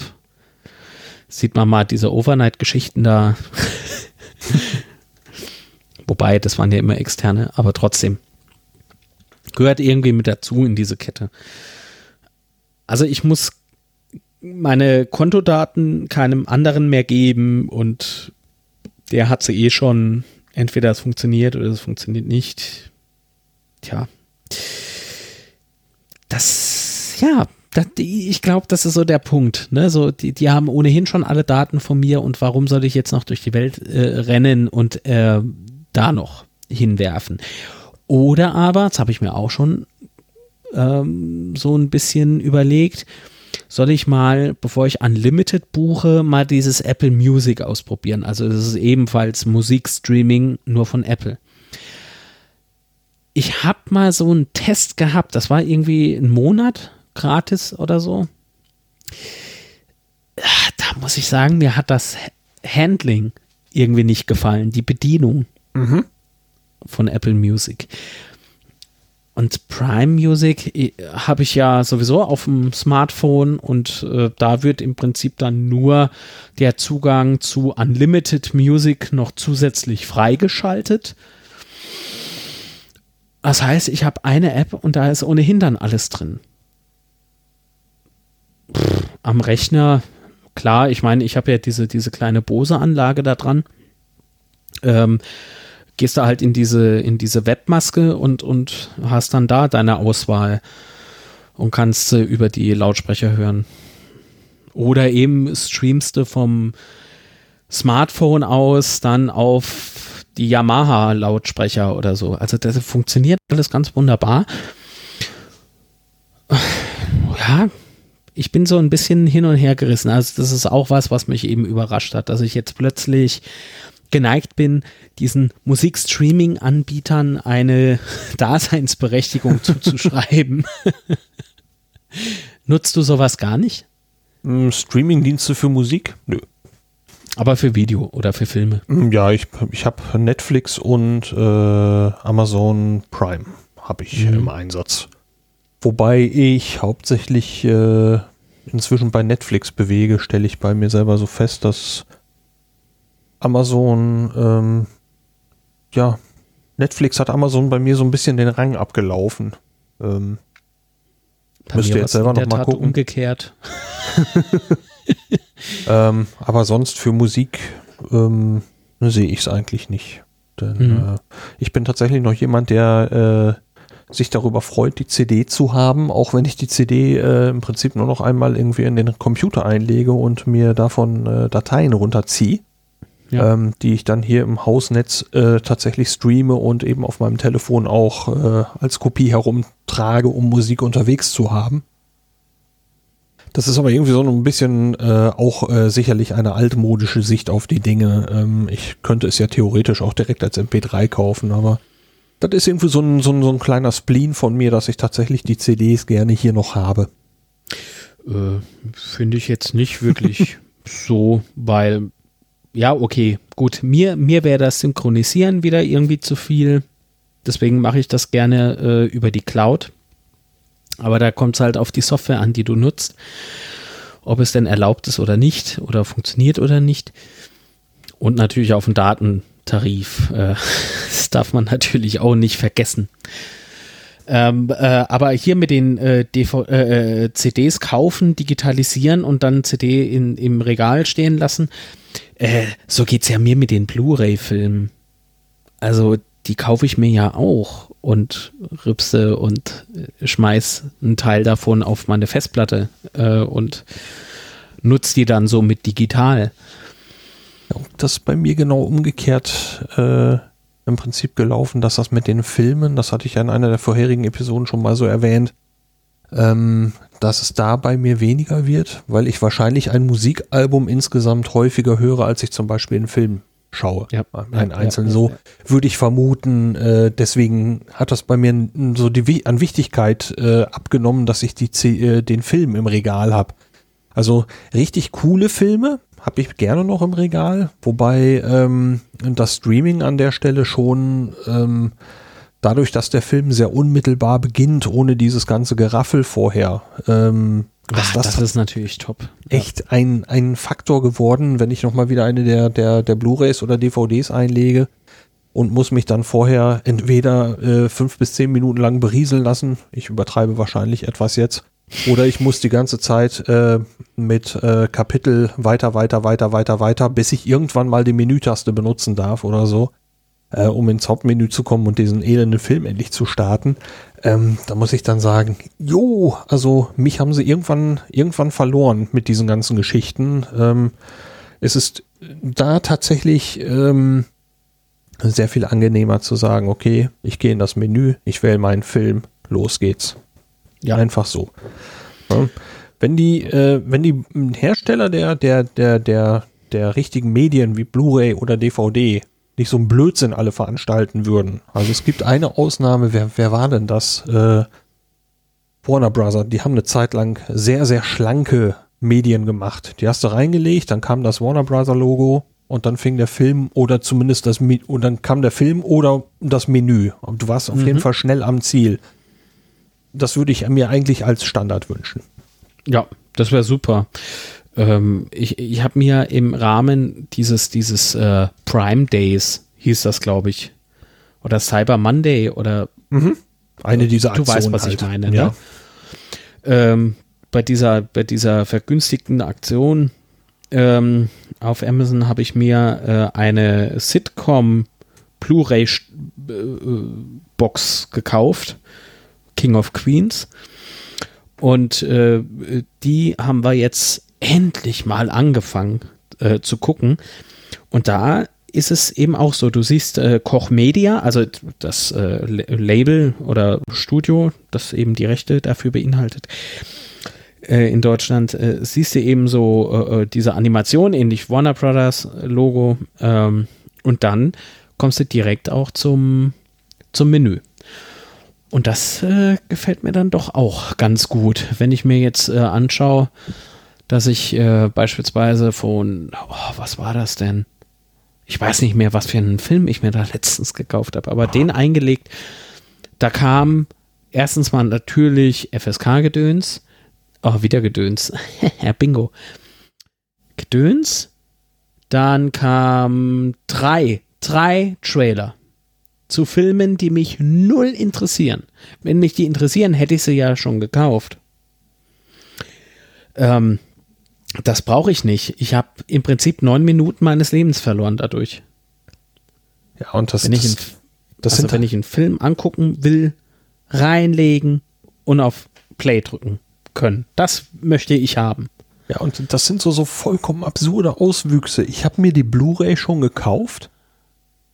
Sieht man mal diese Overnight-Geschichten da. Wobei, das waren ja immer externe, aber trotzdem gehört irgendwie mit dazu in diese Kette. Also ich muss meine Kontodaten keinem anderen mehr geben und der hat sie eh schon. Entweder es funktioniert oder es funktioniert nicht. Tja. Das, ja, das, ich glaube, das ist so der Punkt. Ne? So, die, die haben ohnehin schon alle Daten von mir und warum soll ich jetzt noch durch die Welt äh, rennen und äh, da noch hinwerfen? Oder aber, das habe ich mir auch schon ähm, so ein bisschen überlegt, soll ich mal, bevor ich Unlimited buche, mal dieses Apple Music ausprobieren. Also das ist ebenfalls Musikstreaming nur von Apple. Ich habe mal so einen Test gehabt, das war irgendwie ein Monat gratis oder so. Ah, Da muss ich sagen, mir hat das Handling irgendwie nicht gefallen, die Bedienung von Apple Music. Und Prime Music habe ich ja sowieso auf dem Smartphone und äh, da wird im Prinzip dann nur der Zugang zu Unlimited Music noch zusätzlich freigeschaltet. Das heißt, ich habe eine App und da ist ohnehin dann alles drin. Pff, am Rechner, klar, ich meine, ich habe ja diese, diese kleine Bose-Anlage da dran. Ähm, gehst da halt in diese, in diese Webmaske und, und hast dann da deine Auswahl und kannst sie über die Lautsprecher hören. Oder eben streamst du vom Smartphone aus dann auf die Yamaha-Lautsprecher oder so. Also das funktioniert alles ganz wunderbar. Ja, ich bin so ein bisschen hin und her gerissen. Also das ist auch was, was mich eben überrascht hat, dass ich jetzt plötzlich geneigt bin, diesen Musikstreaming-Anbietern eine Daseinsberechtigung zuzuschreiben. Nutzt du sowas gar nicht? Mm, Streamingdienste für Musik? Nö. Aber für Video oder für Filme? Mm, Ja, ich, ich habe Netflix und äh, Amazon Prime habe ich Mhm. im Einsatz. Wobei ich hauptsächlich äh, inzwischen bei Netflix bewege, stelle ich bei mir selber so fest, dass Amazon, ähm, ja, Netflix hat Amazon bei mir so ein bisschen den Rang abgelaufen. Ähm, Müsst ihr jetzt selber in der noch mal Tat gucken. umgekehrt. Ähm, aber sonst für Musik ähm, sehe ich es eigentlich nicht. Denn Mhm. äh, ich bin tatsächlich noch jemand, der äh, sich darüber freut, die CD zu haben, auch wenn ich die CD äh, im Prinzip nur noch einmal irgendwie in den Computer einlege und mir davon äh, Dateien runterziehe, Ja. ähm, die ich dann hier im Hausnetz äh, tatsächlich streame und eben auf meinem Telefon auch äh, als Kopie herumtrage, um Musik unterwegs zu haben. Das ist aber irgendwie so ein bisschen äh, auch äh, sicherlich eine altmodische Sicht auf die Dinge. Ähm, ich könnte es ja theoretisch auch direkt als MP3 kaufen, aber das ist irgendwie so ein, so, ein, so ein kleiner Spleen von mir, dass ich tatsächlich die CDs gerne hier noch habe. Äh, Finde ich jetzt nicht wirklich so, weil, ja, okay, gut, mir, mir wäre das Synchronisieren wieder irgendwie zu viel. Deswegen mache ich das gerne äh, über die Cloud. Aber da kommt es halt auf die Software an, die du nutzt. Ob es denn erlaubt ist oder nicht, oder funktioniert oder nicht. Und natürlich auf den Datentarif. Äh, das darf man natürlich auch nicht vergessen. Ähm, äh, aber hier mit den äh, DV äh, CDs kaufen, digitalisieren und dann CD in, im Regal stehen lassen, äh, so geht's ja mir mit den Blu-ray-Filmen. Also die kaufe ich mir ja auch und rüpse und äh, schmeiß einen Teil davon auf meine Festplatte äh, und nutze die dann so mit digital. Das ist bei mir genau umgekehrt äh, im Prinzip gelaufen, dass das mit den Filmen, das hatte ich ja in einer der vorherigen Episoden schon mal so erwähnt, ähm, dass es da bei mir weniger wird, weil ich wahrscheinlich ein Musikalbum insgesamt häufiger höre, als ich zum Beispiel einen Film schaue. Ja. Einen Ja, einzelnen ja, so würde ich vermuten. Äh, deswegen hat das bei mir so die an Wichtigkeit äh, abgenommen, dass ich die, C- äh, den Film im Regal habe. Also richtig coole Filme habe ich gerne noch im Regal, wobei ähm, das Streaming an der Stelle schon ähm, dadurch, dass der Film sehr unmittelbar beginnt, ohne dieses ganze Geraffel vorher, ähm, Ah, das, das ist natürlich top. echt ein, ein Faktor geworden, wenn ich nochmal wieder eine der, der, der Blu-rays oder DVDs einlege und muss mich dann vorher entweder äh, fünf bis zehn Minuten lang berieseln lassen, ich übertreibe wahrscheinlich etwas jetzt, oder ich muss die ganze Zeit äh, mit äh, Kapitel weiter, weiter, weiter, weiter, weiter, bis ich irgendwann mal die Menütaste benutzen darf oder so, äh, um ins Hauptmenü zu kommen und diesen elenden Film endlich zu starten. Ähm, da muss ich dann sagen, jo, also mich haben sie irgendwann, irgendwann verloren mit diesen ganzen Geschichten. Ähm, es ist da tatsächlich ähm, sehr viel angenehmer zu sagen, okay, ich gehe in das Menü, ich wähle meinen Film, los geht's. Ja. Einfach so. Ja. Wenn die, äh, wenn die Hersteller der, der, der, der, der richtigen Medien wie Blu-ray oder DVD nicht so einen Blödsinn alle veranstalten würden. Also es gibt eine Ausnahme, wer, wer war denn das? Äh, Warner Brother, die haben eine Zeit lang sehr, sehr schlanke Medien gemacht. Die hast du reingelegt, dann kam das Warner Brother Logo und dann fing der Film oder zumindest das und dann kam der Film oder das Menü. Und du warst auf jeden Fall schnell am Ziel. Das würde ich mir eigentlich als Standard wünschen. Ja, das wäre super. Ähm, ich ich habe mir im Rahmen dieses, dieses äh, Prime Days, hieß das, glaube ich, oder Cyber Monday oder Eine dieser du Aktionen weißt, was halt. ich meine. Ja. Ne? Ähm, bei, dieser, bei dieser vergünstigten Aktion ähm, auf Amazon habe ich mir äh, eine Sitcom Blu-ray äh, Box gekauft, King of Queens. Und äh, die haben wir jetzt endlich mal angefangen äh, zu gucken. Und da ist es eben auch so, du siehst äh, Koch Media, also das äh, La- Label oder Studio, das eben die Rechte dafür beinhaltet, äh, in Deutschland, äh, siehst du eben so äh, diese Animation, ähnlich Warner Brothers Logo, ähm, und dann kommst du direkt auch zum, zum Menü. Und das äh, gefällt mir dann doch auch ganz gut, wenn ich mir jetzt äh, anschaue, dass ich äh, beispielsweise von, oh, was war das denn? Ich weiß nicht mehr, was für einen Film ich mir da letztens gekauft habe, aber den eingelegt, da kam erstens mal natürlich FSK-Gedöns, oh, wieder Gedöns, Bingo. Gedöns, dann kam drei, drei Trailer zu Filmen, die mich null interessieren. Wenn mich die interessieren, hätte ich sie ja schon gekauft. Ähm, das brauche ich nicht. Ich habe im Prinzip neun Minuten meines Lebens verloren dadurch. Ja, und das, Wenn ich, das, einen, das also sind wenn ich einen Film angucken will, reinlegen und auf Play drücken können. Das möchte ich haben. Ja, und das sind so, so vollkommen absurde Auswüchse. Ich habe mir die Blu-ray schon gekauft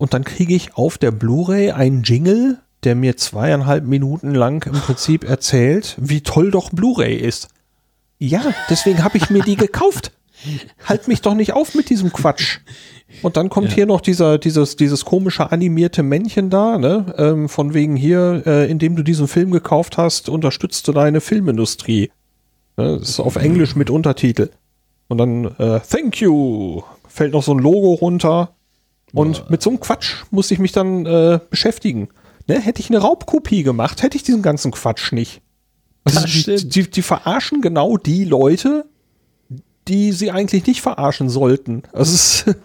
und dann kriege ich auf der Blu-ray einen Jingle, der mir zweieinhalb Minuten lang im Prinzip erzählt, wie toll doch Blu-ray ist. Ja, deswegen habe ich mir die gekauft. Halt mich doch nicht auf mit diesem Quatsch. Und dann kommt Ja. hier noch dieser, dieses, dieses komische animierte Männchen da, ne? Ähm, von wegen hier, äh, indem du diesen Film gekauft hast, unterstützt du deine Filmindustrie. Ne? Das ist auf Englisch mit Untertitel. Und dann, äh, thank you, fällt noch so ein Logo runter. Und mit so einem Quatsch musste ich mich dann äh, beschäftigen. Ne? Hätte ich eine Raubkopie gemacht, hätte ich diesen ganzen Quatsch nicht. Also Das die, die, die verarschen genau die Leute, die sie eigentlich nicht verarschen sollten. Also es ist,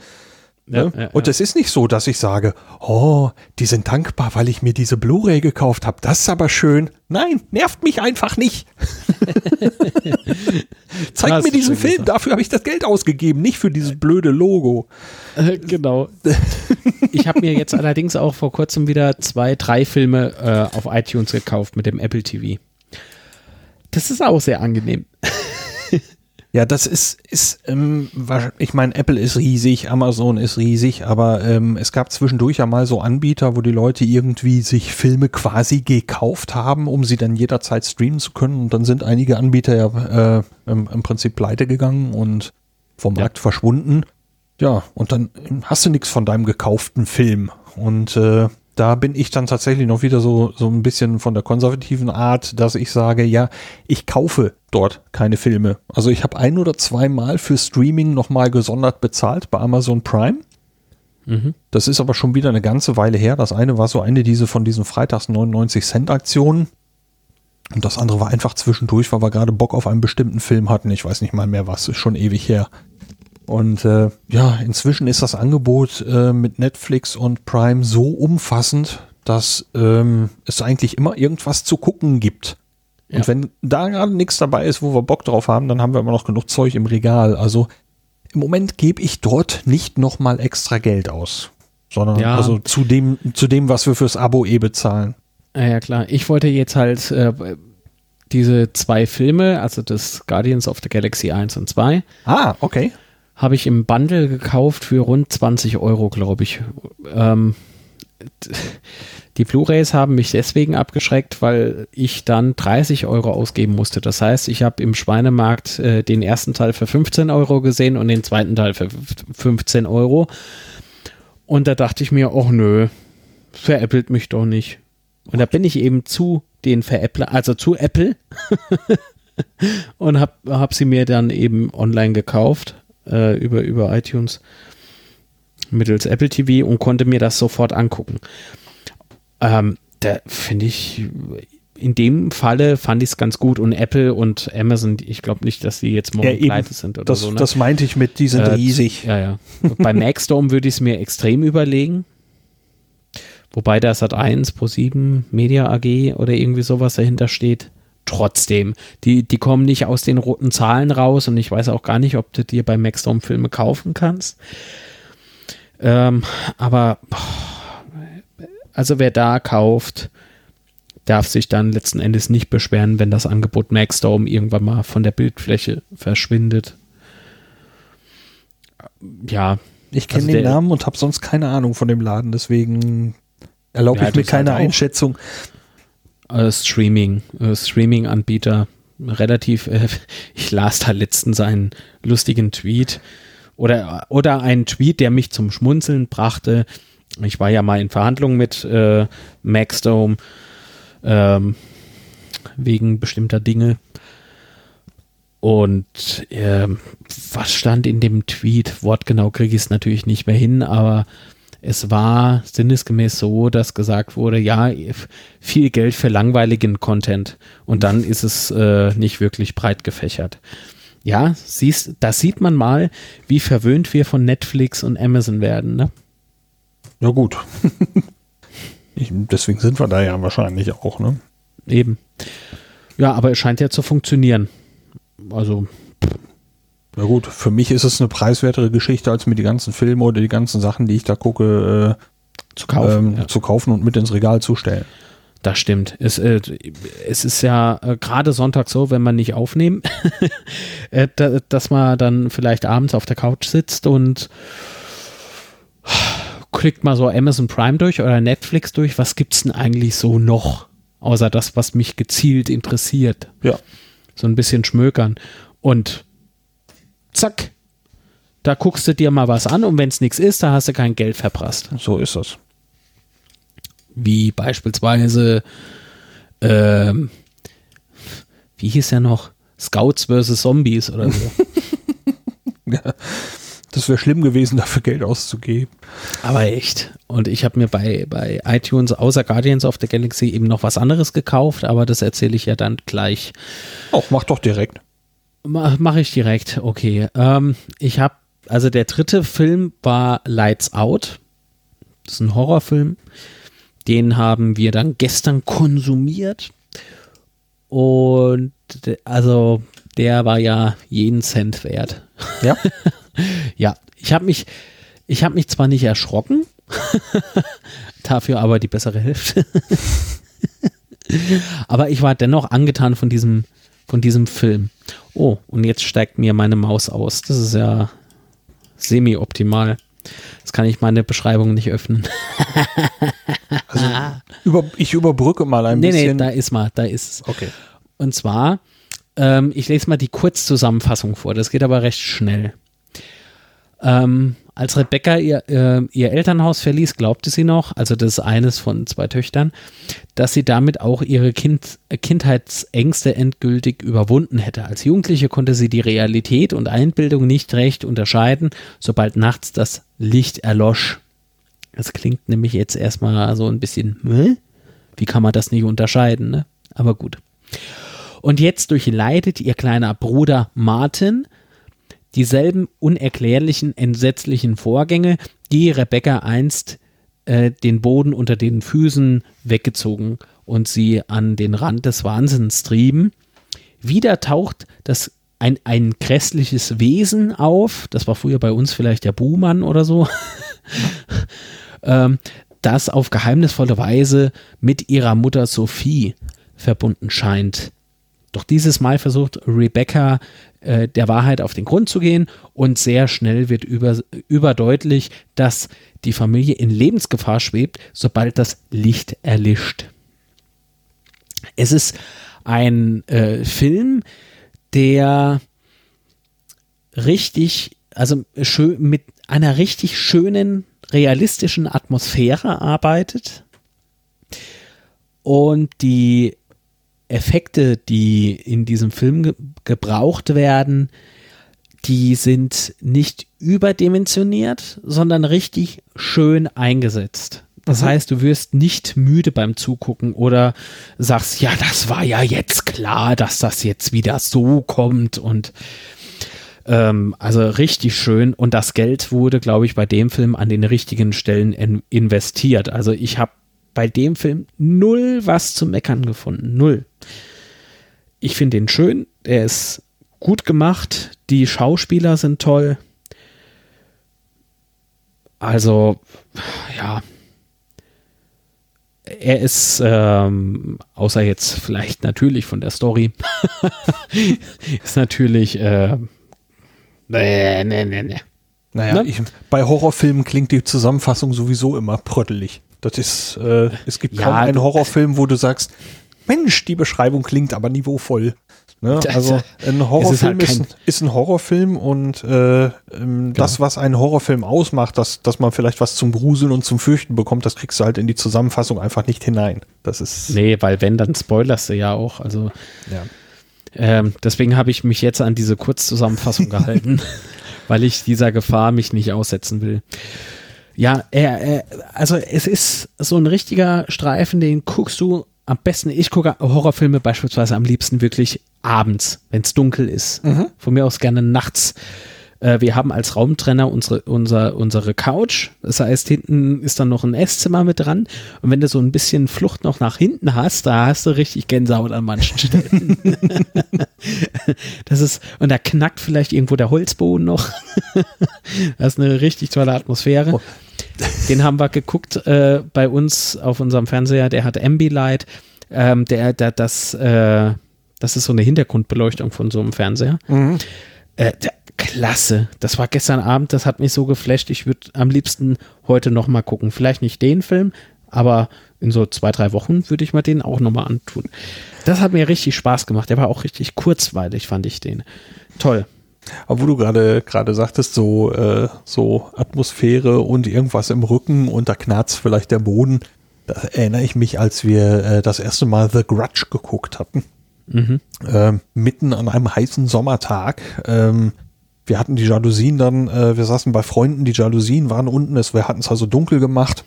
Ja, ne? ja, Und es ist nicht so, dass ich sage, oh, die sind dankbar, weil ich mir diese Blu-ray gekauft habe. Das ist aber schön. Nein, nervt mich einfach nicht. Zeig mir diesen Film, gesagt. dafür habe ich das Geld ausgegeben, nicht für dieses blöde Logo. Äh, genau. Ich habe mir jetzt allerdings auch vor kurzem wieder zwei, drei Filme äh, auf iTunes gekauft mit dem Apple TV. Das ist auch sehr angenehm. Ja, das ist, ist ähm, ich meine, Apple ist riesig, Amazon ist riesig, aber ähm, es gab zwischendurch ja mal so Anbieter, wo die Leute irgendwie sich Filme quasi gekauft haben, um sie dann jederzeit streamen zu können. Und dann sind einige Anbieter ja äh, im, im Prinzip pleite gegangen und vom Ja. Markt verschwunden. Ja, und dann hast du nichts von deinem gekauften Film. Und äh, da bin ich dann tatsächlich noch wieder so, so ein bisschen von der konservativen Art, dass ich sage, ja, ich kaufe dort keine Filme. Also ich habe ein oder zweimal für Streaming nochmal gesondert bezahlt bei Amazon Prime. Mhm. Das ist aber schon wieder eine ganze Weile her. Das eine war so eine diese von diesen Freitags 99 Cent Aktionen. Und das andere war einfach zwischendurch, weil wir gerade Bock auf einen bestimmten Film hatten. Ich weiß nicht mal mehr was, ist schon ewig her. Und äh, ja, inzwischen ist das Angebot äh, mit Netflix und Prime so umfassend, dass ähm, es eigentlich immer irgendwas zu gucken gibt. Ja. Und wenn da gerade nichts dabei ist, wo wir Bock drauf haben, dann haben wir immer noch genug Zeug im Regal. Also im Moment gebe ich dort nicht nochmal extra Geld aus, sondern ja. also zu dem, zu dem, was wir fürs Abo eh bezahlen. Ja, ja klar. Ich wollte jetzt halt äh, diese zwei Filme, also das Guardians of the Galaxy 1 und 2. Ah, okay habe ich im Bundle gekauft für rund 20 Euro, glaube ich. Ähm, die Blu-rays haben mich deswegen abgeschreckt, weil ich dann 30 Euro ausgeben musste. Das heißt, ich habe im Schweinemarkt äh, den ersten Teil für 15 Euro gesehen und den zweiten Teil für 15 Euro. Und da dachte ich mir, oh nö, veräppelt mich doch nicht. Und da bin ich eben zu den Veräppler, also zu Apple und habe hab sie mir dann eben online gekauft äh, über, über iTunes mittels Apple TV und konnte mir das sofort angucken. Ähm, da finde ich, in dem Falle fand ich es ganz gut und Apple und Amazon, ich glaube nicht, dass die jetzt morgen ja, pleite sind oder das, so. Ne? Das meinte ich mit, die sind äh, riesig. Ja, ja. Bei Maxstorm würde ich es mir extrem überlegen. Wobei da Sat 1 Pro 7 Media AG oder irgendwie sowas dahinter steht trotzdem. Die, die kommen nicht aus den roten Zahlen raus und ich weiß auch gar nicht, ob du dir bei Maxdome Filme kaufen kannst. Ähm, aber also wer da kauft, darf sich dann letzten Endes nicht beschweren, wenn das Angebot Maxdome irgendwann mal von der Bildfläche verschwindet. Ja. Ich kenne also den Namen und habe sonst keine Ahnung von dem Laden, deswegen erlaube ja, ich mir keine Einschätzung äh, Streaming, äh, Streaming-Anbieter relativ, äh, ich las da letztens einen lustigen Tweet oder, oder einen Tweet, der mich zum Schmunzeln brachte. Ich war ja mal in Verhandlungen mit äh, Maxdome ähm, wegen bestimmter Dinge. Und äh, was stand in dem Tweet? Wortgenau kriege ich es natürlich nicht mehr hin, aber es war sinnesgemäß so, dass gesagt wurde, ja, viel Geld für langweiligen Content und dann ist es äh, nicht wirklich breit gefächert. Ja, siehst, da sieht man mal, wie verwöhnt wir von Netflix und Amazon werden, ne? Ja, gut. ich, deswegen sind wir da ja wahrscheinlich auch, ne? Eben. Ja, aber es scheint ja zu funktionieren. Also, na gut, für mich ist es eine preiswertere Geschichte, als mir die ganzen Filme oder die ganzen Sachen, die ich da gucke, äh, zu, kaufen, ähm, ja. zu kaufen und mit ins Regal zu stellen. Das stimmt. Es, äh, es ist ja äh, gerade Sonntag so, wenn man nicht aufnehmen, äh, da, dass man dann vielleicht abends auf der Couch sitzt und klickt mal so Amazon Prime durch oder Netflix durch. Was gibt es denn eigentlich so noch? Außer das, was mich gezielt interessiert. Ja. So ein bisschen schmökern. Und zack, da guckst du dir mal was an und wenn es nichts ist, da hast du kein Geld verprasst. So ist das. Wie beispielsweise, ähm, wie hieß er noch? Scouts vs. Zombies oder so. ja, das wäre schlimm gewesen, dafür Geld auszugeben. Aber echt. Und ich habe mir bei, bei iTunes außer Guardians of the Galaxy eben noch was anderes gekauft, aber das erzähle ich ja dann gleich. Auch, mach doch direkt. Mache ich direkt, okay. Ähm, ich habe, also der dritte Film war Lights Out. Das ist ein Horrorfilm. Den haben wir dann gestern konsumiert. Und also der war ja jeden Cent wert. Ja. ja, ich habe mich, ich habe mich zwar nicht erschrocken, dafür aber die bessere Hälfte. aber ich war dennoch angetan von diesem, von diesem Film. Oh, und jetzt steigt mir meine Maus aus. Das ist ja semi-optimal. Jetzt kann ich meine Beschreibung nicht öffnen. also, über, ich überbrücke mal ein nee, bisschen. Nee, da ist mal, da ist es. Okay. Und zwar, ähm, ich lese mal die Kurzzusammenfassung vor. Das geht aber recht schnell. Ähm, als Rebecca ihr, äh, ihr Elternhaus verließ, glaubte sie noch, also das ist eines von zwei Töchtern, dass sie damit auch ihre kind, Kindheitsängste endgültig überwunden hätte. Als Jugendliche konnte sie die Realität und Einbildung nicht recht unterscheiden, sobald nachts das Licht erlosch. Das klingt nämlich jetzt erstmal so ein bisschen, wie kann man das nicht unterscheiden, ne? Aber gut. Und jetzt durchleidet ihr kleiner Bruder Martin dieselben unerklärlichen, entsetzlichen Vorgänge, die Rebecca einst äh, den Boden unter den Füßen weggezogen und sie an den Rand des Wahnsinns trieben. Wieder taucht das ein, ein grässliches Wesen auf, das war früher bei uns vielleicht der Buhmann oder so, ähm, das auf geheimnisvolle Weise mit ihrer Mutter Sophie verbunden scheint. Doch dieses Mal versucht Rebecca äh, der Wahrheit auf den Grund zu gehen und sehr schnell wird über, überdeutlich, dass die Familie in Lebensgefahr schwebt, sobald das Licht erlischt. Es ist ein äh, Film, der richtig, also schön, mit einer richtig schönen, realistischen Atmosphäre arbeitet und die Effekte, die in diesem Film ge gebraucht werden, die sind nicht überdimensioniert, sondern richtig schön eingesetzt. Das mhm. heißt, du wirst nicht müde beim Zugucken oder sagst, ja, das war ja jetzt klar, dass das jetzt wieder so kommt und ähm, also richtig schön. Und das Geld wurde, glaube ich, bei dem Film an den richtigen Stellen in investiert. Also ich habe bei dem Film null was zu meckern gefunden. Null. Ich finde ihn schön. Er ist gut gemacht. Die Schauspieler sind toll. Also, ja. Er ist, ähm, außer jetzt vielleicht natürlich von der Story, ist natürlich, äh, nee, nee, nee, nee. Naja, ne? ich, bei Horrorfilmen klingt die Zusammenfassung sowieso immer pröttelig. Das ist, äh, es gibt ja, kaum einen Horrorfilm, wo du sagst, Mensch, die Beschreibung klingt aber niveauvoll. Ne? Also ein Horrorfilm ist, halt ist, ist, ein Horrorfilm und äh, ähm, genau. das, was einen Horrorfilm ausmacht, dass, dass man vielleicht was zum Gruseln und zum Fürchten bekommt, das kriegst du halt in die Zusammenfassung einfach nicht hinein. Das ist. Nee, weil wenn, dann spoilerst du ja auch. Also ja. Ähm, deswegen habe ich mich jetzt an diese Kurzzusammenfassung gehalten, weil ich dieser Gefahr mich nicht aussetzen will. Ja, er, er, also es ist so ein richtiger Streifen, den guckst du am besten, ich gucke Horrorfilme beispielsweise am liebsten wirklich abends, wenn es dunkel ist. Mhm. Von mir aus gerne nachts. Äh, wir haben als Raumtrenner unsere, unser, unsere Couch. Das heißt, hinten ist dann noch ein Esszimmer mit dran. Und wenn du so ein bisschen Flucht noch nach hinten hast, da hast du richtig Gänsehaut an manchen Stellen. das ist, und da knackt vielleicht irgendwo der Holzboden noch. das ist eine richtig tolle Atmosphäre. Oh. Den haben wir geguckt äh, bei uns auf unserem Fernseher. Der hat Ambilight. Ähm, der, der, das, äh, das ist so eine Hintergrundbeleuchtung von so einem Fernseher. Mhm. Äh, der, klasse. Das war gestern Abend, das hat mich so geflasht. Ich würde am liebsten heute noch mal gucken. Vielleicht nicht den Film, aber in so zwei, drei Wochen würde ich mir den auch noch mal antun. Das hat mir richtig Spaß gemacht. Der war auch richtig kurzweilig, fand ich den. Toll. Aber wo du gerade gerade sagtest, so, äh, so Atmosphäre und irgendwas im Rücken und da knarzt vielleicht der Boden, da erinnere ich mich, als wir äh, das erste Mal The Grudge geguckt hatten. Mhm. Ähm, mitten an einem heißen Sommertag. Ähm, wir hatten die Jalousien dann, äh, wir saßen bei Freunden, die Jalousien waren unten, es, wir hatten es also dunkel gemacht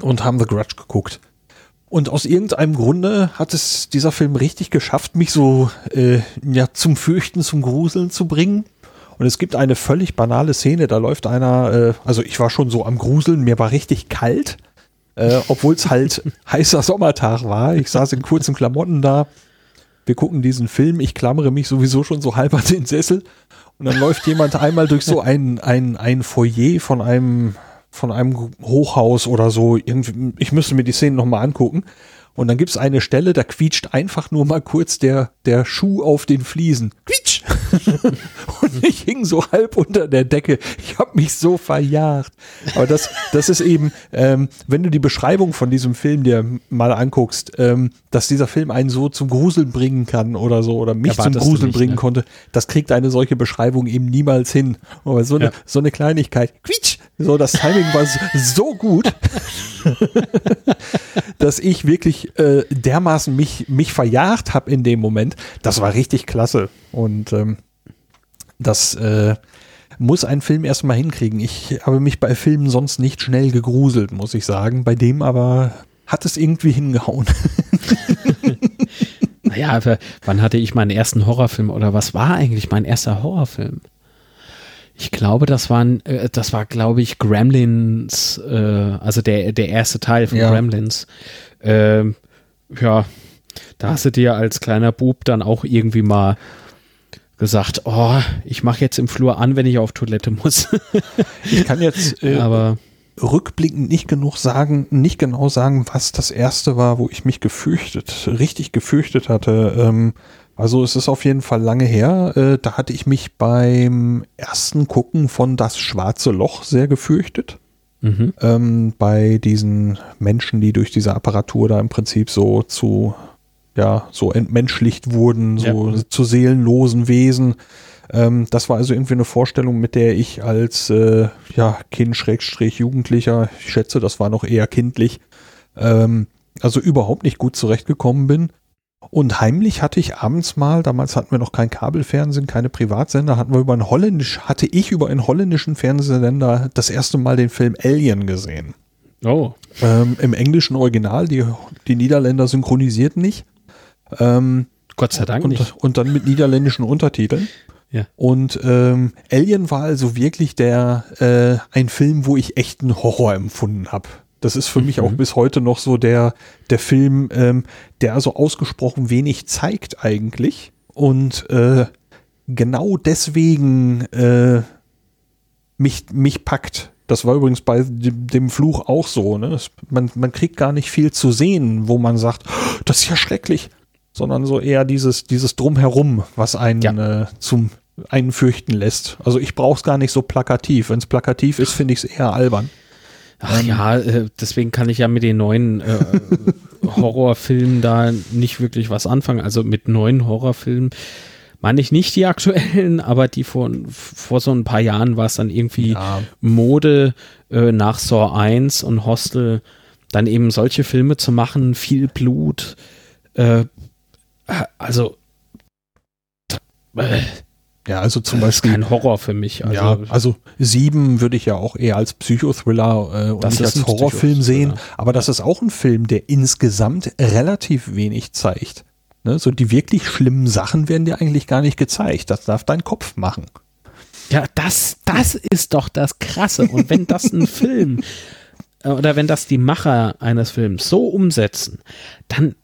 und haben The Grudge geguckt. Und aus irgendeinem Grunde hat es dieser Film richtig geschafft, mich so äh, ja, zum Fürchten, zum Gruseln zu bringen. Und es gibt eine völlig banale Szene, da läuft einer, äh, also ich war schon so am Gruseln, mir war richtig kalt, äh, obwohl es halt heißer Sommertag war. Ich saß in kurzen Klamotten da. Wir gucken diesen Film, ich klammere mich sowieso schon so halb an den Sessel. Und dann läuft jemand einmal durch so ein, ein, ein Foyer von einem von einem Hochhaus oder so. Irgendwie, ich müsste mir die Szene nochmal angucken. Und dann gibt es eine Stelle, da quietscht einfach nur mal kurz der, der Schuh auf den Fliesen. Quietsch! und ich hing so halb unter der Decke. Ich habe mich so verjagt. Aber das, das ist eben, ähm, wenn du die Beschreibung von diesem Film dir mal anguckst, ähm, dass dieser Film einen so zum Gruseln bringen kann oder so, oder mich zum Gruseln nicht, bringen ne? konnte, das kriegt eine solche Beschreibung eben niemals hin. Aber so, ja. eine, so eine Kleinigkeit, quietsch! So, das Timing war so gut, dass ich wirklich äh, dermaßen mich, mich verjagt habe in dem Moment. Das war richtig klasse. Und ähm, das äh, muss ein Film erstmal hinkriegen. Ich habe mich bei Filmen sonst nicht schnell gegruselt, muss ich sagen. Bei dem aber hat es irgendwie hingehauen. naja, wann hatte ich meinen ersten Horrorfilm oder was war eigentlich mein erster Horrorfilm? Ich glaube, das waren, äh, das war, glaube ich, Gremlins, äh, also der, der erste Teil von ja. Gremlins. Äh, ja, da hast du dir als kleiner Bub dann auch irgendwie mal gesagt, oh, ich mache jetzt im Flur an, wenn ich auf Toilette muss. ich kann jetzt äh, aber rückblickend nicht genug sagen, nicht genau sagen, was das erste war, wo ich mich gefürchtet, richtig gefürchtet hatte. Ähm, also es ist auf jeden Fall lange her. Äh, da hatte ich mich beim ersten Gucken von Das Schwarze Loch sehr gefürchtet. Mhm. Ähm, bei diesen Menschen, die durch diese Apparatur da im Prinzip so zu ja, so entmenschlicht wurden, so ja. zu seelenlosen Wesen. Ähm, das war also irgendwie eine Vorstellung, mit der ich als äh, ja, Kind, Schrägstrich, Jugendlicher, ich schätze, das war noch eher kindlich, ähm, also überhaupt nicht gut zurechtgekommen bin. Und heimlich hatte ich abends mal, damals hatten wir noch kein Kabelfernsehen, keine Privatsender, hatten wir über einen holländisch, hatte ich über einen holländischen Fernsehsender das erste Mal den Film Alien gesehen. Oh. Ähm, Im englischen Original, die, die Niederländer synchronisierten nicht. Ähm, Gott sei Dank und, nicht. Und dann mit niederländischen Untertiteln. Ja. Und ähm, Alien war also wirklich der äh, ein Film, wo ich echten Horror empfunden habe. Das ist für mhm. mich auch bis heute noch so der der Film, ähm, der also ausgesprochen wenig zeigt eigentlich und äh, genau deswegen äh, mich mich packt. Das war übrigens bei dem Fluch auch so. Ne? Man, man kriegt gar nicht viel zu sehen, wo man sagt, oh, das ist ja schrecklich sondern so eher dieses, dieses Drumherum, was einen ja. äh, zum einen fürchten lässt. Also ich brauche es gar nicht so plakativ. Wenn es plakativ ist, finde ich es eher albern. Ach ähm, ja, äh, deswegen kann ich ja mit den neuen äh, Horrorfilmen da nicht wirklich was anfangen. Also mit neuen Horrorfilmen meine ich nicht die aktuellen, aber die vor, vor so ein paar Jahren war es dann irgendwie ja. Mode äh, nach Saw 1 und Hostel, dann eben solche Filme zu machen, viel Blut, äh, also äh, ja, also zum das Beispiel. Ist kein Horror für mich. Also, ja, also sieben würde ich ja auch eher als Psychothriller äh, und nicht als Horrorfilm sehen. Aber das ist auch ein Film, der insgesamt relativ wenig zeigt. Ne? So die wirklich schlimmen Sachen werden dir eigentlich gar nicht gezeigt. Das darf dein Kopf machen. Ja, das, das ist doch das Krasse. Und wenn das ein Film äh, oder wenn das die Macher eines Films so umsetzen, dann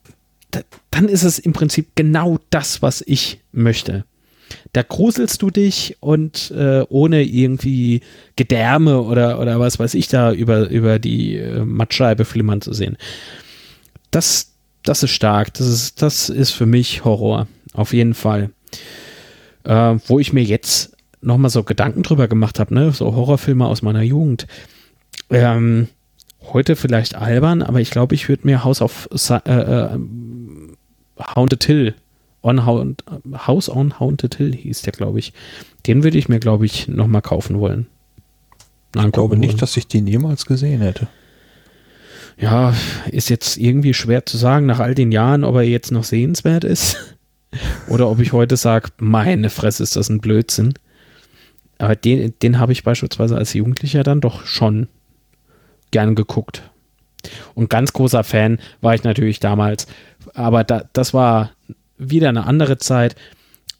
dann ist es im Prinzip genau das, was ich möchte. Da gruselst du dich und äh, ohne irgendwie Gedärme oder, oder was weiß ich da über, über die äh, Mattscheibe flimmern zu sehen. Das, das ist stark. Das ist, das ist für mich Horror. Auf jeden Fall. Äh, wo ich mir jetzt nochmal so Gedanken drüber gemacht habe, ne? so Horrorfilme aus meiner Jugend. Ähm, heute vielleicht albern, aber ich glaube, ich würde mir House of äh, äh, Haunted Hill on Haunted, House on Haunted Hill hieß der, glaube ich. Den würde ich mir, glaube ich, nochmal kaufen wollen. Ich glaube nicht, wollen. dass ich den jemals gesehen hätte. Ja, ist jetzt irgendwie schwer zu sagen, nach all den Jahren, ob er jetzt noch sehenswert ist. Oder ob ich heute sage, meine Fresse, ist das ein Blödsinn. Aber den, den habe ich beispielsweise als Jugendlicher dann doch schon gern geguckt. Und ganz großer Fan war ich natürlich damals, aber da, das war wieder eine andere Zeit.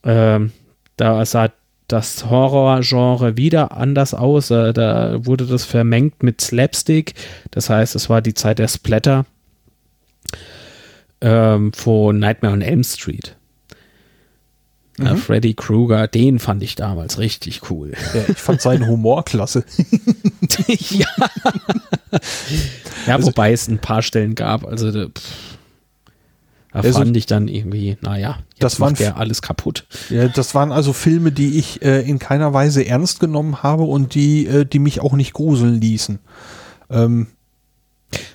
Ähm, da sah das Horrorgenre wieder anders aus. Äh, da wurde das vermengt mit Slapstick. Das heißt, es war die Zeit der Splatter ähm, von Nightmare on Elm Street. Mhm. Freddy Krueger, den fand ich damals richtig cool. Ja, ich fand seinen Humor klasse. ja. ja, also, wobei es ein paar Stellen gab. Also, pff. Da also, fand ich dann irgendwie, naja, jetzt das macht der alles kaputt. Ja, das waren also Filme, die ich äh, in keiner Weise ernst genommen habe und die, äh, die mich auch nicht gruseln ließen. Ähm,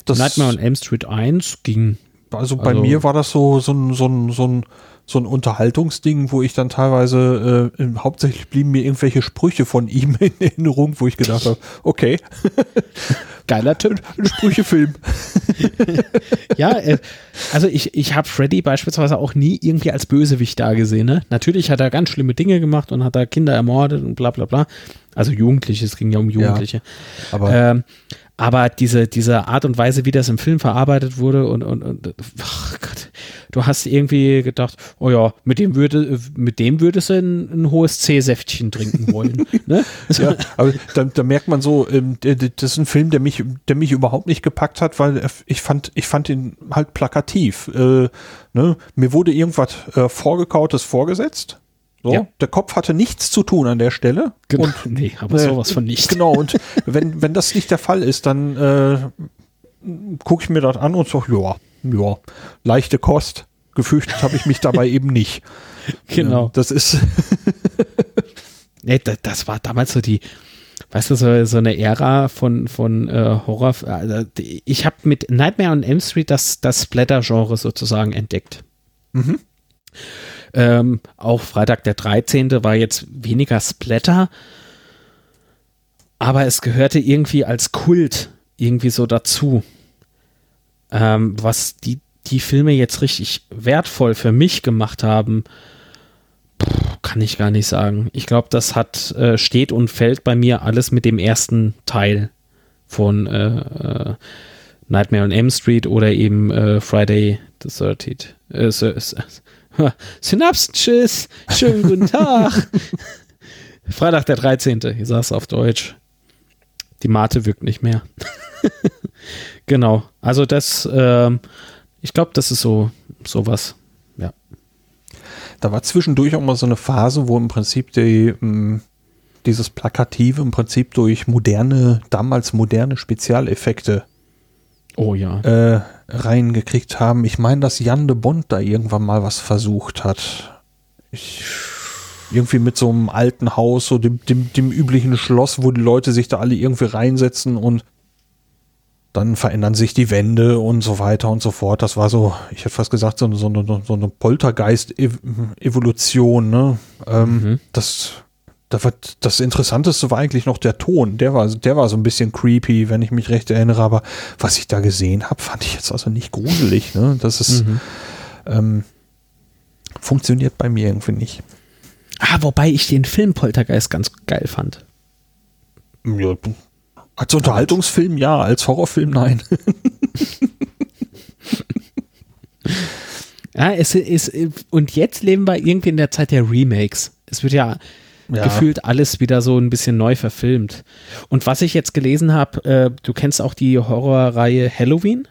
das, Nightmare on Elm Street 1 ging. Also bei also, mir war das so, so so ein, so ein so ein Unterhaltungsding, wo ich dann teilweise äh, hauptsächlich blieben mir irgendwelche Sprüche von ihm in Erinnerung, wo ich gedacht habe, okay. Geiler Typ. Sprüchefilm. ja, äh, also ich, ich habe Freddy beispielsweise auch nie irgendwie als Bösewicht da gesehen. Ne? Natürlich hat er ganz schlimme Dinge gemacht und hat da Kinder ermordet und bla bla bla. Also Jugendliche, es ging ja um Jugendliche. Ja, aber ähm, aber diese, diese Art und Weise, wie das im Film verarbeitet wurde und, und, und ach Gott, du hast irgendwie gedacht, oh ja, mit dem würde, mit dem würdest du ein, ein hohes C-Säftchen trinken wollen. ne? ja, aber da, da, merkt man so, ähm, das ist ein Film, der mich, der mich überhaupt nicht gepackt hat, weil ich fand, ich fand ihn halt plakativ. Äh, ne? Mir wurde irgendwas äh, vorgekautes vorgesetzt so, ja. Der Kopf hatte nichts zu tun an der Stelle. Genau. Und, nee, aber äh, sowas von nicht. Genau, und wenn, wenn das nicht der Fall ist, dann äh, gucke ich mir das an und sage, ja, ja, leichte Kost. Gefürchtet habe ich mich dabei eben nicht. Genau. Ja, das ist. nee, das, das war damals so die, weißt du, so, so eine Ära von, von äh, Horror. Also ich habe mit Nightmare on Elm Street das, das Splatter-Genre sozusagen entdeckt. Mhm. Ähm, auch Freitag der 13. war jetzt weniger Splatter, aber es gehörte irgendwie als Kult irgendwie so dazu. Ähm, was die, die Filme jetzt richtig wertvoll für mich gemacht haben, kann ich gar nicht sagen. Ich glaube, das hat äh, steht und fällt bei mir alles mit dem ersten Teil von äh, äh, Nightmare on M Street oder eben äh, Friday the 13th. Synapsen, tschüss, schönen guten Tag. Freitag der 13. Ich sag's auf Deutsch. Die Mate wirkt nicht mehr. genau. Also das, ähm, ich glaube, das ist so sowas. Ja. Da war zwischendurch auch mal so eine Phase, wo im Prinzip die, mh, mm, dieses Plakative im Prinzip durch moderne, damals moderne Spezialeffekte oh ja. Äh, reingekriegt haben. Ich meine, dass Jan de Bond da irgendwann mal was versucht hat. Ich, irgendwie mit so einem alten Haus, so dem, dem, dem üblichen Schloss, wo die Leute sich da alle irgendwie reinsetzen und dann verändern sich die Wände und so weiter und so fort. Das war so, ich hätte fast gesagt, so, so, eine, so eine Poltergeist-Evolution. Ne? Ähm, mhm. Das das Interessanteste war eigentlich noch der Ton. Der war, der war so ein bisschen creepy, wenn ich mich recht erinnere. Aber was ich da gesehen habe, fand ich jetzt also nicht gruselig. Ne? Das ist mhm. ähm, funktioniert bei mir irgendwie nicht. Ah, wobei ich den Film Poltergeist ganz geil fand. Ja, als Unterhaltungsfilm ja, als Horrorfilm nein. ja, es ist, und jetzt leben wir irgendwie in der Zeit der Remakes. Es wird ja ja. gefühlt alles wieder so ein bisschen neu verfilmt. Und was ich jetzt gelesen habe, äh, du kennst auch die Horrorreihe Halloween?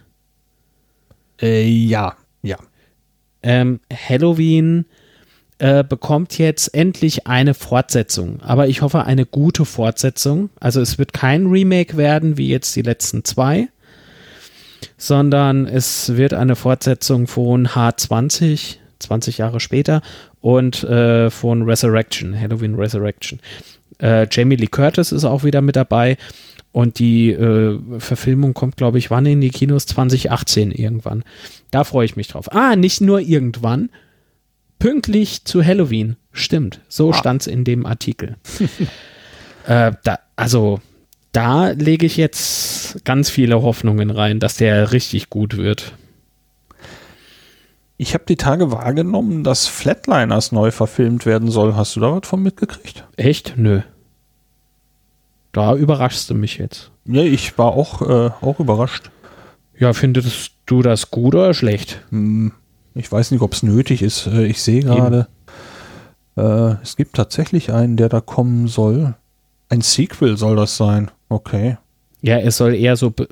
Äh, ja, ja. Ähm, Halloween äh, bekommt jetzt endlich eine Fortsetzung, aber ich hoffe eine gute Fortsetzung. Also es wird kein Remake werden wie jetzt die letzten zwei, sondern es wird eine Fortsetzung von H20, 20 Jahre später und äh, von Resurrection, Halloween Resurrection. Äh, Jamie Lee Curtis ist auch wieder mit dabei und die äh, Verfilmung kommt, glaube ich, wann in die Kinos? 2018 irgendwann. Da freue ich mich drauf. Ah, nicht nur irgendwann, pünktlich zu Halloween. Stimmt, so ah. stand es in dem Artikel. äh, da, also, da lege ich jetzt ganz viele Hoffnungen rein, dass der richtig gut wird. Ich habe die Tage wahrgenommen, dass Flatliners neu verfilmt werden soll. Hast du da was von mitgekriegt? Echt? Nö. Da überraschst du mich jetzt. Ja, ich war auch, äh, auch überrascht. Ja, findest du das gut oder schlecht? Hm, ich weiß nicht, ob es nötig ist. Äh, ich sehe gerade, äh, es gibt tatsächlich einen, der da kommen soll. Ein Sequel soll das sein. Okay. Ja, es soll eher so be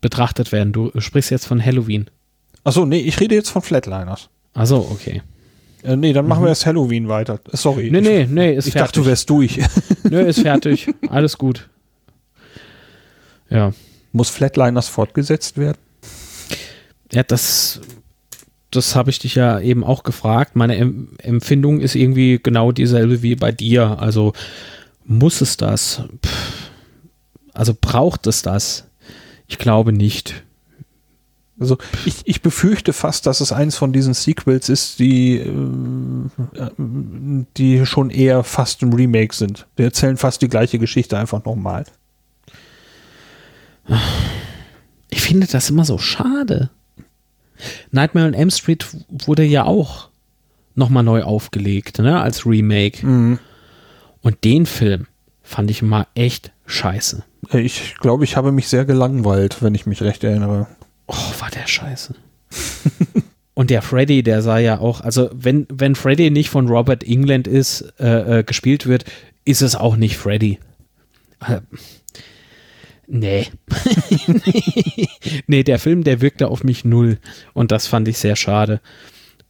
betrachtet werden. Du sprichst jetzt von Halloween. Achso, nee, ich rede jetzt von Flatliners. Achso, okay. Äh, nee, dann machen mhm. wir erst Halloween weiter. Sorry. Nee, nee, nee, ist ich fertig. Ich dachte, du wärst durch. Nö, ist fertig. Alles gut. Ja. Muss Flatliners fortgesetzt werden? Ja, das das habe ich dich ja eben auch gefragt. Meine em Empfindung ist irgendwie genau dieselbe wie bei dir. Also muss es das? Pff. Also braucht es das? Ich glaube nicht. Also ich, ich befürchte fast, dass es eins von diesen Sequels ist, die, äh, die schon eher fast ein Remake sind. Die erzählen fast die gleiche Geschichte einfach nochmal. Ich finde das immer so schade. Nightmare on M Street wurde ja auch nochmal neu aufgelegt, ne, als Remake. Mhm. Und den Film fand ich mal echt scheiße. Ich glaube, ich habe mich sehr gelangweilt, wenn ich mich recht erinnere. Oh, war der scheiße. Und der Freddy, der sah ja auch, also wenn, wenn Freddy nicht von Robert England ist, äh, äh, gespielt wird, ist es auch nicht Freddy. Äh, nee. nee, der Film, der wirkte auf mich null. Und das fand ich sehr schade.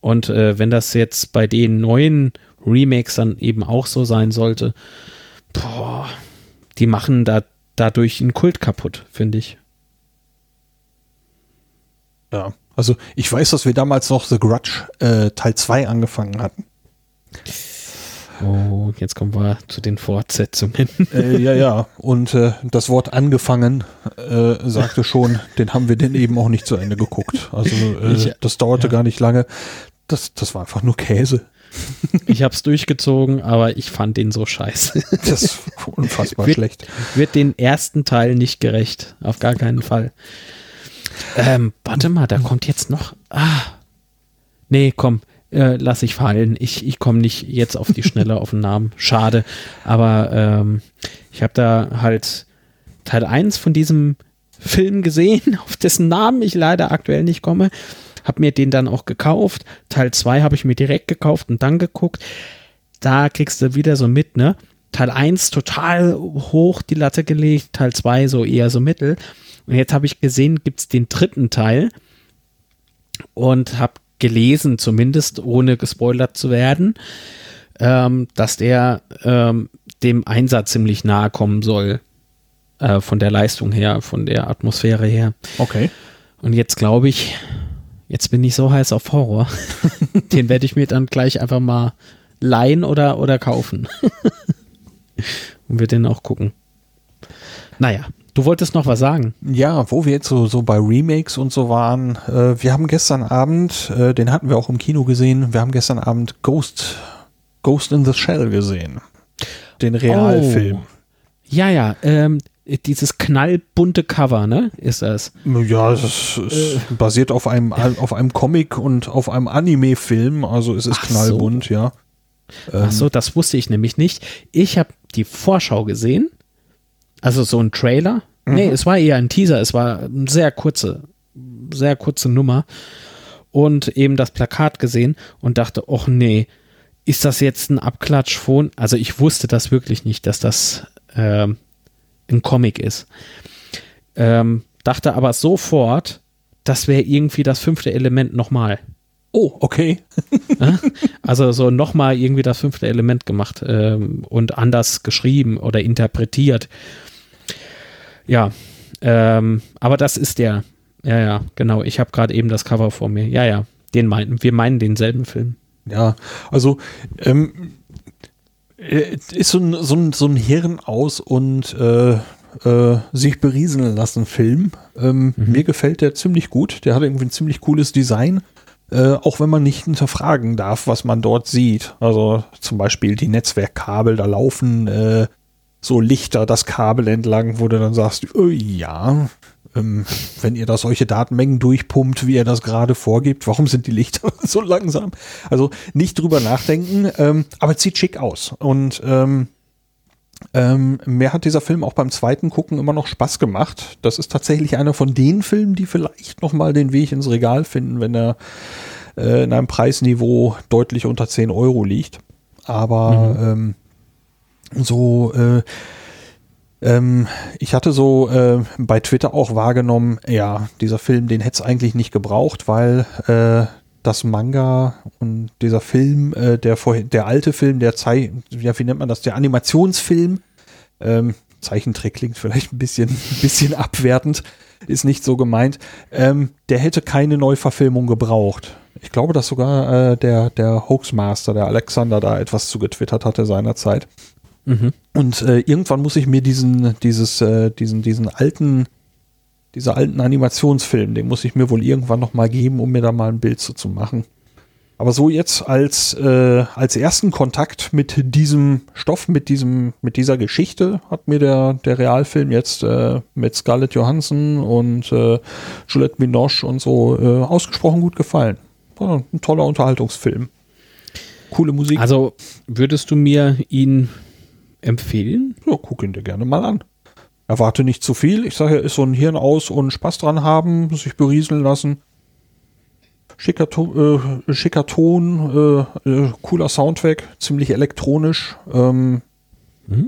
Und äh, wenn das jetzt bei den neuen Remakes dann eben auch so sein sollte, boah, die machen da dadurch einen Kult kaputt, finde ich. Ja, also ich weiß, dass wir damals noch The Grudge äh, Teil 2 angefangen hatten. Oh, jetzt kommen wir zu den Fortsetzungen. Äh, ja, ja. Und äh, das Wort angefangen äh, sagte schon, den haben wir denn eben auch nicht zu Ende geguckt. Also äh, ich, das dauerte ja. gar nicht lange. Das, das war einfach nur Käse. Ich habe es durchgezogen, aber ich fand den so scheiße. Das ist unfassbar wird, schlecht. Wird den ersten Teil nicht gerecht. Auf gar keinen Fall. Ähm, warte mal, da kommt jetzt noch. Ah. Nee, komm, äh, lass ich fallen. Ich, ich komme nicht jetzt auf die Schnelle auf den Namen. Schade. Aber ähm, ich habe da halt Teil 1 von diesem Film gesehen, auf dessen Namen ich leider aktuell nicht komme. Hab mir den dann auch gekauft. Teil 2 habe ich mir direkt gekauft und dann geguckt. Da kriegst du wieder so mit, ne? Teil 1 total hoch die Latte gelegt, Teil 2 so eher so mittel. Und jetzt habe ich gesehen, gibt es den dritten Teil und habe gelesen, zumindest ohne gespoilert zu werden, ähm, dass der ähm, dem Einsatz ziemlich nahe kommen soll. Äh, von der Leistung her, von der Atmosphäre her. Okay. Und jetzt glaube ich, jetzt bin ich so heiß auf Horror. den werde ich mir dann gleich einfach mal leihen oder, oder kaufen. Und wir den auch gucken. Naja, Du wolltest noch was sagen? Ja, wo wir jetzt so, so bei Remakes und so waren. Äh, wir haben gestern Abend, äh, den hatten wir auch im Kino gesehen, wir haben gestern Abend Ghost, Ghost in the Shell gesehen. Den Realfilm. Oh. Ja, ja, ähm, dieses knallbunte Cover, ne? Ist das? Ja, es äh. basiert auf einem, auf einem Comic und auf einem Anime-Film, also es ist Ach knallbunt, so. ja. Ach so, das wusste ich nämlich nicht. Ich habe die Vorschau gesehen also so ein Trailer. Mhm. Nee, es war eher ein Teaser. Es war eine sehr kurze, sehr kurze Nummer. Und eben das Plakat gesehen und dachte, ach nee, ist das jetzt ein Abklatsch von? Also ich wusste das wirklich nicht, dass das ähm, ein Comic ist. Ähm, dachte aber sofort, das wäre irgendwie das fünfte Element nochmal. Oh, okay. also so nochmal irgendwie das fünfte Element gemacht ähm, und anders geschrieben oder interpretiert. Ja, ähm, aber das ist der. Ja, ja, genau. Ich habe gerade eben das Cover vor mir. Ja, ja, den meinen wir meinen denselben Film. Ja, also ähm, äh, ist so ein, so ein, so ein Hirn aus und äh, äh, sich berieseln lassen Film. Ähm, mhm. Mir gefällt der ziemlich gut. Der hat irgendwie ein ziemlich cooles Design. Äh, auch wenn man nicht hinterfragen darf, was man dort sieht. Also zum Beispiel die Netzwerkkabel, da laufen äh, so Lichter das Kabel entlang, wo du dann sagst, oh, ja, ähm, wenn ihr da solche Datenmengen durchpumpt, wie ihr das gerade vorgibt, warum sind die Lichter so langsam? Also nicht drüber nachdenken, ähm, aber sieht schick aus. Und ähm, ähm, mir hat dieser Film auch beim zweiten Gucken immer noch Spaß gemacht. Das ist tatsächlich einer von den Filmen, die vielleicht noch mal den Weg ins Regal finden, wenn er äh, in einem Preisniveau deutlich unter 10 Euro liegt. Aber mhm. ähm, so äh, ähm, ich hatte so äh, bei Twitter auch wahrgenommen, ja, dieser Film, den hätte es eigentlich nicht gebraucht, weil äh, das Manga und dieser Film, äh, der vorher, der alte Film, der Zei ja, wie nennt man das, der Animationsfilm, ähm, Zeichentrick klingt vielleicht ein bisschen, ein bisschen abwertend, ist nicht so gemeint, ähm, der hätte keine Neuverfilmung gebraucht. Ich glaube, dass sogar äh, der, der Hoaxmaster, der Alexander, da etwas zu getwittert hatte seinerzeit. Mhm. Und äh, irgendwann muss ich mir diesen, dieses, äh, diesen, diesen alten, dieser alten Animationsfilm, den muss ich mir wohl irgendwann noch mal geben, um mir da mal ein Bild zu, zu machen. Aber so jetzt als, äh, als ersten Kontakt mit diesem Stoff, mit diesem, mit dieser Geschichte hat mir der, der Realfilm jetzt äh, mit Scarlett Johansson und äh, Juliette Binoche und so äh, ausgesprochen gut gefallen. War ein toller Unterhaltungsfilm. Coole Musik. Also würdest du mir ihn empfehlen? Ja, guck ihn dir gerne mal an. Erwarte nicht zu viel. Ich sage ja, ist so ein Hirn aus und Spaß dran haben, sich berieseln lassen. Schicker, äh, schicker Ton, äh, äh, cooler Soundtrack, ziemlich elektronisch, ähm,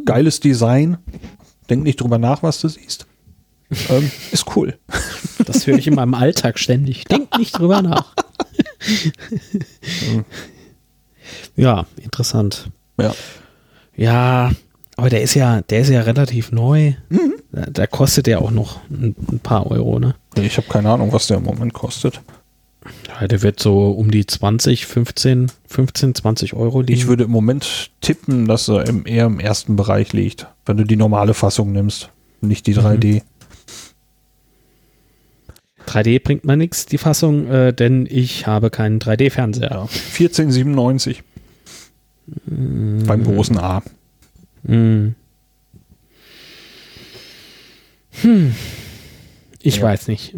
geiles Design. Denk nicht drüber nach, was du siehst. ähm, ist cool. Das höre ich in meinem Alltag ständig. Denk nicht drüber nach. ja, interessant. Ja. Ja, aber der ist ja, der ist ja relativ neu. Da, da kostet der auch noch ein, ein paar Euro, ne? Ich habe keine Ahnung, was der im Moment kostet. Ja, der wird so um die 20, 15, 15, 20 Euro liegen. Ich würde im Moment tippen, dass er im, eher im ersten Bereich liegt, wenn du die normale Fassung nimmst, nicht die 3D. 3D bringt mir nichts, die Fassung, äh, denn ich habe keinen 3D-Fernseher. Ja. 1497 beim großen A. Hm. Hm. Ich Ja. weiß nicht.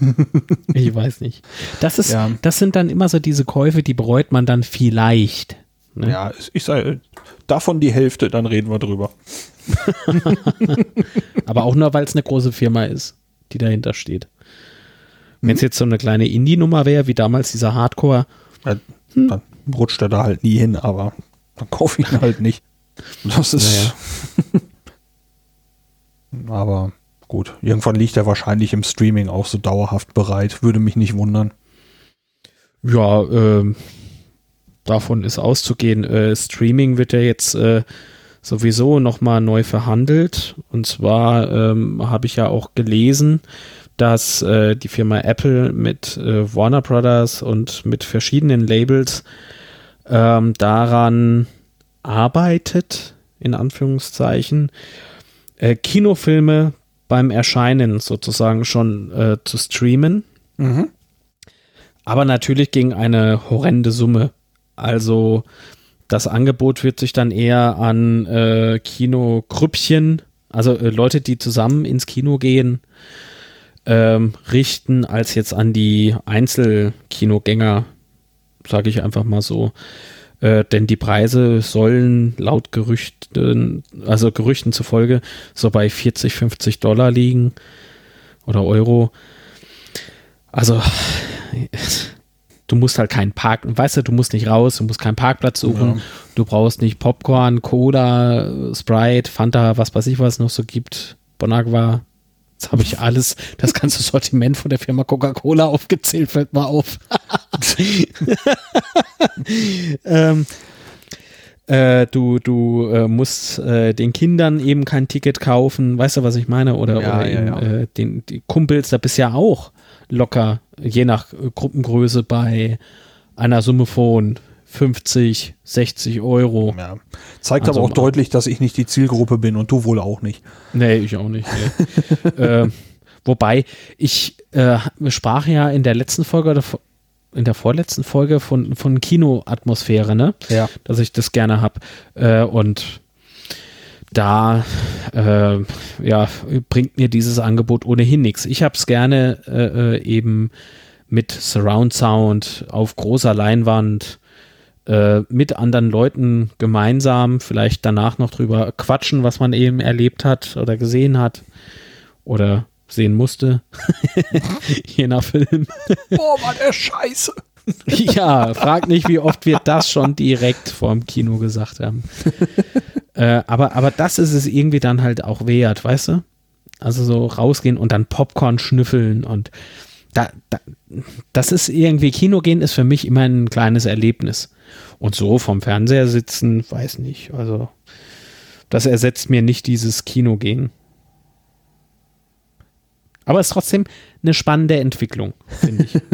ich weiß nicht. Das ist, Ja. das sind dann immer so diese Käufe, die bereut man dann vielleicht. Ne? Ja, ich sage, davon die Hälfte, dann reden wir drüber. Aber auch nur, weil es eine große Firma ist, die dahinter steht. Wenn es jetzt so eine kleine Indie-Nummer wäre, wie damals dieser Hardcore, Ja, Dann rutscht er da halt nie hin, aber dann kaufe ich ihn halt nicht. Das ist. aber gut, irgendwann liegt er wahrscheinlich im Streaming auch so dauerhaft bereit. Würde mich nicht wundern. ja, ähm, davon ist auszugehen. Äh, Streaming wird ja jetzt äh, sowieso nochmal neu verhandelt. Und zwar ähm, habe ich ja auch gelesen, dass äh, die Firma Apple mit äh, Warner Brothers und mit verschiedenen Labels ähm, daran arbeitet, in Anführungszeichen, äh, Kinofilme beim Erscheinen sozusagen schon äh, zu streamen. Aber natürlich gegen eine horrende Summe. Also das Angebot wird sich dann eher an äh, Kinogrüppchen, also äh, Leute, die zusammen ins Kino gehen, ähm, richten, als jetzt an die Einzelkinogänger, sage ich einfach mal so. Äh, denn die Preise sollen laut Gerüchten, also Gerüchten zufolge, so bei 40, 50 Dollar liegen oder Euro. Also du musst halt keinen Park, weißt du, du musst nicht raus, du musst keinen Parkplatz suchen, Ja. du brauchst nicht Popcorn, Cola, Sprite, Fanta, was weiß ich, was es noch so gibt, Bonagua. Jetzt habe ich alles, das ganze Sortiment von der Firma Coca-Cola aufgezählt, fällt mal auf. ähm, äh, du du äh, musst äh, den Kindern eben kein Ticket kaufen, weißt du, was ich meine? Oder, Ja, oder ja, eben, ja. Äh, den, die Kumpels, da bist du ja auch locker, je nach äh, Gruppengröße, bei einer Summe von 50, 60 Euro. Ja. Zeigt Also aber auch deutlich, dass ich nicht die Zielgruppe bin und du wohl auch nicht. Nee, ich auch nicht. Nee. äh, wobei, ich äh, sprach ja in der letzten Folge in der vorletzten Folge von, von Kinoatmosphäre, ne? Ja. Dass ich das gerne habe. Äh, und da äh, ja, bringt mir dieses Angebot ohnehin nichts. Ich habe es gerne äh, äh, eben mit Surround Sound auf großer Leinwand äh, mit anderen Leuten gemeinsam, vielleicht danach noch drüber quatschen, was man eben erlebt hat oder gesehen hat oder sehen musste, je nach Film. Boah, war der Scheiße. ja, frag nicht, wie oft wir das schon direkt vorm Kino gesagt haben. äh, aber, aber das ist es irgendwie dann halt auch wert, weißt du? Also so rausgehen und dann Popcorn schnüffeln und da, da, das ist irgendwie, Kino gehen ist für mich immer ein kleines Erlebnis. Und so vom Fernseher sitzen, weiß nicht. Also, das ersetzt mir nicht dieses Kinogehen. Aber es ist trotzdem eine spannende Entwicklung, finde ich.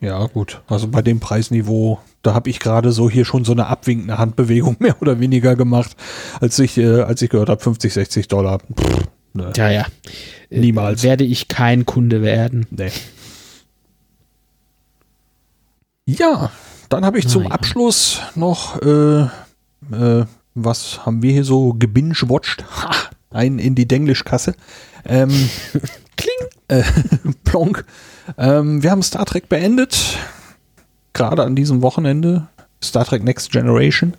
Ja, gut. Also bei dem Preisniveau, da habe ich gerade so hier schon so eine abwinkende Handbewegung mehr oder weniger gemacht, als ich, äh, als ich gehört habe, 50, 60 Dollar. Pff, ne. Ja, ja. Niemals. Äh, werde ich kein Kunde werden. Nee. Ja, dann habe ich zum Nein. Abschluss noch, äh, äh, was haben wir hier so gebingewatcht? Ha, ein in die Denglischkasse. Ähm, Kling. Äh, plonk. Ähm, wir haben Star Trek beendet. Gerade an diesem Wochenende. Star Trek Next Generation.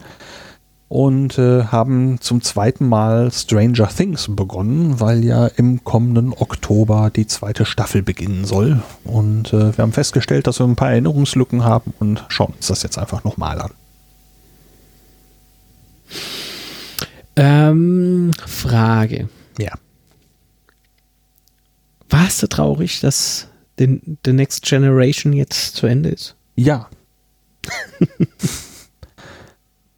Und äh, haben zum zweiten Mal Stranger Things begonnen, weil ja im kommenden Oktober die zweite Staffel beginnen soll. Und äh, wir haben festgestellt, dass wir ein paar Erinnerungslücken haben und schauen uns das jetzt einfach nochmal an. Ähm, Frage. Ja. Warst du traurig, dass The, The Next Generation jetzt zu Ende ist? Ja.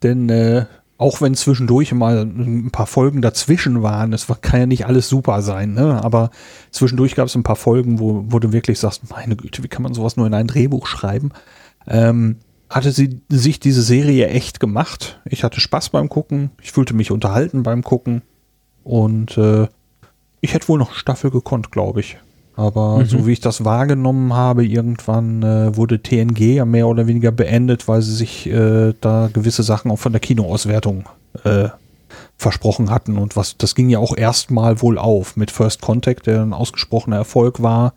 Denn äh, auch wenn zwischendurch mal ein paar Folgen dazwischen waren, es kann ja nicht alles super sein, ne? aber zwischendurch gab es ein paar Folgen, wo, wo du wirklich sagst, meine Güte, wie kann man sowas nur in ein Drehbuch schreiben? Ähm, hatte sie sich diese Serie echt gemacht. Ich hatte Spaß beim Gucken, ich fühlte mich unterhalten beim Gucken und äh, ich hätte wohl noch Staffel gekonnt, glaube ich. Aber mhm. so wie ich das wahrgenommen habe, irgendwann äh, wurde TNG ja mehr oder weniger beendet, weil sie sich äh, da gewisse Sachen auch von der Kinoauswertung äh, versprochen hatten. Und was, das ging ja auch erstmal wohl auf mit First Contact, der ein ausgesprochener Erfolg war.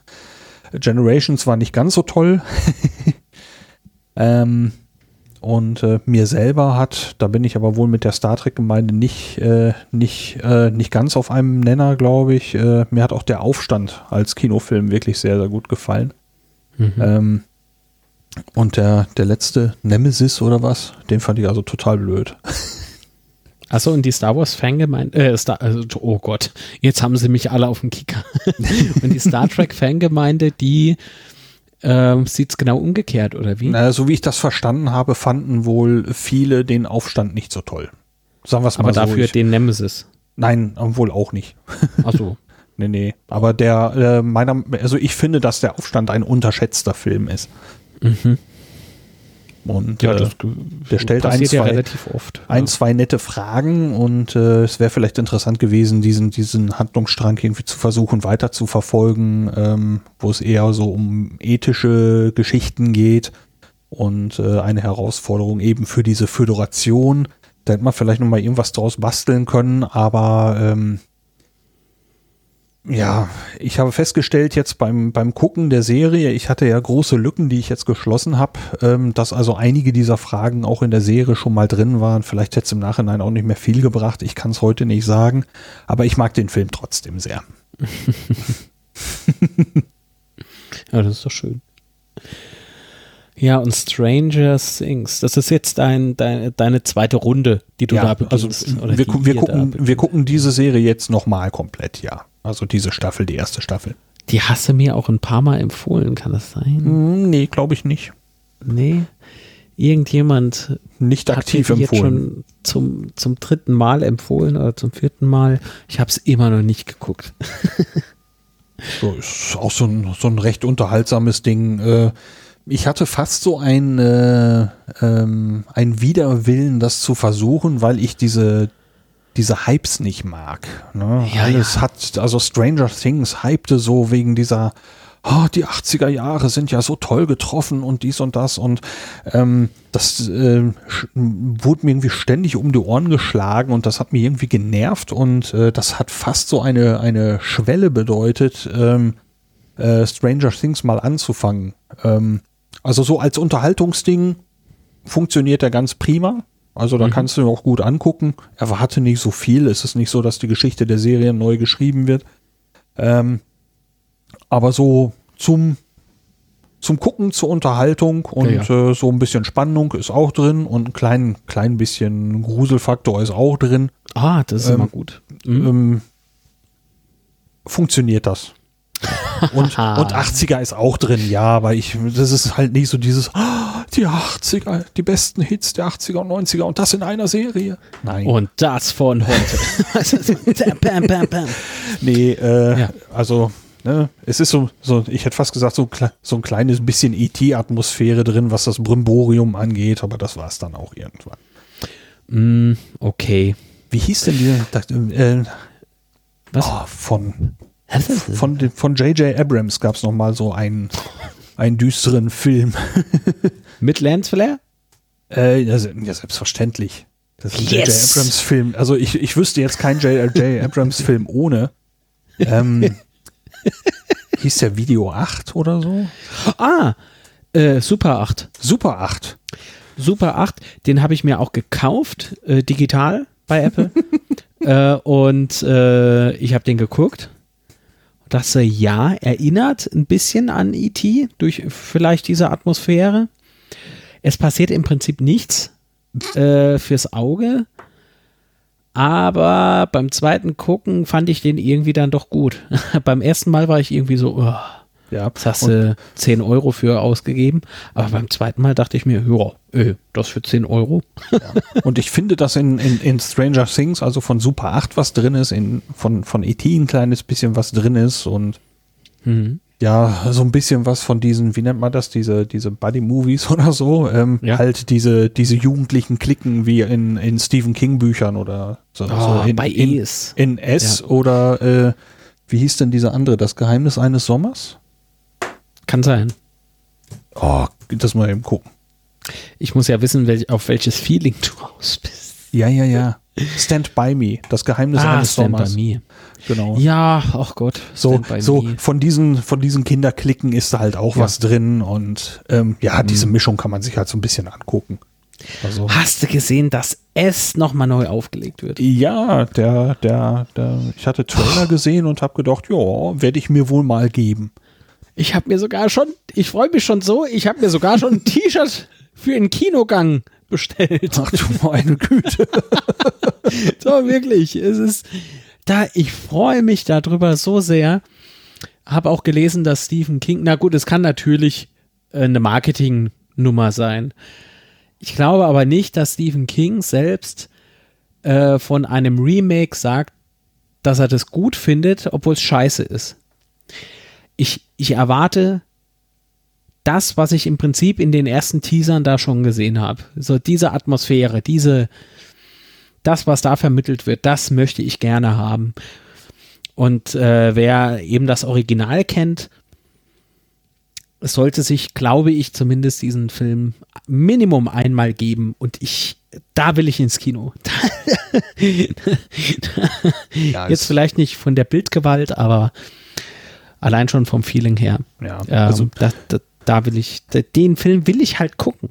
Generations war nicht ganz so toll. ähm, und äh, mir selber hat, da bin ich aber wohl mit der Star Trek-Gemeinde nicht, äh, nicht, äh, nicht ganz auf einem Nenner, glaube ich. Äh, mir hat auch der Aufstand als Kinofilm wirklich sehr, sehr gut gefallen. Mhm. Ähm, und der, der letzte Nemesis oder was, den fand ich also total blöd. Achso, und die Star Wars Fangemeinde, äh, Star, also, oh Gott, jetzt haben sie mich alle auf dem Kicker. und die Star Trek Fangemeinde, die ähm, Sieht es genau umgekehrt, oder wie? Na, so wie ich das verstanden habe, fanden wohl viele den Aufstand nicht so toll. Sagen wir es mal Aber so. dafür ich, den Nemesis. Nein, wohl auch nicht. Ach so. nee, nee. Aber der, äh, meiner, also ich finde, dass der Aufstand ein unterschätzter Film ist. Mhm. Und ja, das, äh, der stellt ein zwei, ja oft, ein, zwei nette Fragen und äh, es wäre vielleicht interessant gewesen, diesen, diesen Handlungsstrang irgendwie zu versuchen weiter zu verfolgen, ähm, wo es eher so um ethische Geschichten geht und äh, eine Herausforderung eben für diese Föderation. Da hätte man vielleicht nochmal irgendwas draus basteln können, aber ähm, ja, ich habe festgestellt jetzt beim, beim Gucken der Serie, ich hatte ja große Lücken, die ich jetzt geschlossen habe, ähm, dass also einige dieser Fragen auch in der Serie schon mal drin waren. Vielleicht hätte es im Nachhinein auch nicht mehr viel gebracht, ich kann es heute nicht sagen, aber ich mag den Film trotzdem sehr. ja, das ist doch schön. Ja, und Stranger Things, das ist jetzt dein, dein, deine zweite Runde, die du ja, da also beginnst. Also wir, wir, gucken, wir gucken diese Serie jetzt nochmal komplett, ja. Also diese Staffel, die erste Staffel. Die hast du mir auch ein paar Mal empfohlen, kann das sein? Hm, nee, glaube ich nicht. Nee. Irgendjemand nicht aktiv hat empfohlen. Jetzt schon zum, zum dritten Mal empfohlen oder zum vierten Mal. Ich habe es immer noch nicht geguckt. so, ist auch so ein, so ein recht unterhaltsames Ding. Äh, ich hatte fast so ein, äh, ähm, ein Widerwillen, das zu versuchen, weil ich diese, diese Hypes nicht mag. Ne? Ja, Alles ja. hat, also Stranger Things hypte so wegen dieser, oh, die 80er Jahre sind ja so toll getroffen und dies und das und ähm, das äh, wurde mir irgendwie ständig um die Ohren geschlagen und das hat mich irgendwie genervt und äh, das hat fast so eine, eine Schwelle bedeutet, ähm, äh, Stranger Things mal anzufangen. Ähm, also so als Unterhaltungsding funktioniert er ganz prima. Also da mhm. kannst du auch gut angucken. Erwarte nicht so viel. Es ist nicht so, dass die Geschichte der Serie neu geschrieben wird. Ähm, aber so zum, zum Gucken, zur Unterhaltung und ja, ja. Äh, so ein bisschen Spannung ist auch drin und ein klein, klein bisschen Gruselfaktor ist auch drin. Ah, das ist ähm, immer gut. Mhm. Ähm, funktioniert das. Und, und 80er ist auch drin, ja, aber ich, das ist halt nicht so dieses, oh, die 80er, die besten Hits der 80er und 90er und das in einer Serie. Nein. Und das von heute. bam, bam, bam. Nee, äh, ja. also ne, es ist so, so, ich hätte fast gesagt, so, so ein kleines bisschen ET-Atmosphäre drin, was das Brimborium angeht, aber das war es dann auch irgendwann. Mm, okay. Wie hieß denn dieser, äh, was? Oh, von, von, von J.J. Abrams gab es noch mal so einen, einen düsteren Film. Mit Lance Flair? Äh, ja, selbstverständlich. Das ist ein J.J. Yes. Abrams-Film. Also ich, ich wüsste jetzt keinen J.J. Abrams-Film ohne. Ähm, hieß der Video 8 oder so? Ah, äh, Super 8. Super 8. Super 8, den habe ich mir auch gekauft, äh, digital bei Apple. äh, und äh, ich habe den geguckt. Das äh, ja, erinnert ein bisschen an E.T. durch vielleicht diese Atmosphäre. Es passiert im Prinzip nichts äh, fürs Auge. Aber beim zweiten Gucken fand ich den irgendwie dann doch gut. beim ersten Mal war ich irgendwie so, oh, ja. Jetzt hast du 10 Euro für ausgegeben. Aber beim zweiten Mal dachte ich mir, ja, öh, das für 10 Euro. Ja. Und ich finde, dass in, in, in Stranger Things, also von Super 8 was drin ist, in, von, von E.T. ein kleines bisschen was drin ist und mhm ja, so ein bisschen was von diesen, wie nennt man das, diese, diese Buddy-Movies oder so, ähm, ja. halt diese, diese jugendlichen Klicken wie in, in Stephen King-Büchern oder so, oh, so in, bei Es. in S ja. oder äh, wie hieß denn diese andere, das Geheimnis eines Sommers? Kann sein. Oh, das mal eben gucken. Ich muss ja wissen, welch, auf welches Feeling du aus bist. Ja, ja, ja. Stand by me, das Geheimnis ah, eines Stand Sommers. By me. Genau. Ja, ach Gott. So, so von diesen, von diesen Kinderklicken ist da halt auch ja. was drin und ähm, ja, diese mhm. Mischung kann man sich halt so ein bisschen angucken. Also, Hast du gesehen, dass es nochmal neu aufgelegt wird? Ja, der, der, der, ich hatte Trailer oh. gesehen und habe gedacht, ja, werde ich mir wohl mal geben. Ich habe mir sogar schon, ich freue mich schon so, ich habe mir sogar schon ein T-Shirt für einen Kinogang bestellt. Ach du meine Güte. so, wirklich. Es ist, da, ich freue mich darüber so sehr. Habe auch gelesen, dass Stephen King, na gut, es kann natürlich äh, eine Marketingnummer sein. Ich glaube aber nicht, dass Stephen King selbst äh, von einem Remake sagt, dass er das gut findet, obwohl es scheiße ist. Ich, ich erwarte das, was ich im Prinzip in den ersten Teasern da schon gesehen habe. So diese Atmosphäre, diese, das, was da vermittelt wird, das möchte ich gerne haben. Und äh, wer eben das Original kennt, sollte sich, glaube ich, zumindest diesen Film Minimum einmal geben. Und ich, da will ich ins Kino. Jetzt vielleicht nicht von der Bildgewalt, aber allein schon vom Feeling her. Ja, also ähm, das, das, da will ich, den Film will ich halt gucken.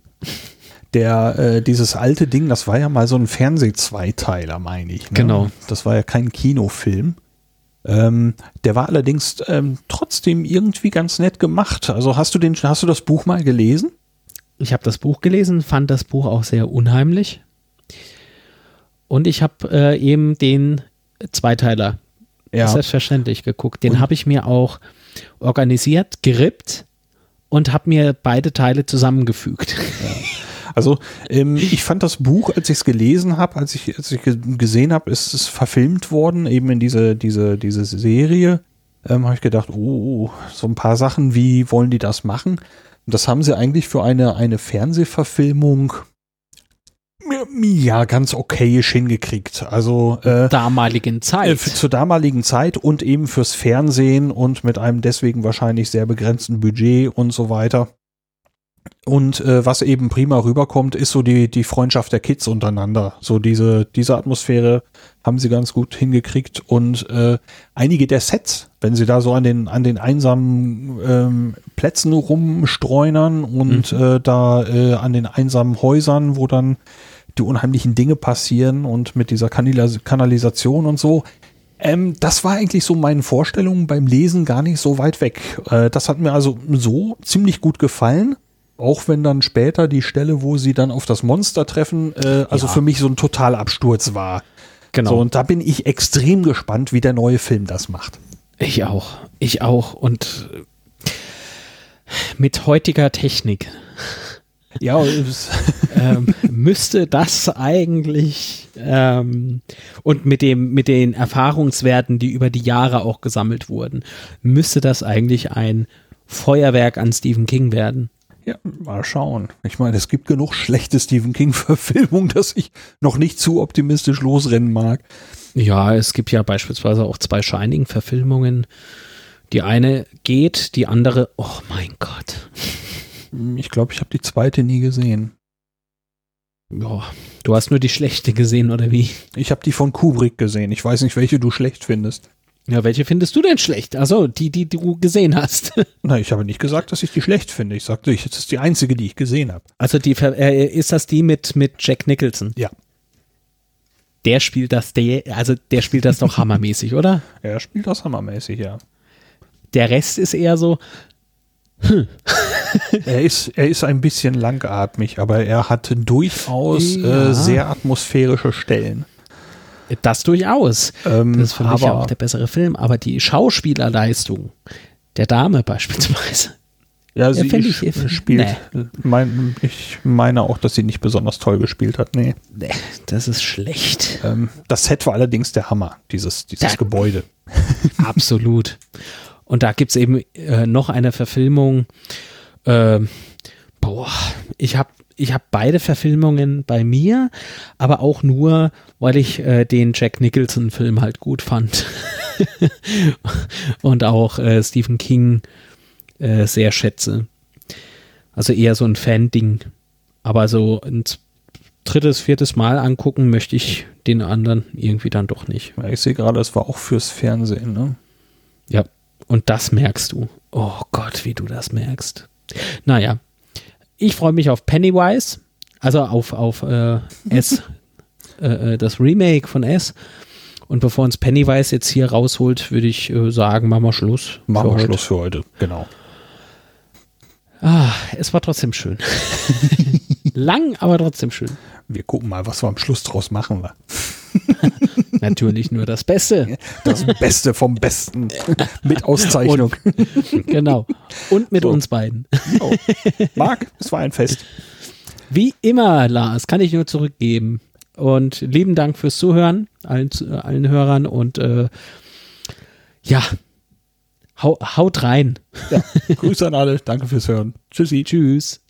Der, äh, dieses alte Ding, das war ja mal so ein Fernseh-Zweiteiler, meine ich. Ne? Genau. Das war ja kein Kinofilm. Ähm, der war allerdings ähm, trotzdem irgendwie ganz nett gemacht. Also hast du den, hast du das Buch mal gelesen? Ich habe das Buch gelesen, fand das Buch auch sehr unheimlich. Und ich habe äh, eben den Zweiteiler ja. selbstverständlich geguckt. Den habe ich mir auch organisiert, gerippt und habe mir beide Teile zusammengefügt. Also ähm, ich fand das Buch, als ich es gelesen habe, als ich, als ich gesehen habe, ist es verfilmt worden, eben in diese, diese, diese Serie, ähm, habe ich gedacht, oh, so ein paar Sachen, wie wollen die das machen? Das haben sie eigentlich für eine, eine Fernsehverfilmung ja, ganz okayisch hingekriegt. Also äh, damaligen Zeit. Äh, zur damaligen Zeit und eben fürs Fernsehen und mit einem deswegen wahrscheinlich sehr begrenzten Budget und so weiter. Und äh, was eben prima rüberkommt, ist so die, die Freundschaft der Kids untereinander. So diese, diese Atmosphäre haben sie ganz gut hingekriegt. Und äh, einige der Sets, wenn sie da so an den, an den einsamen ähm, Plätzen rumstreunern und mhm. äh, da äh, an den einsamen Häusern, wo dann die unheimlichen Dinge passieren und mit dieser Kanalis Kanalisation und so. Ähm, das war eigentlich so meinen Vorstellungen beim Lesen gar nicht so weit weg. Äh, das hat mir also so ziemlich gut gefallen. Auch wenn dann später die Stelle, wo sie dann auf das Monster treffen, äh, also ja. für mich so ein Totalabsturz war. Genau. So, und da bin ich extrem gespannt, wie der neue Film das macht. Ich auch. Ich auch. Und mit heutiger Technik Ja, ähm, müsste das eigentlich ähm, und mit dem mit den Erfahrungswerten, die über die Jahre auch gesammelt wurden, müsste das eigentlich ein Feuerwerk an Stephen King werden. Ja, mal schauen. Ich meine, es gibt genug schlechte Stephen King-Verfilmungen, dass ich noch nicht zu optimistisch losrennen mag. Ja, es gibt ja beispielsweise auch zwei Shining-Verfilmungen. Die eine geht, die andere, oh mein Gott. Ich glaube, ich habe die zweite nie gesehen. Ja, du hast nur die schlechte gesehen, oder wie? Ich habe die von Kubrick gesehen. Ich weiß nicht, welche du schlecht findest. Ja, welche findest du denn schlecht? Also die, die du gesehen hast. Na, ich habe nicht gesagt, dass ich die schlecht finde. Ich sagte, das ist die einzige, die ich gesehen habe. Also die äh, ist das die mit mit Jack Nicholson? Ja. Der spielt das, der, also der spielt das doch hammermäßig, oder? Er spielt das hammermäßig, ja. Der Rest ist eher so. Hm. er, ist, er ist ein bisschen langatmig, aber er hat durchaus ja. äh, sehr atmosphärische Stellen. Das durchaus. Ähm, das ist für mich auch der bessere Film. Aber die Schauspielerleistung der Dame beispielsweise. Ja, sie ich, ich, spielt. Nee. Mein, ich meine auch, dass sie nicht besonders toll gespielt hat. Nee. nee das ist schlecht. Ähm, das Set war allerdings der Hammer, dieses, dieses Gebäude. Absolut. Und da gibt es eben äh, noch eine Verfilmung. Äh, boah, ich habe ich habe beide Verfilmungen bei mir, aber auch nur, weil ich äh, den Jack Nicholson-Film halt gut fand. und auch äh, Stephen King äh, sehr schätze. Also eher so ein Fan-Ding. Aber so ein drittes, viertes Mal angucken möchte ich den anderen irgendwie dann doch nicht. Ich sehe gerade, es war auch fürs Fernsehen, ne? Ja, und das merkst du. Oh Gott, wie du das merkst. Naja, ich freue mich auf Pennywise, also auf, auf äh, S, äh, äh, das Remake von S. Und bevor uns Pennywise jetzt hier rausholt, würde ich äh, sagen, machen wir Schluss. Machen wir. Schluss für heute, genau. Ah, es war trotzdem schön. Lang, aber trotzdem schön. Wir gucken mal, was wir am Schluss draus machen. Natürlich nur das Beste. Das Beste vom Besten. Mit Auszeichnung. Und, genau. Und mit so. uns beiden. Oh. Marc, es war ein Fest. Wie immer, Lars, kann ich nur zurückgeben. Und lieben Dank fürs Zuhören, allen, allen Hörern. Und äh, ja, hau, haut rein. Ja, Grüße an alle. Danke fürs Hören. Tschüssi. Tschüss.